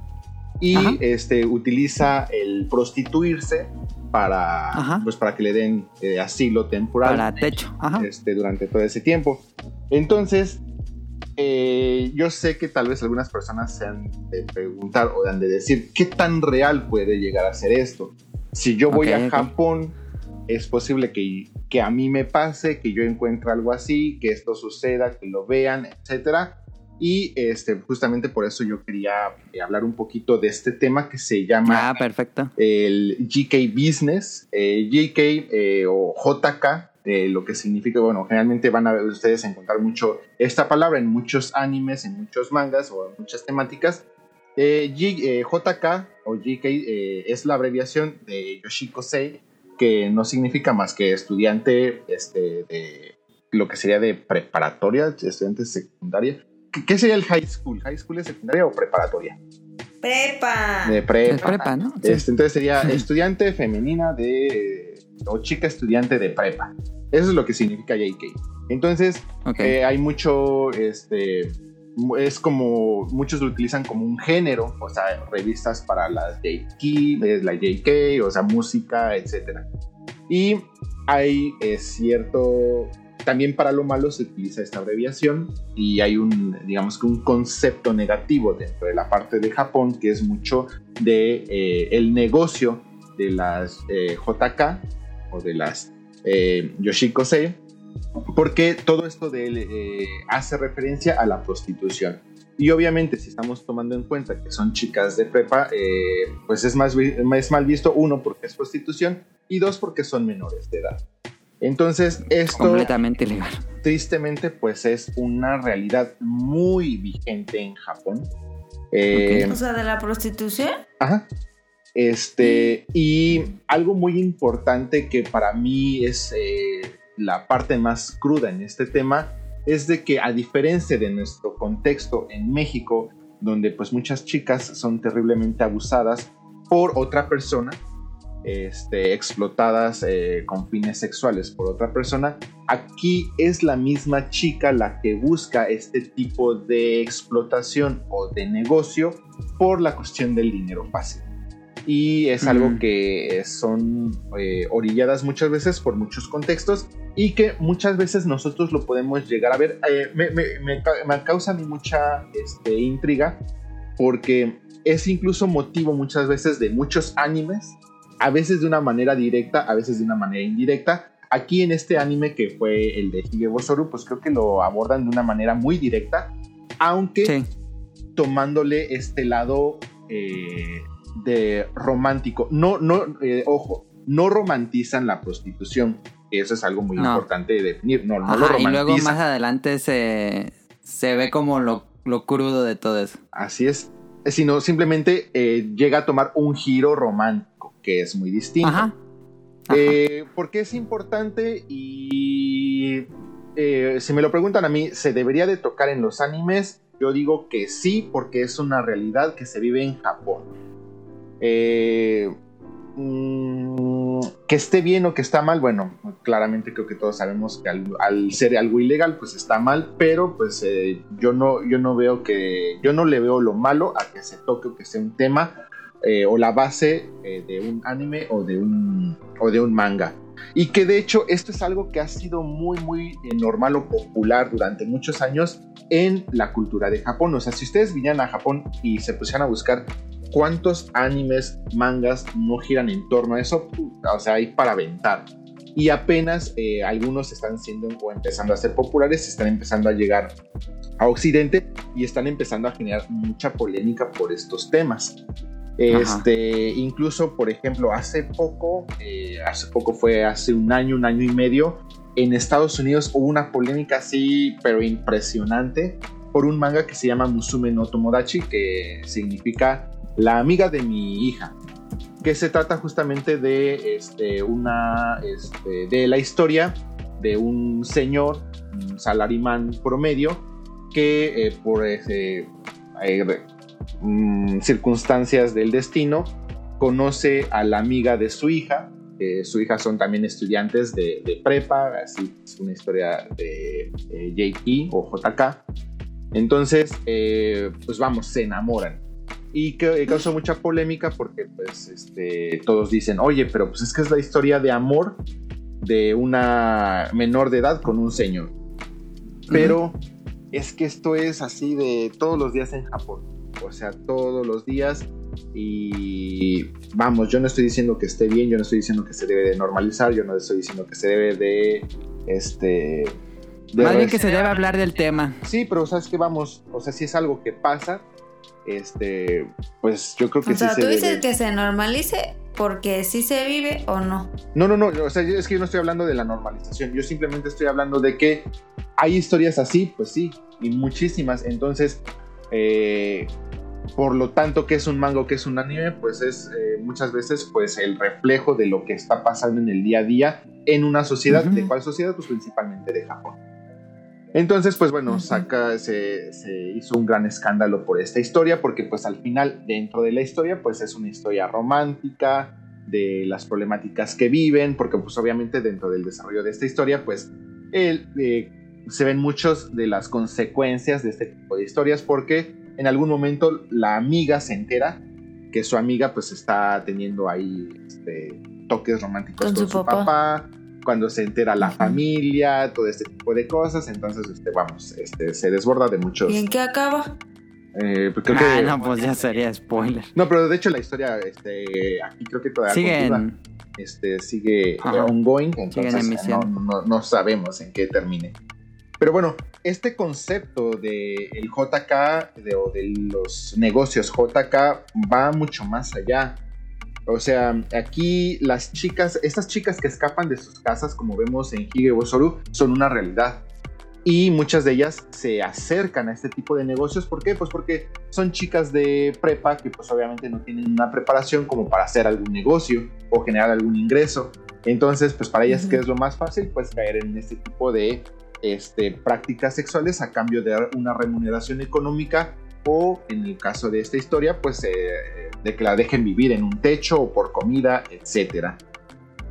y Ajá. este, utiliza el prostituirse para, Ajá. pues, para que le den eh, asilo temporal para techo. Ajá. este, durante todo ese tiempo. Entonces, eh, yo sé que tal vez algunas personas se han de preguntar o han de decir, ¿qué tan real puede llegar a ser esto? Si yo voy a. Japón, es posible que, que a mí me pase, que yo encuentre algo así, que esto suceda, que lo vean, etcétera. Y este, justamente por eso yo quería eh, hablar un poquito de este tema que se llama Ah, perfecto. el GK Business, eh, GK eh, o JK, lo que significa, bueno, generalmente van a ver ustedes encontrar mucho esta palabra en muchos animes, en muchos mangas o en muchas temáticas. Eh, G- eh, JK o GK eh, es la abreviación de Yoshikosei, que no significa más que estudiante este, de lo que sería de preparatoria, estudiante secundaria. ¿Qué, qué sería el high school? ¿High school es secundaria o preparatoria? Prepa. De prepa. Es prepa, ¿no? Sí. Este, entonces sería estudiante femenina de. o chica estudiante de prepa. Eso es lo que significa JK. Entonces, Ok. eh, hay mucho. Este. Es como. Muchos lo utilizan como un género. O sea, revistas para las JK, la JK, o sea, música, etc. Y hay eh, cierto. También para lo malo se utiliza esta abreviación y hay un, digamos que un concepto negativo dentro de la parte de Japón que es mucho de eh, el negocio de las eh, JK o de las eh, Yoshikosei porque todo esto de él eh, hace referencia a la prostitución. Y obviamente si estamos tomando en cuenta que son chicas de prepa eh, pues es más es mal visto uno porque es prostitución y dos porque son menores de edad entonces esto Completamente ilegal. tristemente pues es una realidad muy vigente en Japón. Eh, O sea, de la prostitución. Ajá. Este, y algo muy importante que para mí es eh, la parte más cruda en este tema es de que a diferencia de nuestro contexto en México, donde pues muchas chicas son terriblemente abusadas por otra persona, este, explotadas eh, con fines sexuales por otra persona, aquí es la misma chica la que busca este tipo de explotación o de negocio por la cuestión del dinero fácil. Y es algo Mm. que son eh, orilladas muchas veces por muchos contextos y que muchas veces nosotros lo podemos llegar a ver. Eh, me, me- me me causa a mí mucha este, intriga porque es incluso motivo muchas veces de muchos animes, a veces de una manera directa, a veces de una manera indirecta. Aquí en este anime que fue el de Higebosoru, pues creo que lo abordan de una manera muy directa, aunque Sí. tomándole este lado eh, de romántico. No, no, eh, ojo, no romantizan la prostitución. Eso es algo muy No. importante de definir. No, no lo Ajá, y luego romantizan. más adelante se, se ve como lo, lo crudo de todo eso. Así es. Sino simplemente eh, llega a tomar un giro romántico, que es muy distinto. Ajá. Eh, ¿Por qué es importante? Y eh, si me lo preguntan a mí, ¿se debería de tocar en los animes? Yo digo que sí, porque es una realidad que se vive en Japón. Eh, mm, que esté bien o que está mal, bueno, claramente creo que todos sabemos que al, al ser algo ilegal, pues está mal, pero pues eh, yo no, yo no veo que, yo no le veo lo malo a que se toque o que sea un tema eh, o la base eh, de un anime o de un, o de un manga. Y que de hecho esto es algo que ha sido muy, muy eh, normal o popular durante muchos años en la cultura de Japón. O sea, si ustedes vinieran a Japón y se pusieran a buscar cuántos animes, mangas no giran en torno a eso, o sea, hay para aventar. Y apenas eh, algunos están siendo o empezando a ser populares, están empezando a llegar a Occidente y están empezando a generar mucha polémica por estos temas. Este, incluso, por ejemplo, hace poco, eh, hace poco fue hace un año, un año y medio, en Estados Unidos hubo una polémica así, pero impresionante, por un manga que se llama Musume no Tomodachi, que significa la amiga de mi hija, que se trata justamente de este, una, este, de la historia de un señor, un salarimán promedio, que eh, por ese, eh, mm, circunstancias del destino conoce a la amiga de su hija. que su hija son también estudiantes de, de prepa, así es una historia de eh, JP o JK. Entonces, eh, pues vamos, se enamoran. Y que eh, causó mucha polémica porque pues este, todos dicen, oye, pero pues es que es la historia de amor de una menor de edad con un señor. Pero es que esto es así de todos los días en Japón. O sea, todos los días. Y vamos, yo no estoy diciendo que esté bien, yo no estoy diciendo que se debe de normalizar, yo no estoy diciendo que se debe de... Este, de Más bien que se debe hablar del tema. Sí, pero sabes que vamos, o sea, si es algo que pasa, este, pues yo creo que O sea, sí se tú dices debe. que se normalice porque sí se vive o no. No, no, no, o sea, es que yo no estoy hablando de la normalización, yo simplemente estoy hablando de que hay historias así, pues sí, y muchísimas, entonces, eh, por lo tanto, que es un manga o que es un anime, pues es eh, muchas veces pues el reflejo de lo que está pasando en el día a día en una sociedad. ¿de cuál sociedad? Pues principalmente de Japón. Entonces, pues bueno, saca, se, se hizo un gran escándalo por esta historia, porque pues al final, dentro de la historia, pues es una historia romántica, de las problemáticas que viven, porque pues obviamente dentro del desarrollo de esta historia, pues eh, se ven muchos de las consecuencias de este tipo de historias, porque en algún momento la amiga se entera que su amiga pues está teniendo ahí este, toques románticos Con con, su su papá. papá. cuando se entera la familia, todo este tipo de cosas, entonces este, vamos, este, se desborda de muchos. ¿Y en qué acaba? eh, pues creo Ah, que- no, pues ya sería spoiler. no, pero de hecho la historia, este, aquí creo que todavía Sigue continúa. en... este, sigue Ajá. ongoing, Sigue en entonces emisión. no, no- no sabemos en qué termine. Pero bueno, este concepto del el JK de, o de los negocios JK va mucho más allá. O sea, aquí las chicas, estas chicas que escapan de sus casas, como vemos en Hige Bosoru, son una realidad. Y muchas de ellas se acercan a este tipo de negocios. ¿Por qué? Pues porque son chicas de prepa que pues obviamente no tienen una preparación como para hacer algún negocio o generar algún ingreso. Entonces, pues para ellas. ¿qué es lo más fácil? Pues caer en este tipo de este, prácticas sexuales a cambio de una remuneración económica o, en el caso de esta historia, pues eh, de que la dejen vivir en un techo o por comida, etcétera.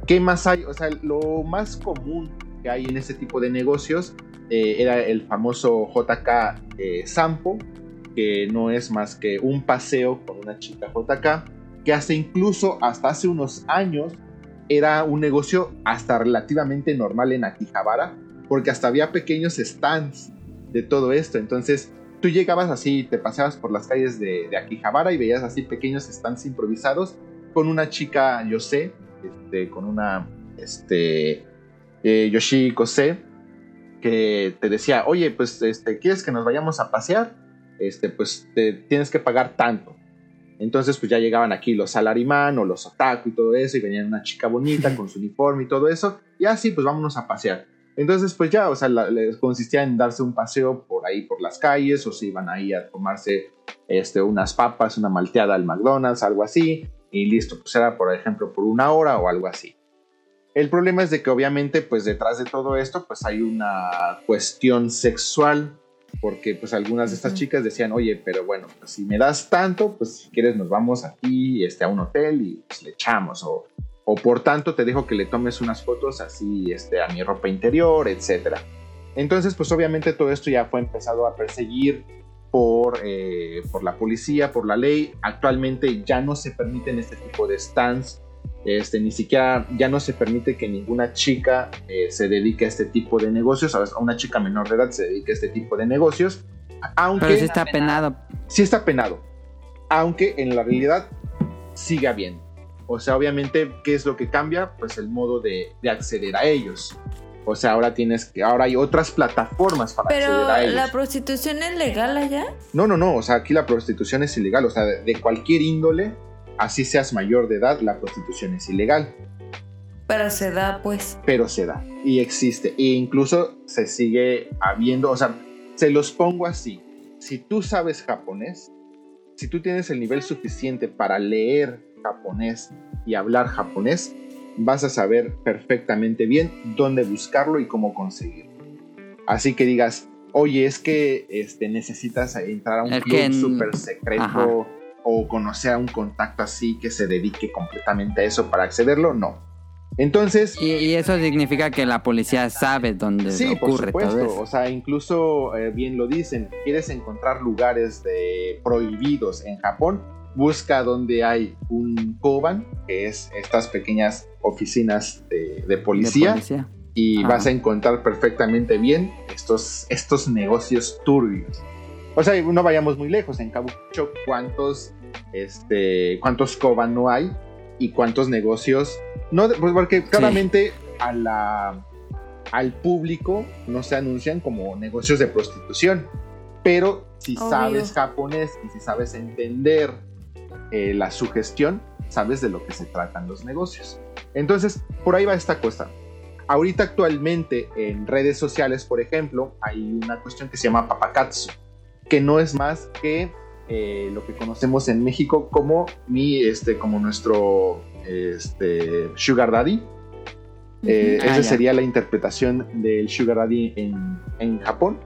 ¿Qué más hay? O sea, lo más común que hay en este tipo de negocios eh, era el famoso JK eh, Sampo, que no es más que un paseo con una chica JK, que hace incluso hasta hace unos años era un negocio hasta relativamente normal en Akihabara, porque hasta había pequeños stands de todo esto. Entonces, tú llegabas así, te paseabas por las calles de, de Akihabara y veías así pequeños stands improvisados con una chica, yo sé, este, con una este, eh, Yoshi Kose, que te decía, oye, pues, este, ¿quieres que nos vayamos a pasear? Este, pues, te, tienes que pagar tanto. Entonces, pues ya llegaban aquí los salarimán o los otaku y todo eso, y venían una chica bonita con su uniforme y todo eso, y así, pues vámonos a pasear. Entonces, pues ya, o sea, la- consistía en darse un paseo por ahí, por las calles, o se iban ahí a tomarse este, unas papas, una malteada al McDonald's, algo así, y listo, pues era, por ejemplo, por una hora o algo así. El problema es de que obviamente pues detrás de todo esto pues hay una cuestión sexual porque pues algunas de estas chicas decían, oye, pero bueno, pues, si me das tanto, pues si quieres nos vamos aquí este, a un hotel y pues, le echamos o, o por tanto te dejo que le tomes unas fotos así este, a mi ropa interior, etcétera. Entonces pues obviamente todo esto ya fue empezado a perseguir por, eh, por la policía, por la ley. Actualmente ya no se permiten este tipo de stands este, ni siquiera ya no se permite que ninguna chica eh, se dedique a este tipo de negocios, a una chica menor de edad se dedique a este tipo de negocios, aunque Pero sí está penado. sí está penado, aunque en la realidad sigue habiendo. O sea, obviamente, ¿qué es lo que cambia? Pues el modo de, de acceder a ellos. O sea, ahora tienes que, ahora hay otras plataformas para Pero acceder a ellos. la prostitución es legal allá. No, no, no, o sea, aquí la prostitución es ilegal, o sea, de, de cualquier índole, así seas mayor de edad, la prostitución es ilegal. Pero se da, pues. pero se da y existe e incluso se sigue habiendo, o sea, se los pongo así, si tú sabes japonés, si tú tienes el nivel suficiente para leer japonés y hablar japonés, vas a saber perfectamente bien dónde buscarlo y cómo conseguirlo. Así que digas, oye, es que este, necesitas entrar a un Es club en- súper secreto Ajá. o conocer a un contacto así que se dedique completamente a eso para accederlo, no. Entonces, Y, y eso significa que la policía sabe dónde Sí, por ocurre todo supuesto. eso. O sea, incluso eh, bien lo dicen, quieres encontrar lugares de prohibidos en Japón, busca donde hay un koban, que es estas pequeñas oficinas de, de De policía, y Ajá. vas a encontrar perfectamente bien estos, estos negocios turbios. O sea, no vayamos muy lejos, en Kabukicho, ¿cuántos, este, cuántos koban no hay? Y cuántos negocios... No, pues porque claramente a la, al público no se anuncian como negocios de prostitución. Pero si Obvio. sabes japonés y si sabes entender eh, la sugestión, sabes de lo que se tratan los negocios. Entonces, por ahí va esta cosa. Ahorita actualmente en redes sociales, por ejemplo, hay una cuestión que se llama papakatsu, que no es más que eh, lo que conocemos en México como mi, este, como nuestro este, sugar daddy. Eh, Ah, esa ya. sería la interpretación del sugar daddy en, en Japón.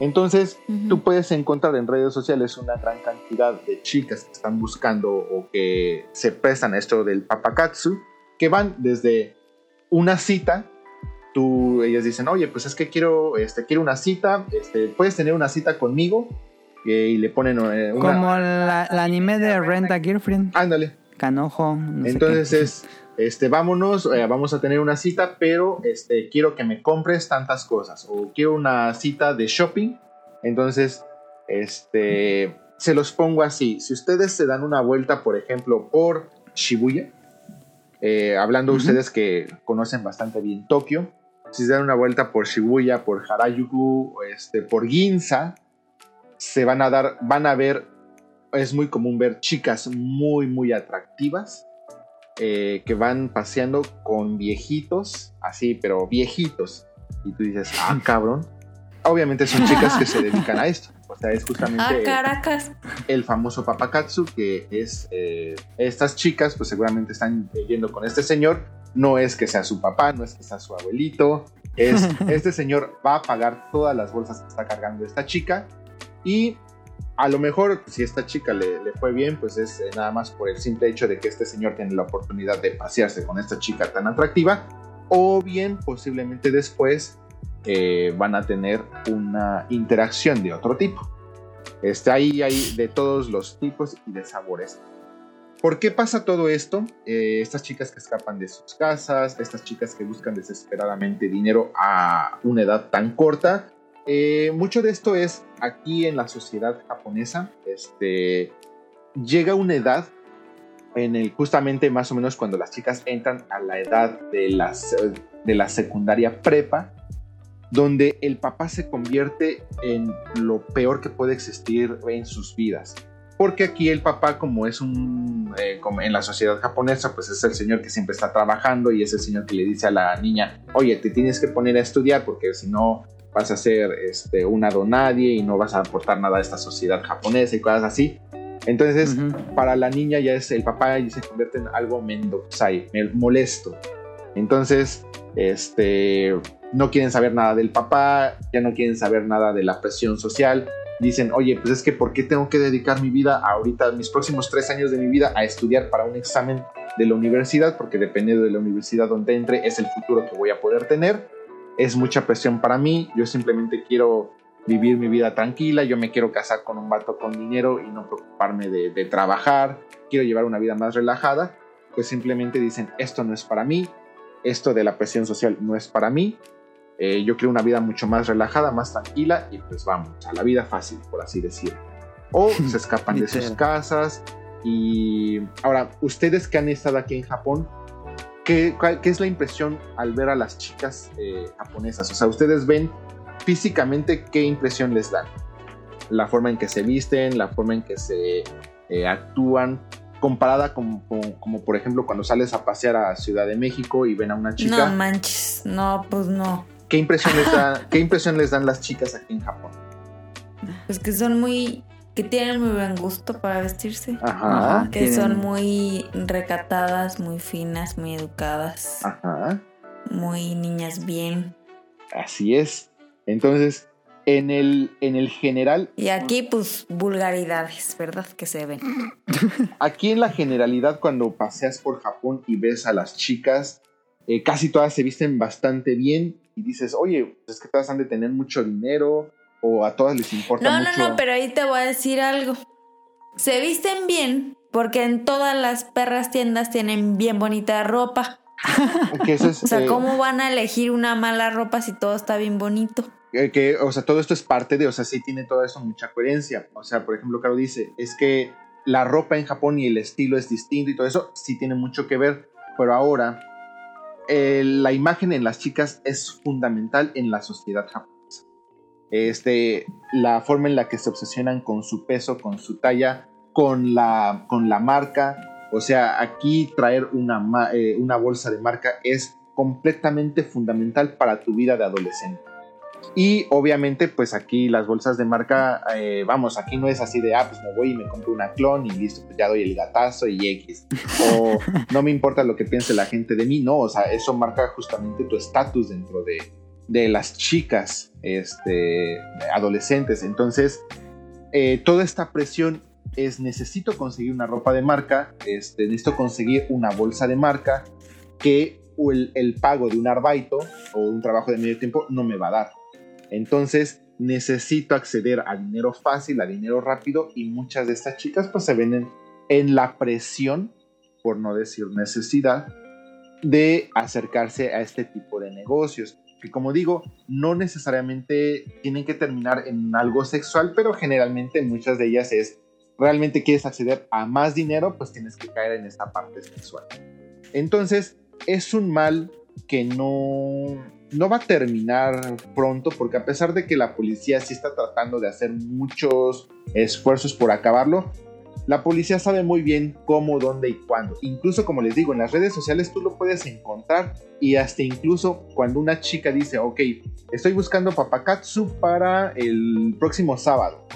Entonces, Ujú. tú puedes encontrar en redes sociales una gran cantidad de chicas que están buscando o que se prestan a esto del papakatsu, que van desde una cita, tú, ellas dicen, oye, pues es que quiero, este, quiero una cita, este, puedes tener una cita conmigo, y le ponen eh, una... Como la, la anime de Rent a Girlfriend. Ándale, Canojo. no entonces es, este, vámonos, eh, vamos a tener una cita, pero este, quiero que me compres tantas cosas, o quiero una cita de shopping, entonces, este, se los pongo así, si ustedes se dan una vuelta, por ejemplo, por Shibuya, eh, hablando Ujú. ustedes que conocen bastante bien Tokio, si se dan una vuelta por Shibuya, por Harajuku, este, por Ginza, se van a dar, van a ver, es muy común ver chicas muy, muy atractivas eh, que van paseando con viejitos, así, pero viejitos. Y tú dices, ah, cabrón. Obviamente son chicas que se dedican a esto. O sea, es justamente Ah, Caracas. el famoso papakatsu, que es eh, estas chicas, pues seguramente están yendo con este señor. No es que sea su papá, no es que sea su abuelito. Es este señor va a pagar todas las bolsas que está cargando esta chica. Y a lo mejor, si esta chica le, le fue bien, pues es eh, nada más por el simple hecho de que este señor tiene la oportunidad de pasearse con esta chica tan atractiva. O bien, posiblemente después eh, van a tener una interacción de otro tipo. Este, ahí hay de todos los tipos y de sabores. ¿Por qué pasa todo esto? Eh, estas chicas que escapan de sus casas, estas chicas que buscan desesperadamente dinero a una edad tan corta. Eh, mucho de esto es aquí en la sociedad japonesa. Este, llega una edad en el justamente más o menos cuando las chicas entran a la edad de, las, de la secundaria prepa, donde el papá se convierte en lo peor que puede existir en sus vidas. Porque aquí el papá, como es un, eh, como en la sociedad japonesa, pues es el señor que siempre está trabajando y es el señor que le dice a la niña, oye, te tienes que poner a estudiar porque si no vas a ser este, una donadie y no vas a aportar nada a esta sociedad japonesa y cosas así. Entonces, Ujú. para la niña ya es el papá y se convierte en algo mendozai, molesto. Entonces, este, no quieren saber nada del papá, ya no quieren saber nada de la presión social. Dicen, oye, pues es que ¿por qué tengo que dedicar mi vida ahorita, mis próximos tres años de mi vida, a estudiar para un examen de la universidad? Porque dependiendo de la universidad donde entre, es el futuro que voy a poder tener. Es mucha presión para mí. Yo simplemente quiero vivir mi vida tranquila. Yo me quiero casar con un vato con dinero y no preocuparme de, de trabajar. Quiero llevar una vida más relajada. Pues simplemente dicen, esto no es para mí. Esto de la presión social no es para mí eh, yo quiero una vida mucho más relajada, más tranquila y pues vamos, a la vida fácil, por así decirlo. O se escapan de sus casas y ahora, ustedes que han estado aquí en Japón, ¿qué, cuál- qué es la impresión al ver a las chicas eh, japonesas? O sea, ustedes ven físicamente qué impresión les dan. La forma en que se visten, la forma en que se eh, actúan, comparada con, con- como por ejemplo cuando sales a pasear a Ciudad de México y ven a una chica. No manches, no, pues no. ¿Qué impresión, les da- ¿Qué impresión les dan las chicas aquí en Japón? Pues que son muy. Que tienen muy buen gusto para vestirse. Ajá, Ajá. Que Tienen- son muy recatadas, muy finas, muy educadas, ajá, muy niñas bien. así es. Entonces, en el, en el general, Y aquí, pues, vulgaridades, ¿verdad? Que se ven. aquí en la generalidad, cuando paseas por Japón y ves a las chicas, eh, casi todas se visten bastante bien y dices, oye, pues es que todas han de tener mucho dinero o a todas les importa No, mucho. no, no, pero ahí te voy a decir algo. Se visten bien porque en todas las perras tiendas tienen bien bonita ropa. Que eso es, O sea, eh, ¿cómo van a elegir una mala ropa si todo está bien bonito? eh, que, o sea, todo esto es parte de, o sea, sí tiene todo eso mucha coherencia. O sea, por ejemplo, Caro dice, es que la ropa en Japón y el estilo es distinto y todo eso sí tiene mucho que ver, pero ahora eh, la imagen en las chicas es fundamental en la sociedad japonesa. Este, la forma en la que se obsesionan con su peso, con su talla, con la, con la marca. O sea, aquí traer una, eh, una bolsa de marca es completamente fundamental para tu vida de adolescente. Y obviamente, pues aquí las bolsas de marca, eh, vamos, aquí no es así de, ah, pues me voy y me compro una clon y listo, pues ya doy el gatazo y X. O no me importa lo que piense la gente de mí, no, o sea, eso marca justamente tu estatus dentro de, de las chicas este, adolescentes. Entonces, eh, toda esta presión es necesito conseguir una ropa de marca, este, necesito conseguir una bolsa de marca que el, pago de un arbaito o un trabajo de medio tiempo no me va a dar. Entonces necesito acceder a dinero fácil, a dinero rápido y muchas de estas chicas pues se ven en, en la presión, por no decir necesidad, de acercarse a este tipo de negocios. Que como digo, no necesariamente tienen que terminar en algo sexual, pero generalmente muchas de ellas es, realmente quieres acceder a más dinero, pues tienes que caer en esta parte sexual. Entonces, es un mal que no, no va a terminar pronto, porque a pesar de que la policía sí está tratando de hacer muchos esfuerzos por acabarlo, la policía sabe muy bien cómo, dónde y cuándo. Incluso, como les digo, en las redes sociales tú lo puedes encontrar y hasta incluso cuando una chica dice, ok, estoy buscando papakatsu para el próximo sábado.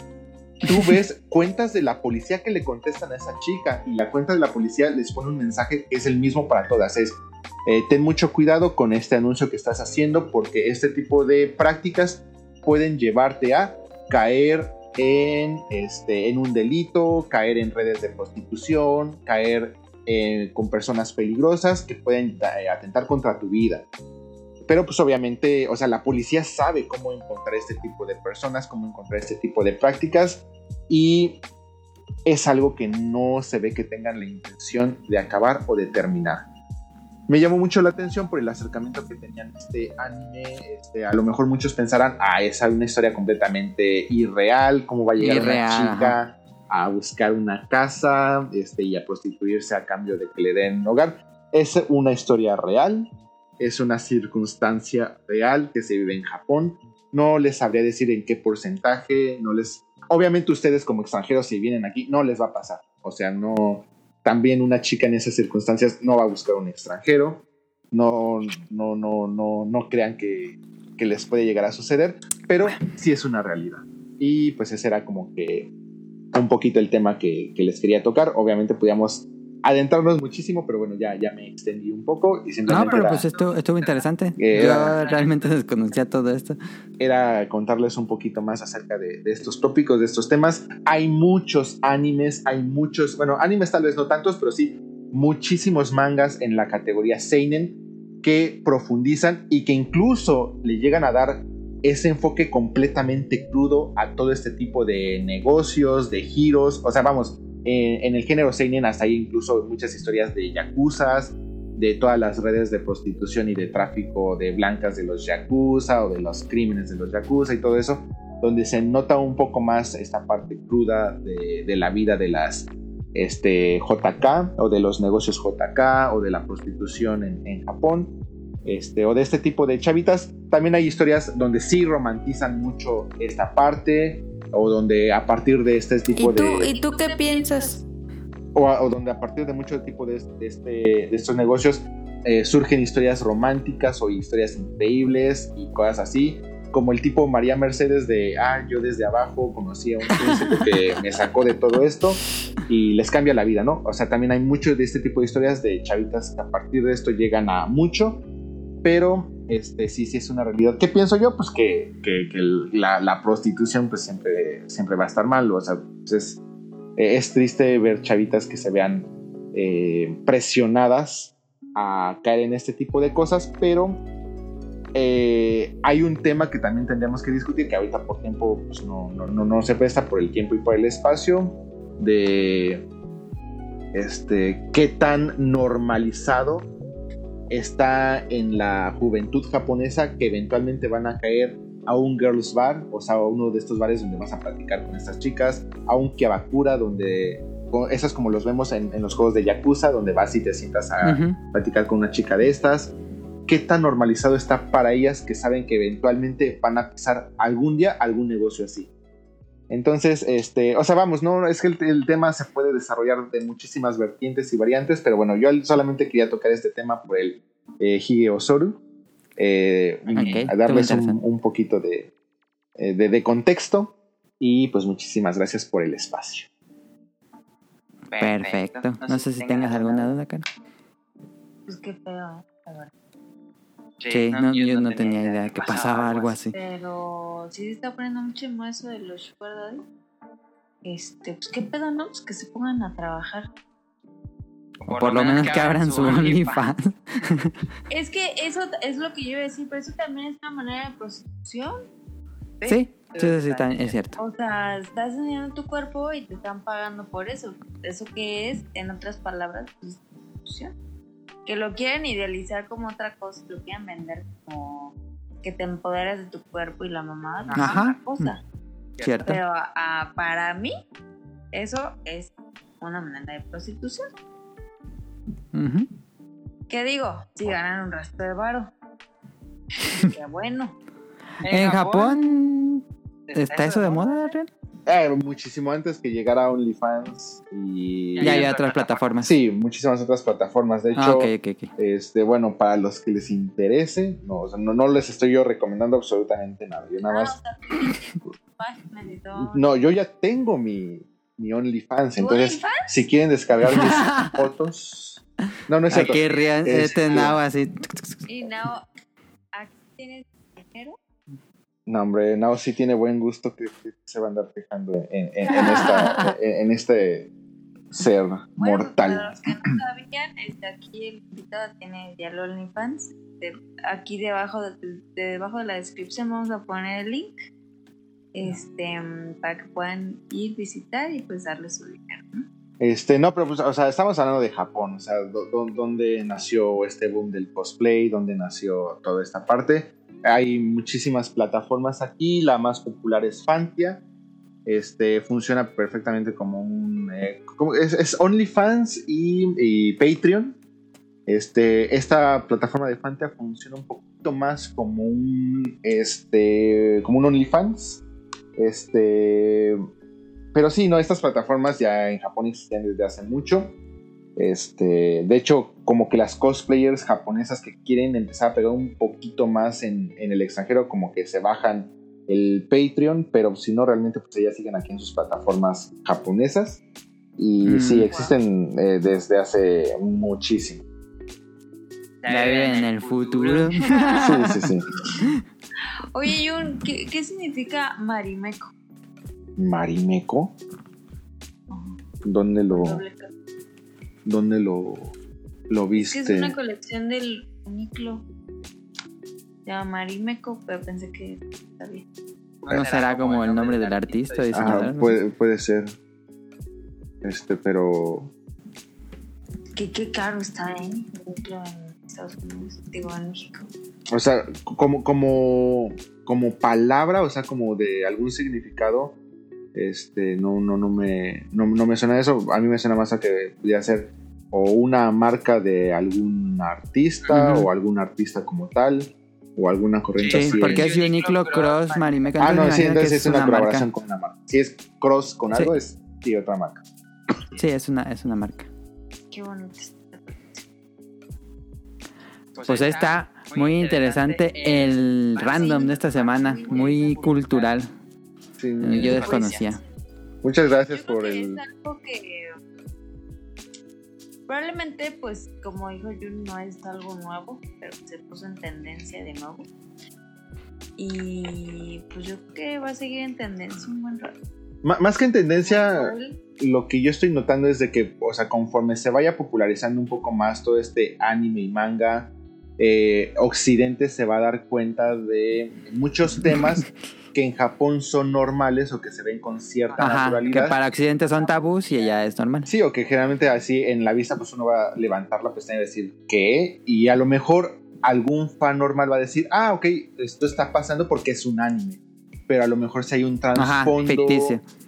Tú ves cuentas de la policía que le contestan a esa chica y la cuenta de la policía les pone un mensaje que es el mismo para todas. Es, eh, ten mucho cuidado con este anuncio que estás haciendo porque este tipo de prácticas pueden llevarte a caer en, este, en un delito, caer en redes de prostitución, caer eh, con personas peligrosas que pueden eh, atentar contra tu vida. Pero pues obviamente, o sea, la policía sabe cómo encontrar este tipo de personas, cómo encontrar este tipo de prácticas y es algo que no se ve que tengan la intención de acabar o de terminar. Me llamó mucho la atención por el acercamiento que tenían este anime. Este, a lo mejor muchos pensarán, ah, es una historia completamente irreal, ¿cómo va a llegar Irreal, una chica a buscar una casa este, y a prostituirse a cambio de que le den hogar? Es una historia real, es una circunstancia real que se vive en Japón. No les sabría decir en qué porcentaje, no les... Obviamente ustedes como extranjeros si vienen aquí no les va a pasar. O sea, no... También una chica en esas circunstancias no va a buscar un extranjero. No, no, no, no, no crean que, que les puede llegar a suceder, pero sí es una realidad. Y pues ese era como que un poquito el tema que, que les quería tocar. Obviamente podíamos adentrarnos muchísimo, pero bueno, ya, ya me extendí un poco y No, pero era, pues estuvo, estuvo interesante. Eh, Yo era- realmente desconocía todo esto. era contarles un poquito más acerca de, de estos tópicos, de estos temas. Hay muchos animes, hay muchos, bueno, animes tal vez no tantos, pero sí muchísimos mangas en la categoría Seinen que profundizan y que incluso le llegan a dar ese enfoque completamente crudo a todo este tipo de negocios, de giros. O sea, vamos, en el género Seinen hasta hay incluso muchas historias de yakuzas, de todas las redes de prostitución y de tráfico de blancas de los yakuza o de los crímenes de los yakuza y todo eso, donde se nota un poco más esta parte cruda de, de la vida de las este, JK o de los negocios JK o de la prostitución en, en Japón. Este, o de este tipo de chavitas. También hay historias donde sí romantizan mucho esta parte, o donde a partir de este ¿Y tipo tú, de. ¿Y tú qué piensas? o, o donde a partir de mucho tipo de, de este, de estos negocios eh, surgen historias románticas o historias increíbles y cosas así. Como el tipo María Mercedes de, ah, yo desde abajo conocí a un príncipe que me sacó de todo esto y les cambia la vida, ¿no? O sea, también hay mucho de este tipo de historias de chavitas que a partir de esto llegan a mucho, pero este sí, sí es una realidad. ¿Qué pienso yo? Pues que, que- que la, la prostitución pues siempre, siempre va a estar mal, o sea, pues es, es triste ver chavitas que se vean eh, presionadas a caer en este tipo de cosas, pero eh, hay un tema que también tendríamos que discutir, que ahorita por tiempo pues, no, no, no, no se presta por el tiempo y por el espacio, de este, qué tan normalizado está en la juventud japonesa que eventualmente van a caer a un girls bar, o sea, a uno de estos bares donde vas a platicar con estas chicas, a un kiabakura donde esos como los vemos en, en los juegos de Yakuza, donde vas y te sientas a Ujú. platicar con una chica de estas. ¿Qué tan normalizado está para ellas que saben que eventualmente van a pisar algún día algún negocio así? Entonces, este, o sea, vamos, no, es que el, el tema se puede desarrollar de muchísimas vertientes y variantes, pero bueno, yo solamente quería tocar este tema por el eh, Hige Osoru, eh, a darles un, poquito de, eh, de, de contexto y pues muchísimas gracias por el espacio. Perfecto. No sé si tengas alguna duda, Karen. Pues qué feo, la Sí, no, yo no tenía idea que pasaba algo así. Pero sí se está poniendo mucho en eso de los sugar daddy. Este, pues qué pedo, ¿no? Pues que se pongan a trabajar. O por lo menos que abran su OnlyFans. Es que eso es lo que yo iba a decir, pero eso también es una manera de prostitución. Sí, sí, sí, sí, también es cierto. O sea, estás enseñando tu cuerpo y te están pagando por eso. ¿Eso qué es? En otras palabras, pues, prostitución. Que lo quieren idealizar como otra cosa, lo quieren vender como que te empoderas de tu cuerpo y la mamá es Ajá. otra cosa. Cierto. Pero ah, para mí, eso es una manera de prostitución. Ujú. ¿Qué digo? Si ganan un resto de varo. Qué bueno. En Japón, ¿está eso de moda, Ren? Eh, muchísimo antes que llegara OnlyFans y... Ya hay otras plataformas. Sí, muchísimas otras plataformas. De hecho, Ah, ok, ok, ok. este, bueno, para los que les interese, no, o sea, no, no les estoy yo recomendando absolutamente nada. Yo nada Ah, más. No, yo ya tengo mi, mi OnlyFans. ¿Tu Entonces, OnlyFans? si quieren descargar mis fotos. No, no es cierto. Aquí rían, este Este- así. Y no, aquí tienes. No, hombre, Nao sí tiene buen gusto que, que se va a andar fijando en, en- en esta, en, en este ser Bueno, mortal. para los que no sabían, este, aquí el invitado tiene ya OnlyFans. De- aquí debajo de, de- debajo de la descripción vamos a poner el link. Este, para que puedan ir, visitar y pues darle su dinero. ¿no? Este, no, pero pues, o sea, estamos hablando de Japón, o sea, do- do- donde nació este boom del cosplay, donde nació toda esta parte. Hay muchísimas plataformas aquí, la más popular es Fantia. Este, funciona perfectamente como un... eh, como- es, OnlyFans y, y Patreon. Este, esta plataforma de Fantia funciona un poquito más como un, este, como un OnlyFans. Este, pero sí, no, estas plataformas ya en Japón existen desde hace mucho. Este, de hecho, como que las cosplayers japonesas que quieren empezar a pegar un poquito más en, en el extranjero, como que se bajan el Patreon, pero si no, realmente pues ellas siguen aquí en sus plataformas japonesas. Y Mm. sí, existen eh, desde hace muchísimo. Ya viven en el futuro. Sí, sí, sí. Oye, Jun, ¿qué, qué significa marimeco? Marimeco. ¿Dónde lo, Doble. Dónde lo, lo Es que es viste? una colección del Uniclo. Se llama Marimeco, pero pensé que sabía. ¿No será como el nombre del artista o diseñador? Ajá, puede, puede ser. Este, pero. ¿Qué, qué caro está ¿eh? el Uniclo en Estados Unidos? Digo, en México. O sea, como, como, como palabra, o sea, como de algún significado, este, no, no, no me, no, no me suena eso. A mí me suena más a que pudiera ser o una marca de algún artista o algún artista como tal o alguna corriente Sí, así. porque es Uniqlo Cross Marimeca. Ah, no, me sí, entonces es una, colaboración marca. con una marca. Si es cross con Sí. algo, es sí, otra marca. Sí, es una, es una marca. Qué bonito está. Pues está muy interesante el random de esta semana, muy cultural. Sí. Yo desconocía. Muchas gracias Yo creo por que el. Es algo que probablemente, pues, como dijo Jun, no es algo nuevo, pero se puso en tendencia de nuevo. Y pues yo creo que va a seguir en tendencia un buen rato. Más que en tendencia, lo que yo estoy notando es de que, o sea, conforme se vaya popularizando un poco más todo este anime y manga, eh, Occidente se va a dar cuenta de muchos temas que en Japón son normales o que se ven con cierta Ajá, que naturalidad. para Occidente son tabús y ella es normal. Sí, o que generalmente así en la vista pues uno va a levantar la pestaña y decir, ¿qué? Y a lo mejor algún fan normal va a decir, ah, ok, esto está pasando porque es un anime. Pero a lo mejor si hay un trasfondo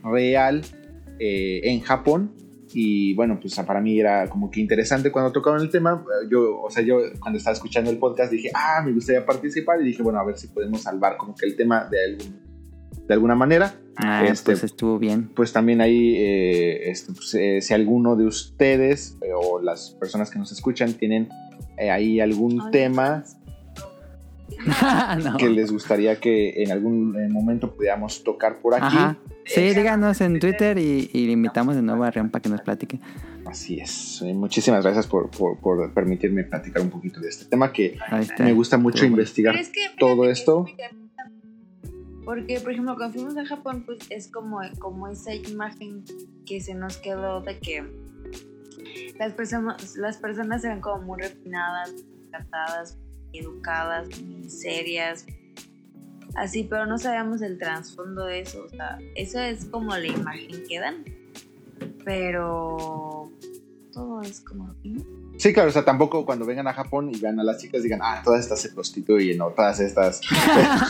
real eh, en Japón. Y bueno, pues para mí era como que interesante cuando tocaron el tema. Yo, o sea, yo cuando estaba escuchando el podcast dije, ah, me gustaría participar. Y dije, bueno, a ver si podemos salvar como que el tema de, algún, de alguna manera. Ah, Este, pues estuvo bien. Pues también ahí, eh, este, pues, eh, si alguno de ustedes eh, o las personas que nos escuchan tienen eh, ahí algún tema No. que les gustaría que en algún eh, momento pudiéramos tocar por aquí. Ajá. Sí, díganos en Twitter y, y le invitamos de nuevo a Rion para que nos platique. Así es. Muchísimas gracias por, por- por permitirme platicar un poquito de este tema que me gusta mucho investigar es que todo que esto. Porque, por ejemplo, cuando fuimos a Japón, pues es como, como esa imagen que se nos quedó de que las personas, las personas eran como muy refinadas, tratadas, educadas, muy serias, así, pero no sabíamos el trasfondo de eso. O sea, eso es como la imagen que dan. Pero todo es como ¿no? Sí, claro, o sea, tampoco cuando vengan a Japón y vean a las chicas digan, ah, todas estas se prostituyen o todas estas.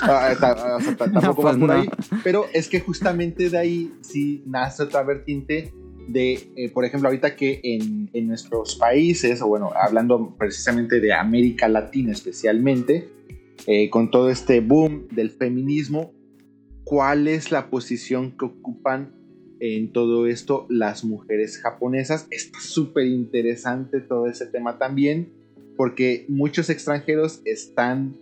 Ah, ta- o sea, ta- tampoco pues va por no. ahí. Pero es que justamente de ahí sí nace otra vertiente de, eh, por ejemplo, ahorita que en, en nuestros países, o bueno, hablando precisamente de América Latina especialmente, eh, con todo este boom del feminismo, ¿cuál es la posición que ocupan en todo esto las mujeres japonesas? Está súper interesante todo ese tema también, porque muchos extranjeros están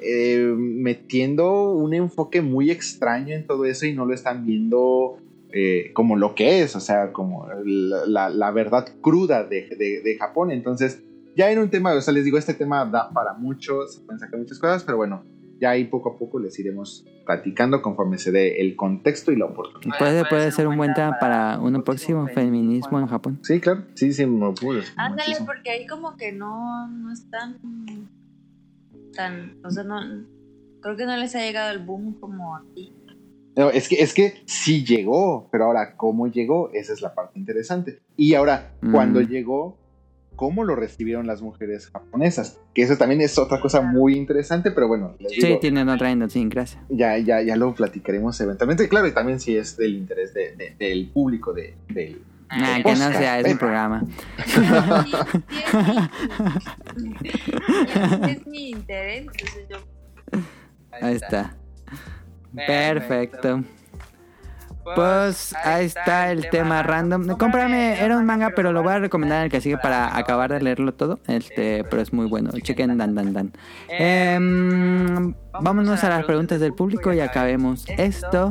eh, metiendo un enfoque muy extraño en todo eso y no lo están viendo eh, como lo que es, o sea, como la, la- la verdad cruda de, de- de Japón. Entonces, ya en un tema, o sea, les digo, este tema da para mucho, se pueden sacar muchas cosas, pero bueno, ya ahí poco a poco les iremos platicando conforme se dé el contexto y la oportunidad. Puede, puede ser un buen tema para uno próximo, feminismo en Japón. Sí, claro, sí, sí, me pude. Ándale, porque ahí como que no, no están tan, o sea, no, creo que no les ha llegado el boom como aquí. No, es que, es que sí llegó, pero ahora, ¿cómo llegó? Esa es la parte interesante. Y ahora, Mm. cuando llegó, ¿cómo lo recibieron las mujeres japonesas? Que eso también es otra cosa muy interesante, pero bueno, les Sí, digo, tienen otra idiosincrasia. ya, ya, ya lo platicaremos eventualmente. Claro, y también si es del interés de- de- del público de, del Ah, que no sea, es un Eh, programa. Sí, sí, es mi- es mi interés, entonces yo Ahí está. Perfecto. Pues ahí está el tema random. Cómprame, era un manga, pero lo voy a recomendar en el que sigue para acabar de leerlo todo. Este, pero es muy bueno. Chequen dan dan dan. Em, vámonos a las preguntas del público y acabemos esto.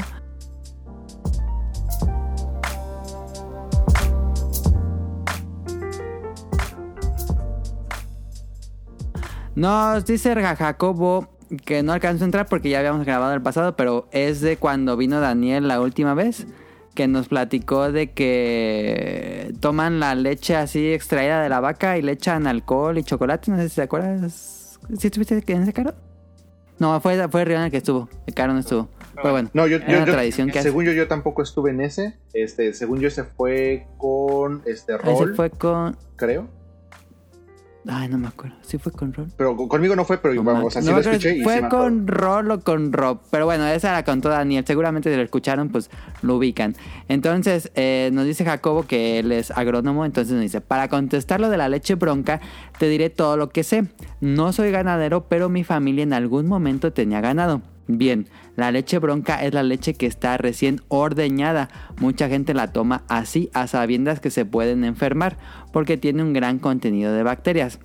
Nos dice Jacobo que no alcanzó a entrar porque ya habíamos grabado el pasado, pero es de cuando vino Daniel la última vez, que nos platicó de que toman la leche así extraída de la vaca y le echan alcohol y chocolate. No sé si te acuerdas. ¿Sí estuviste en ese caro? No, fue, fue Rihanna el que estuvo. El caro no estuvo. Pero bueno, No, yo, yo- una yo- tradición que hace. según yo, yo tampoco estuve en ese. Este, según yo, ese fue con este Ese fue con. creo. Ay, no me acuerdo. Sí fue con Roll. Pero con- conmigo no fue, pero No o sea, me- sí no lo escuché y fue sí con Roll o con Rob. Pero bueno, esa la contó Daniel. Seguramente si lo escucharon, pues lo ubican. Entonces, eh, nos dice Jacobo que él es agrónomo. Entonces nos dice: Para contestar lo de la leche bronca, te diré todo lo que sé. No soy ganadero, pero mi familia en algún momento tenía ganado. Bien, la leche bronca es la leche que está recién ordeñada. Mucha gente la toma así a sabiendas que se pueden enfermar porque tiene un gran contenido de bacterias.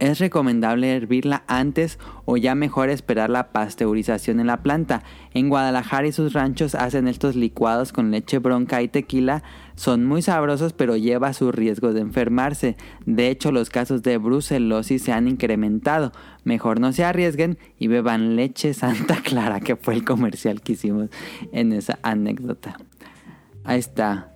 Es recomendable hervirla antes o ya mejor esperar la pasteurización en la planta. En Guadalajara y sus ranchos hacen estos licuados con leche bronca y tequila. Son muy sabrosos pero lleva su riesgo de enfermarse. De hecho los casos de brucelosis se han incrementado. Mejor no se arriesguen y beban leche Santa Clara que fue el comercial que hicimos en esa anécdota. Ahí está.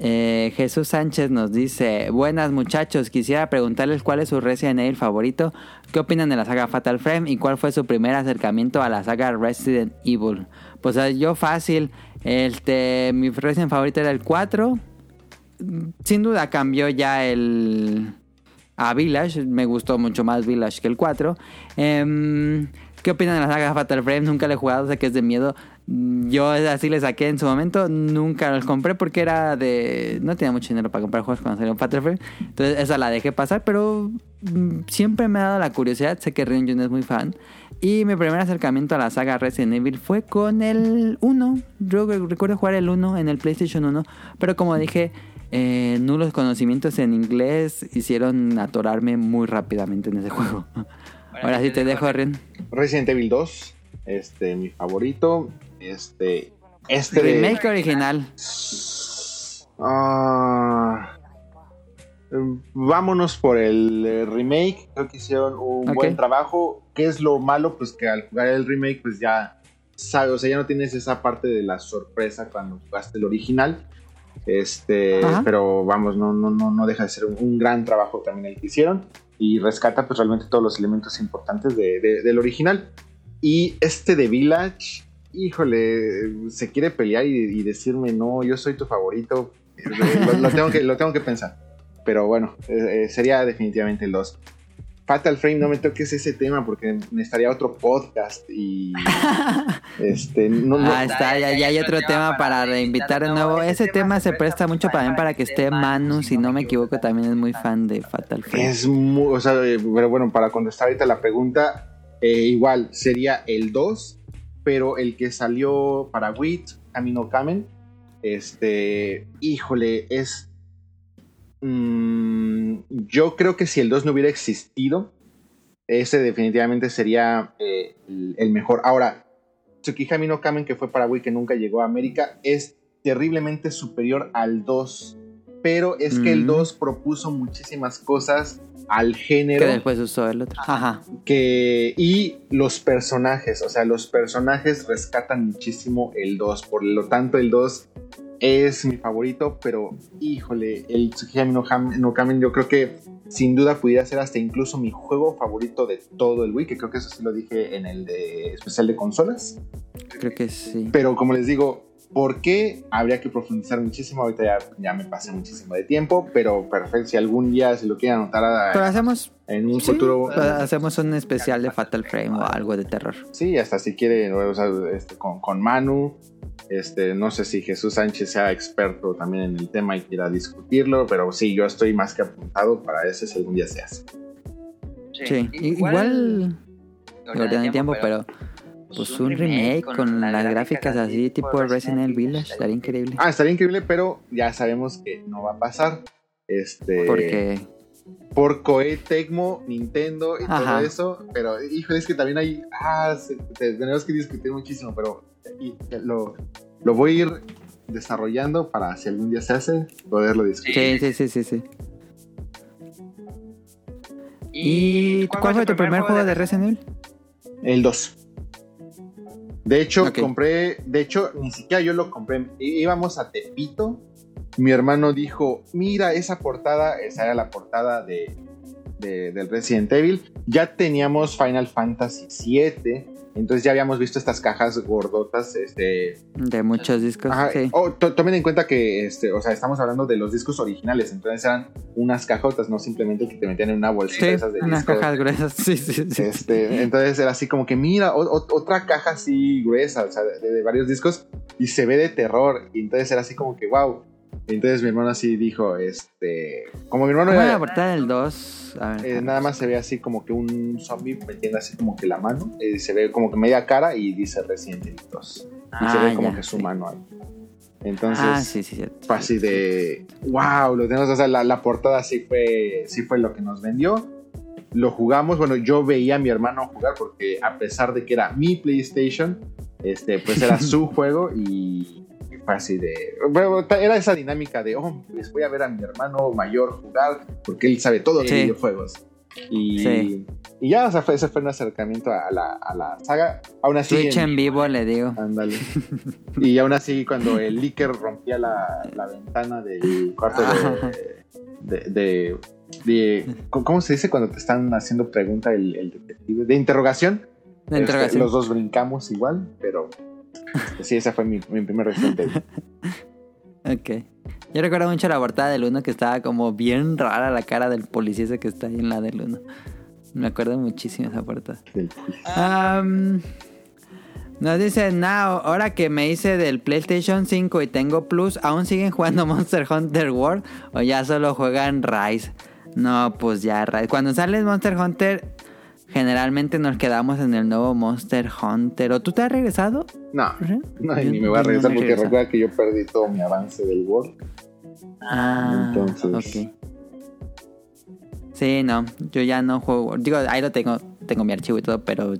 Eh, Jesús Sánchez nos dice, buenas muchachos, quisiera preguntarles cuál es su Resident Evil favorito, qué opinan de la saga Fatal Frame y cuál fue su primer acercamiento a la saga Resident Evil. Pues eh, yo fácil, este, mi Resident favorito era el 4, sin duda cambió ya el a Village, me gustó mucho más Village que el 4. Em, ¿Qué opinan de la saga Fatal Frame? Nunca le he jugado, sé que es de miedo. Yo así le saqué en su momento, nunca los compré porque era de... No tenía mucho dinero para comprar juegos cuando salió Fatal Frame. Entonces esa la dejé pasar, pero mm, siempre me ha dado la curiosidad. Sé que Ryun es muy fan. Y mi primer acercamiento a la saga Resident Evil fue con el 1. Yo recuerdo jugar el 1 en el PlayStation 1. Pero como dije, eh, nulos conocimientos en inglés hicieron atorarme muy rápidamente en ese juego. Ahora sí te dejo, Ren. Resident Evil 2, este, mi favorito. Este, este de- Remake original. Ah, vámonos por el eh, remake. Creo que hicieron un buen trabajo. ¿Qué es lo malo? Pues que al jugar el remake, pues ya sabes, o sea, ya no tienes esa parte de la sorpresa cuando jugaste el original. Este, Ajá. pero vamos, no, no, no, no deja de ser un, un gran trabajo también el que hicieron. Y rescata pues realmente todos los elementos importantes de- de- del original. Y este de Village, híjole, se quiere pelear y, y decirme, no, yo soy tu favorito. Eh, Lo, lo tengo, que, lo tengo que pensar. Pero bueno, eh, eh, sería definitivamente el 2. Fatal Frame, no me toques ese tema porque necesitaría otro podcast y este no, no- Ah, está, ya, ya hay otro tema para reinvitar de nuevo. Ese tema se presta mucho también para que esté Manu, si no me equivoco, también es muy fan de Fatal Frame. es muy, o sea, eh, pero bueno, para contestar ahorita la pregunta, eh, igual sería el 2, pero el que salió para Wit, Camino Kamen, este, híjole, es mm, yo creo que si el 2 no hubiera existido, ese definitivamente sería eh, el, mejor. Ahora, Tsukihami no Kamen, que fue para Wii, que nunca llegó a América, es terriblemente superior al 2. Pero es que el Mm. 2 propuso muchísimas cosas al Que género después usó el otro. Ajá. que y los personajes, o sea, los personajes rescatan muchísimo el 2, por lo tanto el 2 es mi favorito, pero híjole, el no, Ham- no Kamen yo creo que sin duda pudiera ser hasta incluso mi juego favorito de todo el Wii, que creo que eso sí lo dije en el de especial de consolas, Creo que sí. pero como les digo, ¿por qué? Habría que profundizar muchísimo, ahorita ya, ya me pasé muchísimo de tiempo, pero perfecto, si algún día se lo quieren anotar a- Pero hacemos, en un sí, futuro... hacemos un especial de Fatal Frame o algo de terror. Sí, hasta si quiere, o sea, este, con, con Manu. Este, no sé si Jesús Sánchez sea experto también en el tema y quiera discutirlo, pero sí, yo estoy más que apuntado para ese si algún día se hace. Sí, i- igual, ya no hay tiempo, pero pues un remake con las gráficas así tipo Resident Evil Village estaría increíble. Ah, estaría increíble, pero ya sabemos que no va a pasar. Este, Porque por Koei, Tecmo, Nintendo y Ajá. todo eso, pero híjole, es que también hay, ah, se- tenemos que discutir muchísimo, pero y- lo, lo voy a ir desarrollando para si algún día se hace, poderlo discutir. Sí, sí, sí, sí, sí. ¿Y cuál fue tu primer juego de Resident Evil? El 2. De hecho, compré, de hecho, ni siquiera yo lo compré. Íbamos a Tepito. Mi hermano dijo, mira esa portada, esa era la portada de, de- del Resident Evil. Ya teníamos Final Fantasy VII. Entonces ya habíamos visto estas cajas gordotas, este, De muchos discos, Ajá, sí. oh, to- tomen en cuenta que, este, o sea, estamos hablando de los discos originales, entonces eran unas cajotas, no simplemente que te metían en una bolsita Sí, esas de unas discos. cajas gruesas, sí, sí, sí. Este, entonces era así como que mira, o- o- otra caja así gruesa, o sea, de, de varios discos, y se ve de terror, y entonces era así como que wow. Entonces mi hermano así dijo, este, como mi hermano ¿Cómo era la portada del 2? A ver, eh, nada más se ve así como que un zombie metiendo así como que la mano, eh, se ve como que media cara y dice Resident Evil 2. Y se Ah, ve como ya, que su sí. mano ahí. Entonces, Ah, sí, sí. fue así de wow, lo tenemos, o sea, la, la portada sí fue, sí fue lo que nos vendió. Lo jugamos, bueno, yo veía a mi hermano jugar porque a pesar de que era mi PlayStation, este, pues era su juego y así de, bueno, era esa dinámica de, oh, pues voy a ver a mi hermano mayor jugar porque él sabe todo de Sí. videojuegos. Y, Sí. y ya, o sea, fue, ese fue un acercamiento a la, a la saga. Aún así, Twitch en- en vivo, le digo. Ándale. Y aún así, cuando el Licker rompía la, la ventana del cuarto de, de, de- de- ¿Cómo se dice cuando te están haciendo pregunta el, el detective? De interrogación. De Este, interrogación. los dos brincamos igual, pero sí, esa fue mi, mi primer Resident Evil. Ok. Yo recuerdo mucho la portada del 1 que estaba como bien rara la cara del policía ese que está ahí en la del 1. Me acuerdo muchísimo esa portada. Am, nos dice Now, ahora que me hice del PlayStation 5 y tengo Plus, ¿aún siguen jugando Monster Hunter World o ya solo juegan Rise? No, pues ya Rise. Cuando sale Monster Hunter, generalmente nos quedamos en el nuevo Monster Hunter. ¿O tú te has regresado? No, no, y Yo- ni me voy a no regresar porque recuerda que yo perdí todo mi avance del World. Ah, Entonces- ok. Sí, no, yo ya no juego. Digo, ahí lo tengo, tengo mi archivo y todo, pero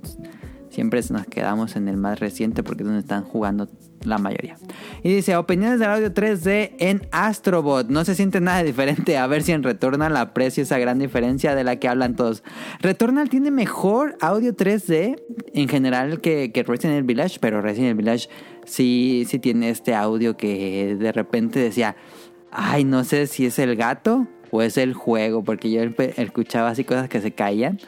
siempre nos quedamos en el más reciente porque es donde están jugando la mayoría. Y dice, opiniones del audio 3D en Astrobot. No se siente nada diferente. A ver si en Returnal aprecio esa gran diferencia de la que hablan todos. Returnal tiene mejor audio 3D en general que, que Resident Evil Village, pero Resident Evil Village sí, sí tiene este audio que de repente decía, ay, no sé si es el gato o es el juego, porque yo escuchaba así cosas que se caían.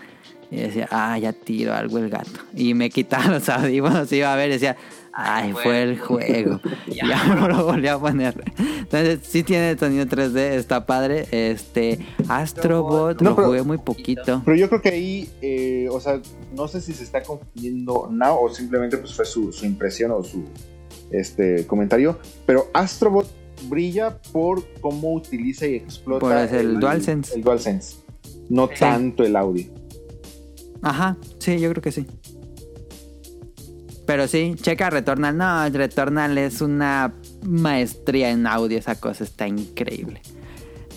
Y decía, ah, ya tiro algo el gato. Y me quitaba los audífonos, iba a ver decía, ay, fue el juego. Ya no lo volví a poner. Entonces, sí tiene sonido 3D, está padre. Este, Astrobot, No, lo pero- jugué muy poquito. Pero yo creo que ahí, eh, o sea, no sé si se está confundiendo Now o simplemente pues fue su, su impresión o su este comentario, pero Astrobot brilla por cómo utiliza y explota Por el DualSense. el DualSense, no Sí. tanto el audio. Ajá, sí, yo creo que sí. Pero sí, checa Returnal. No, Returnal es una maestría en audio. Esa cosa está increíble.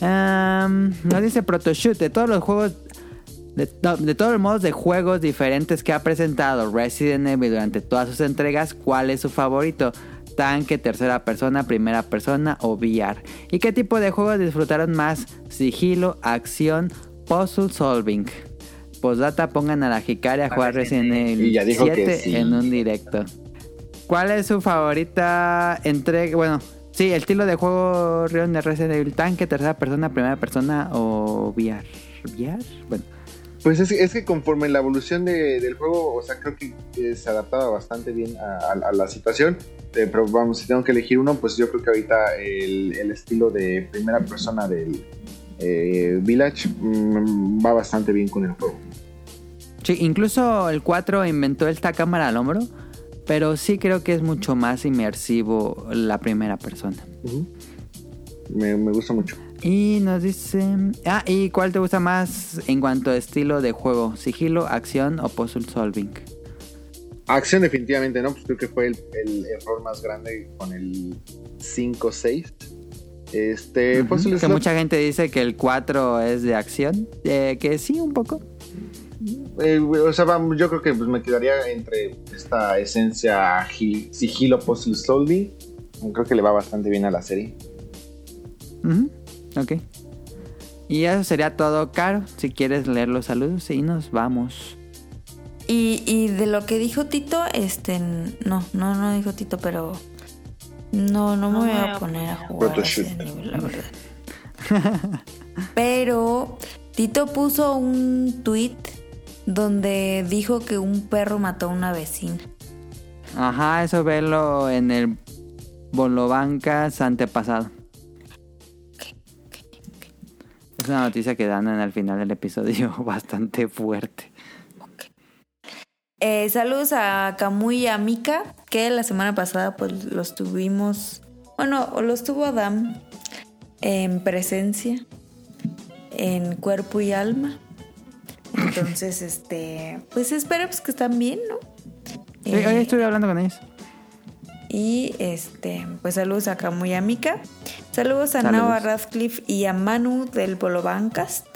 Nos dice Protoshoot. De todos los juegos. De, de todos los modos de juegos diferentes que ha presentado Resident Evil durante todas sus entregas, ¿cuál es su favorito? Tanque, tercera persona, primera persona o VR. ¿Y qué tipo de juegos disfrutaron más? Sigilo, acción, puzzle solving. Postdata, pongan a la Hikari a jugar Resident Evil Y ya dijo que 7 sí. en un directo. ¿Cuál es su favorita entrega? Bueno, sí, el estilo de juego Rion de Resident Evil Tanque, tercera persona, primera persona o VR. ¿VR? Bueno, Pues es, es que conforme la evolución de- del juego, o sea, creo que eh, se adaptaba bastante bien a, a- a la situación. Eh, pero vamos, si tengo que elegir uno, pues yo creo que ahorita el, el estilo de primera persona del eh, Village mm, va bastante bien con el juego. Sí, incluso el 4 inventó esta cámara al hombro, pero sí creo que es mucho más inmersivo la primera persona. Me, me gusta mucho. Y nos dice... Ah, ¿y cuál te gusta más en cuanto a estilo de juego? ¿Sigilo, acción o puzzle solving? Acción definitivamente, ¿no? Pues creo que fue el, el error más grande con el 5-6. Este, Puzzle que mucha gente dice que el 4 es de acción. Eh, que sí, un poco. Eh, o sea, vamos, yo creo que pues, me quedaría entre esta esencia gi- sigilo puzzle solving. Creo que le va bastante bien a la serie. Ujú, Ok. Y eso sería todo, Caro. Si quieres leer los saludos y nos vamos. Y, y de lo que dijo Tito, este, no, no, no dijo Tito, pero no, no me voy a poner a jugar a ese nivel, la verdad. Pero Tito puso un tweet donde dijo que un perro mató a una vecina. Ajá, eso velo en el Bolobancas antepasado. Es una noticia que dan en el final del episodio bastante fuerte. Eh, saludos a Camuy y a Mika, que la semana pasada pues los tuvimos, bueno, los tuvo Adam en presencia, en cuerpo y alma. Entonces, este, pues esperemos que están bien, ¿no? Sí, Eh, hoy estuve hablando con ellos. y este, pues saludos a Camuy y a Mika. Saludos a. Nava Radcliffe y a Manu del Bolobancast.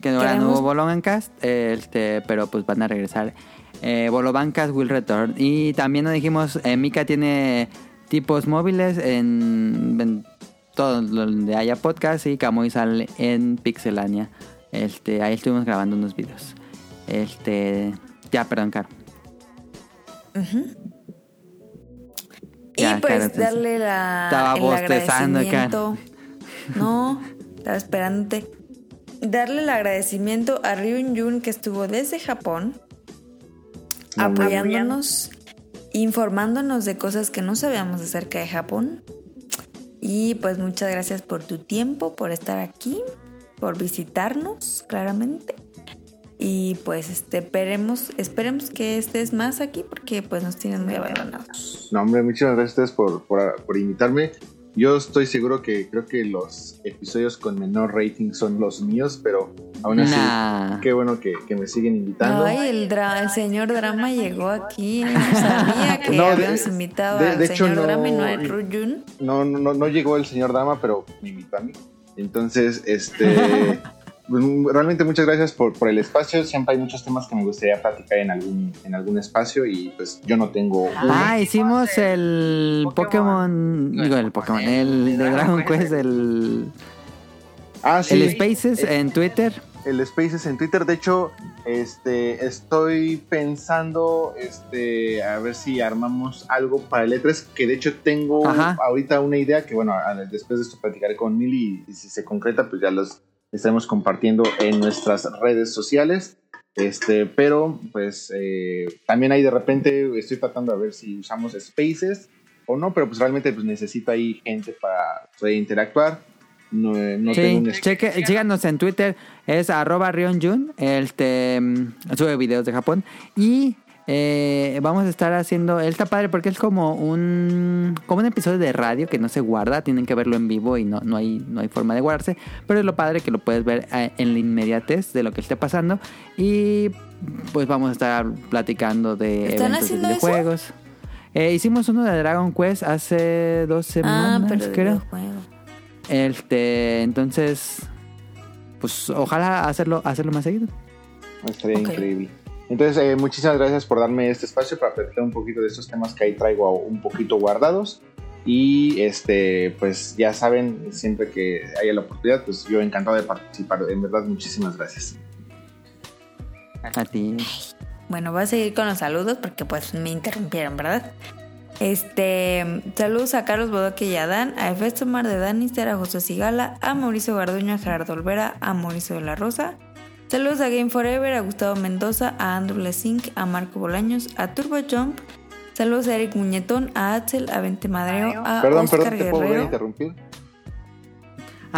Que ahora no Queremos- hubo Bolobancast, este, pero pues van a regresar. Eh, Bolobancast will return. Y también nos dijimos, eh, Mika tiene tipos móviles en, en todo donde haya podcast y Camuy sale en Pixelania. Este, ahí estuvimos grabando unos videos. Este, ya, perdón, Caro. Ya, y pues Caro, darle la, estaba el bostezando, agradecimiento. No, estaba esperándote. Darle el agradecimiento a Ryun Jun que estuvo desde Japón apoyándonos, informándonos de cosas que no sabíamos acerca de Japón. Y pues muchas gracias por tu tiempo, por estar aquí, por visitarnos, claramente. Y pues este, esperemos, esperemos que estés más aquí porque pues nos tienes muy abandonados. No, hombre, muchas gracias a ustedes por, por, por invitarme. Yo estoy seguro que creo que los episodios con menor rating son los míos, pero aún así, Nah. qué bueno que, que me siguen invitando. Ay, el, dra- el señor Drama llegó aquí. No sabía que No, de- habíamos invitado de- al de hecho, señor no- Drama y no a Ruyun. No, no, no, no llegó el señor Dama, pero me invitó a mí. Entonces, este. mm, Realmente muchas gracias por, por el espacio. Siempre hay muchos temas que me gustaría platicar en algún, en algún espacio y pues yo no tengo uno. Ah, hicimos el Pokémon, digo el Pokémon, el de Dragon Quest, el, Ah, sí. el Spaces en Twitter. El Spaces en Twitter. De hecho, este, estoy pensando, este, a ver si armamos algo para el E3, que de hecho tengo Ajá. ahorita una idea que, bueno, a- después de esto platicaré con Mili y, si se concreta, pues ya los estaremos compartiendo en nuestras redes sociales. Este, pero, pues, eh, también ahí de repente estoy tratando de ver si usamos Spaces o no, pero pues realmente pues necesito ahí gente para poder interactuar. No, no Sí, tengo un cheque, síganos en Twitter, es arroba Ryonjun, este, mm, sube videos de Japón y eh, vamos a estar haciendo, él está padre porque es como un como un episodio de radio que no se guarda, tienen que verlo en vivo y no, no, hay, no hay forma de guardarse, pero es lo padre que lo puedes ver eh, en la inmediatez de lo que esté pasando y pues vamos a estar platicando de ¿Están eventos de eso? videojuegos. Eh, hicimos uno de Dragon Quest hace dos Ah, semanas, pero de creo. Este, entonces, pues ojalá hacerlo, hacerlo más seguido. Estaría Ok. increíble. Entonces, eh, muchísimas gracias por darme este espacio para platicar un poquito de estos temas que ahí traigo un poquito guardados. Y este, pues ya saben, siempre que haya la oportunidad, pues yo encantado de participar. En verdad, muchísimas gracias. A ti. Bueno, voy a seguir con los saludos porque pues me interrumpieron, ¿verdad? Este, saludos a Carlos Bodoque y a Dan, a Efesto Mar de Danister, a José Sigala, a Mauricio Garduño, a Gerardo Olvera, a Mauricio de la Rosa. Saludos a Game Forever, a Gustavo Mendoza, a Andrew Lesink, a Marco Bolaños, a Turbo Jump. Saludos a Eric Muñetón, a Axel, a Vente Madreo, a perdón, Oscar perdón, ¿te puedo Guerrero. interrumpir?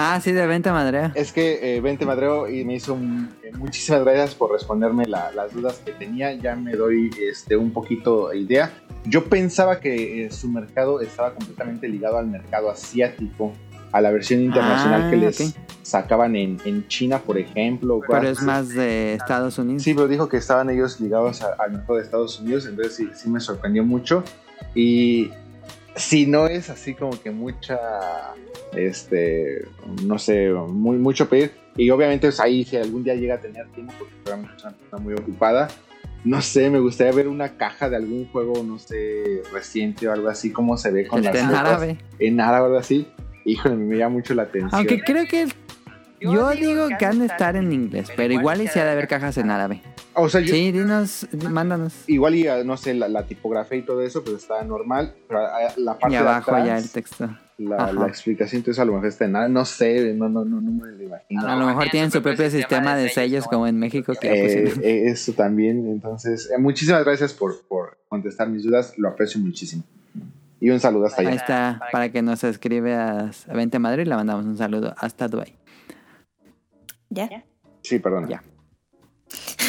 Ah, sí, de venta madre. Es que eh, Vente Madreo y me hizo un- eh, muchísimas gracias por responderme la- las dudas que tenía. Ya me doy este, un poquito idea. Yo pensaba que eh, su mercado estaba completamente ligado al mercado asiático, a la versión internacional Ah, que les ok. sacaban en, en China, por ejemplo. Pero es más de Estados Unidos. Sí, pero dijo que estaban ellos ligados al mercado de Estados Unidos, entonces sí, sí me sorprendió mucho. Y si no es así como que mucha, este, no sé, muy, mucho pedir. Y obviamente pues, ahí si algún día llega a tener tiempo, porque realmente es una persona muy ocupada, no sé, me gustaría ver una caja de algún juego, no sé, reciente o algo así, como se ve con Este, las en árabe. En árabe o algo así. Híjole, me llama mucho la atención. Aunque creo que Yo digo que han de estar en inglés, pero igual y si ha de haber cajas en árabe. O sea, yo- Sí, dinos, mándanos. igual y no sé, la, la tipografía y todo eso, pues está normal, pero ah, la parte Y de abajo atrás, ya el texto. la, explicación, entonces a lo mejor está en nada, no sé, no, no, no, no me lo imagino. A lo mejor tienen su propio sistema de sellos como en México que Eh, eh, eso también, entonces, eh, muchísimas gracias por, por contestar mis dudas, lo aprecio muchísimo. Y un saludo hasta Ahí allá. está, para que nos escribe a a Vente Madrid, le mandamos un saludo hasta Dubai. ¿Ya? Sí, perdón. Ya.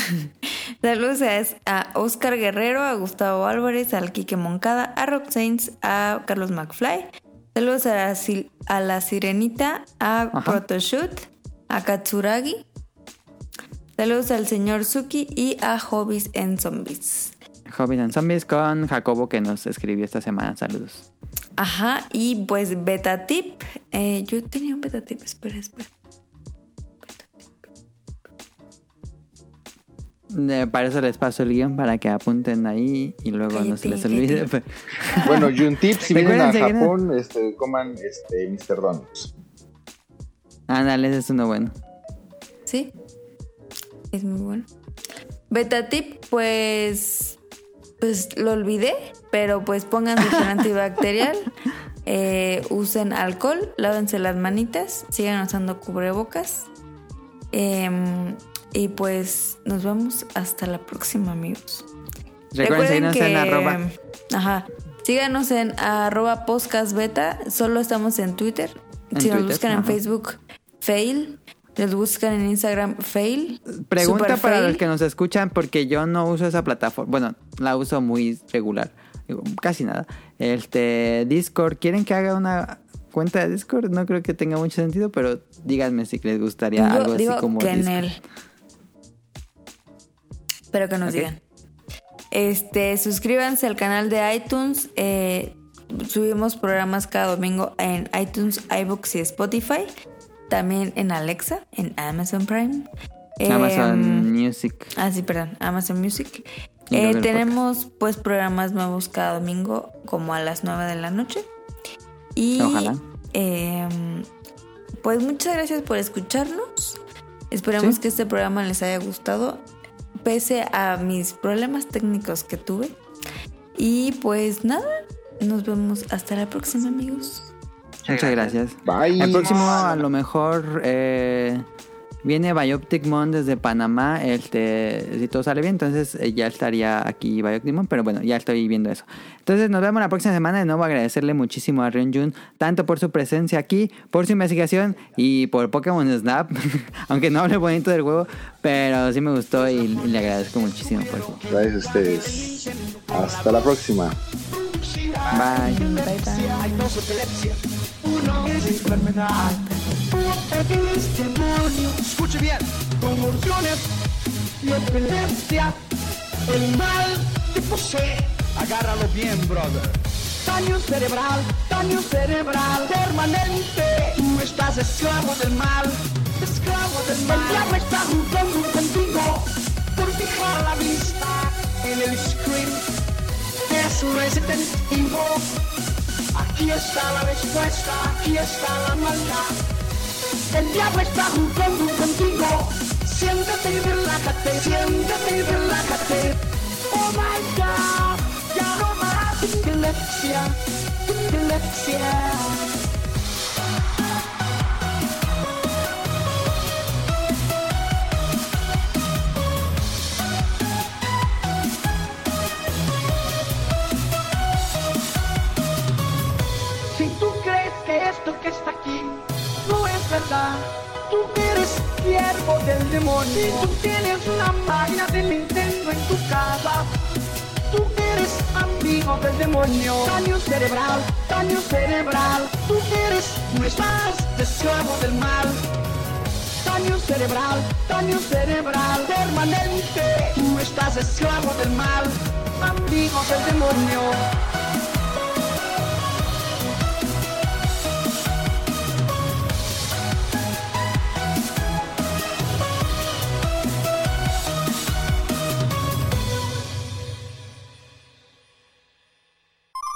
Saludos a, Oscar Guerrero, a Gustavo Álvarez, al Quique Moncada, a Rock Saints, a Carlos McFly. Saludos a la, Sil- a la Sirenita, a Ajá. Protoshoot, a Katsuragi. Saludos al señor Suki y a Hobbies en Zombies. Hobbit and Zombies con Jacobo que nos escribió esta semana. Saludos. Ajá, y pues beta tip. Eh, yo tenía un beta tip, espera, espera. Para eso les paso el guion para que apunten ahí y luego no se les olvide. Bueno, un tip, si vienen a Japón, este, coman este, Mr. Donuts. Ándale, ese es uno bueno. Sí, es muy bueno. Beta tip, pues, pues lo olvidé, pero pues pongan su antibacterial, eh, usen alcohol, lávense las manitas, sigan usando cubrebocas. em, y pues nos vemos hasta la próxima, amigos. Recuerden seguirnos en arroba. Ajá. Síganos en arroba podcastbeta. Solo estamos en Twitter. En si nos Twitter, buscan en. Facebook, fail. Nos buscan en Instagram, fail. Pregunta Super para fail. los que nos escuchan porque yo no uso esa plataforma. Bueno, la uso muy regular. Digo, casi nada. Este Discord, ¿quieren que haga una cuenta de Discord? No creo que tenga mucho sentido, pero díganme si les gustaría Yo algo digo así como que en Discord. Pero que nos digan. Este, suscríbanse al canal de iTunes. eh, subimos programas cada domingo en iTunes, iBooks y Spotify. También en Alexa, en Amazon Prime. Amazon Em, Music. Ah, sí, perdón, Amazon Music. Eh, tenemos pues programas nuevos cada domingo como a las 9 de la noche. Y Ojalá. em, pues muchas gracias por escucharnos. Esperamos Sí. que este programa les haya gustado, pese a mis problemas técnicos que tuve. Y pues nada, nos vemos hasta la próxima amigos. Muchas gracias. Bye. El próximo a lo mejor eh, viene Bioptic Mon desde Panamá. Este, si todo sale bien, entonces eh, ya estaría aquí Bioptic Mon, pero bueno, ya estoy viendo eso. Entonces nos vemos la próxima semana. De nuevo agradecerle muchísimo a Ryun Jun, tanto por su presencia aquí, por su investigación y por Pokémon Snap. Aunque no hable bonito del juego, pero sí me gustó y, y le agradezco muchísimo por eso. Gracias a ustedes. Hasta la próxima. Bye. Dos epilepsia. Uno es enfermedad. Otro es demonio. Escuche bien. Convulsiones y epilepsia. El mal te posee. Agárralo bien, brother. Daño cerebral, daño cerebral permanente. Tú estás esclavo del mal, esclavo del mal. El diablo está jugando contigo por fijar la vista en el screen es Resident Evil. Aquí está la respuesta, aquí está la maldad. El diablo está jugando contigo. Siéntate y relájate, siéntate y relájate. Oh my god, ya no más epilepsia, epilepsia. Esto que está aquí no es verdad, tú eres siervo del demonio. Si tú tienes una máquina de Nintendo en tu casa, tú eres amigo del demonio. Daño cerebral, daño cerebral, tú eres, no estás esclavo del mal. Daño cerebral, daño cerebral permanente. Tú estás esclavo del mal, amigo del demonio.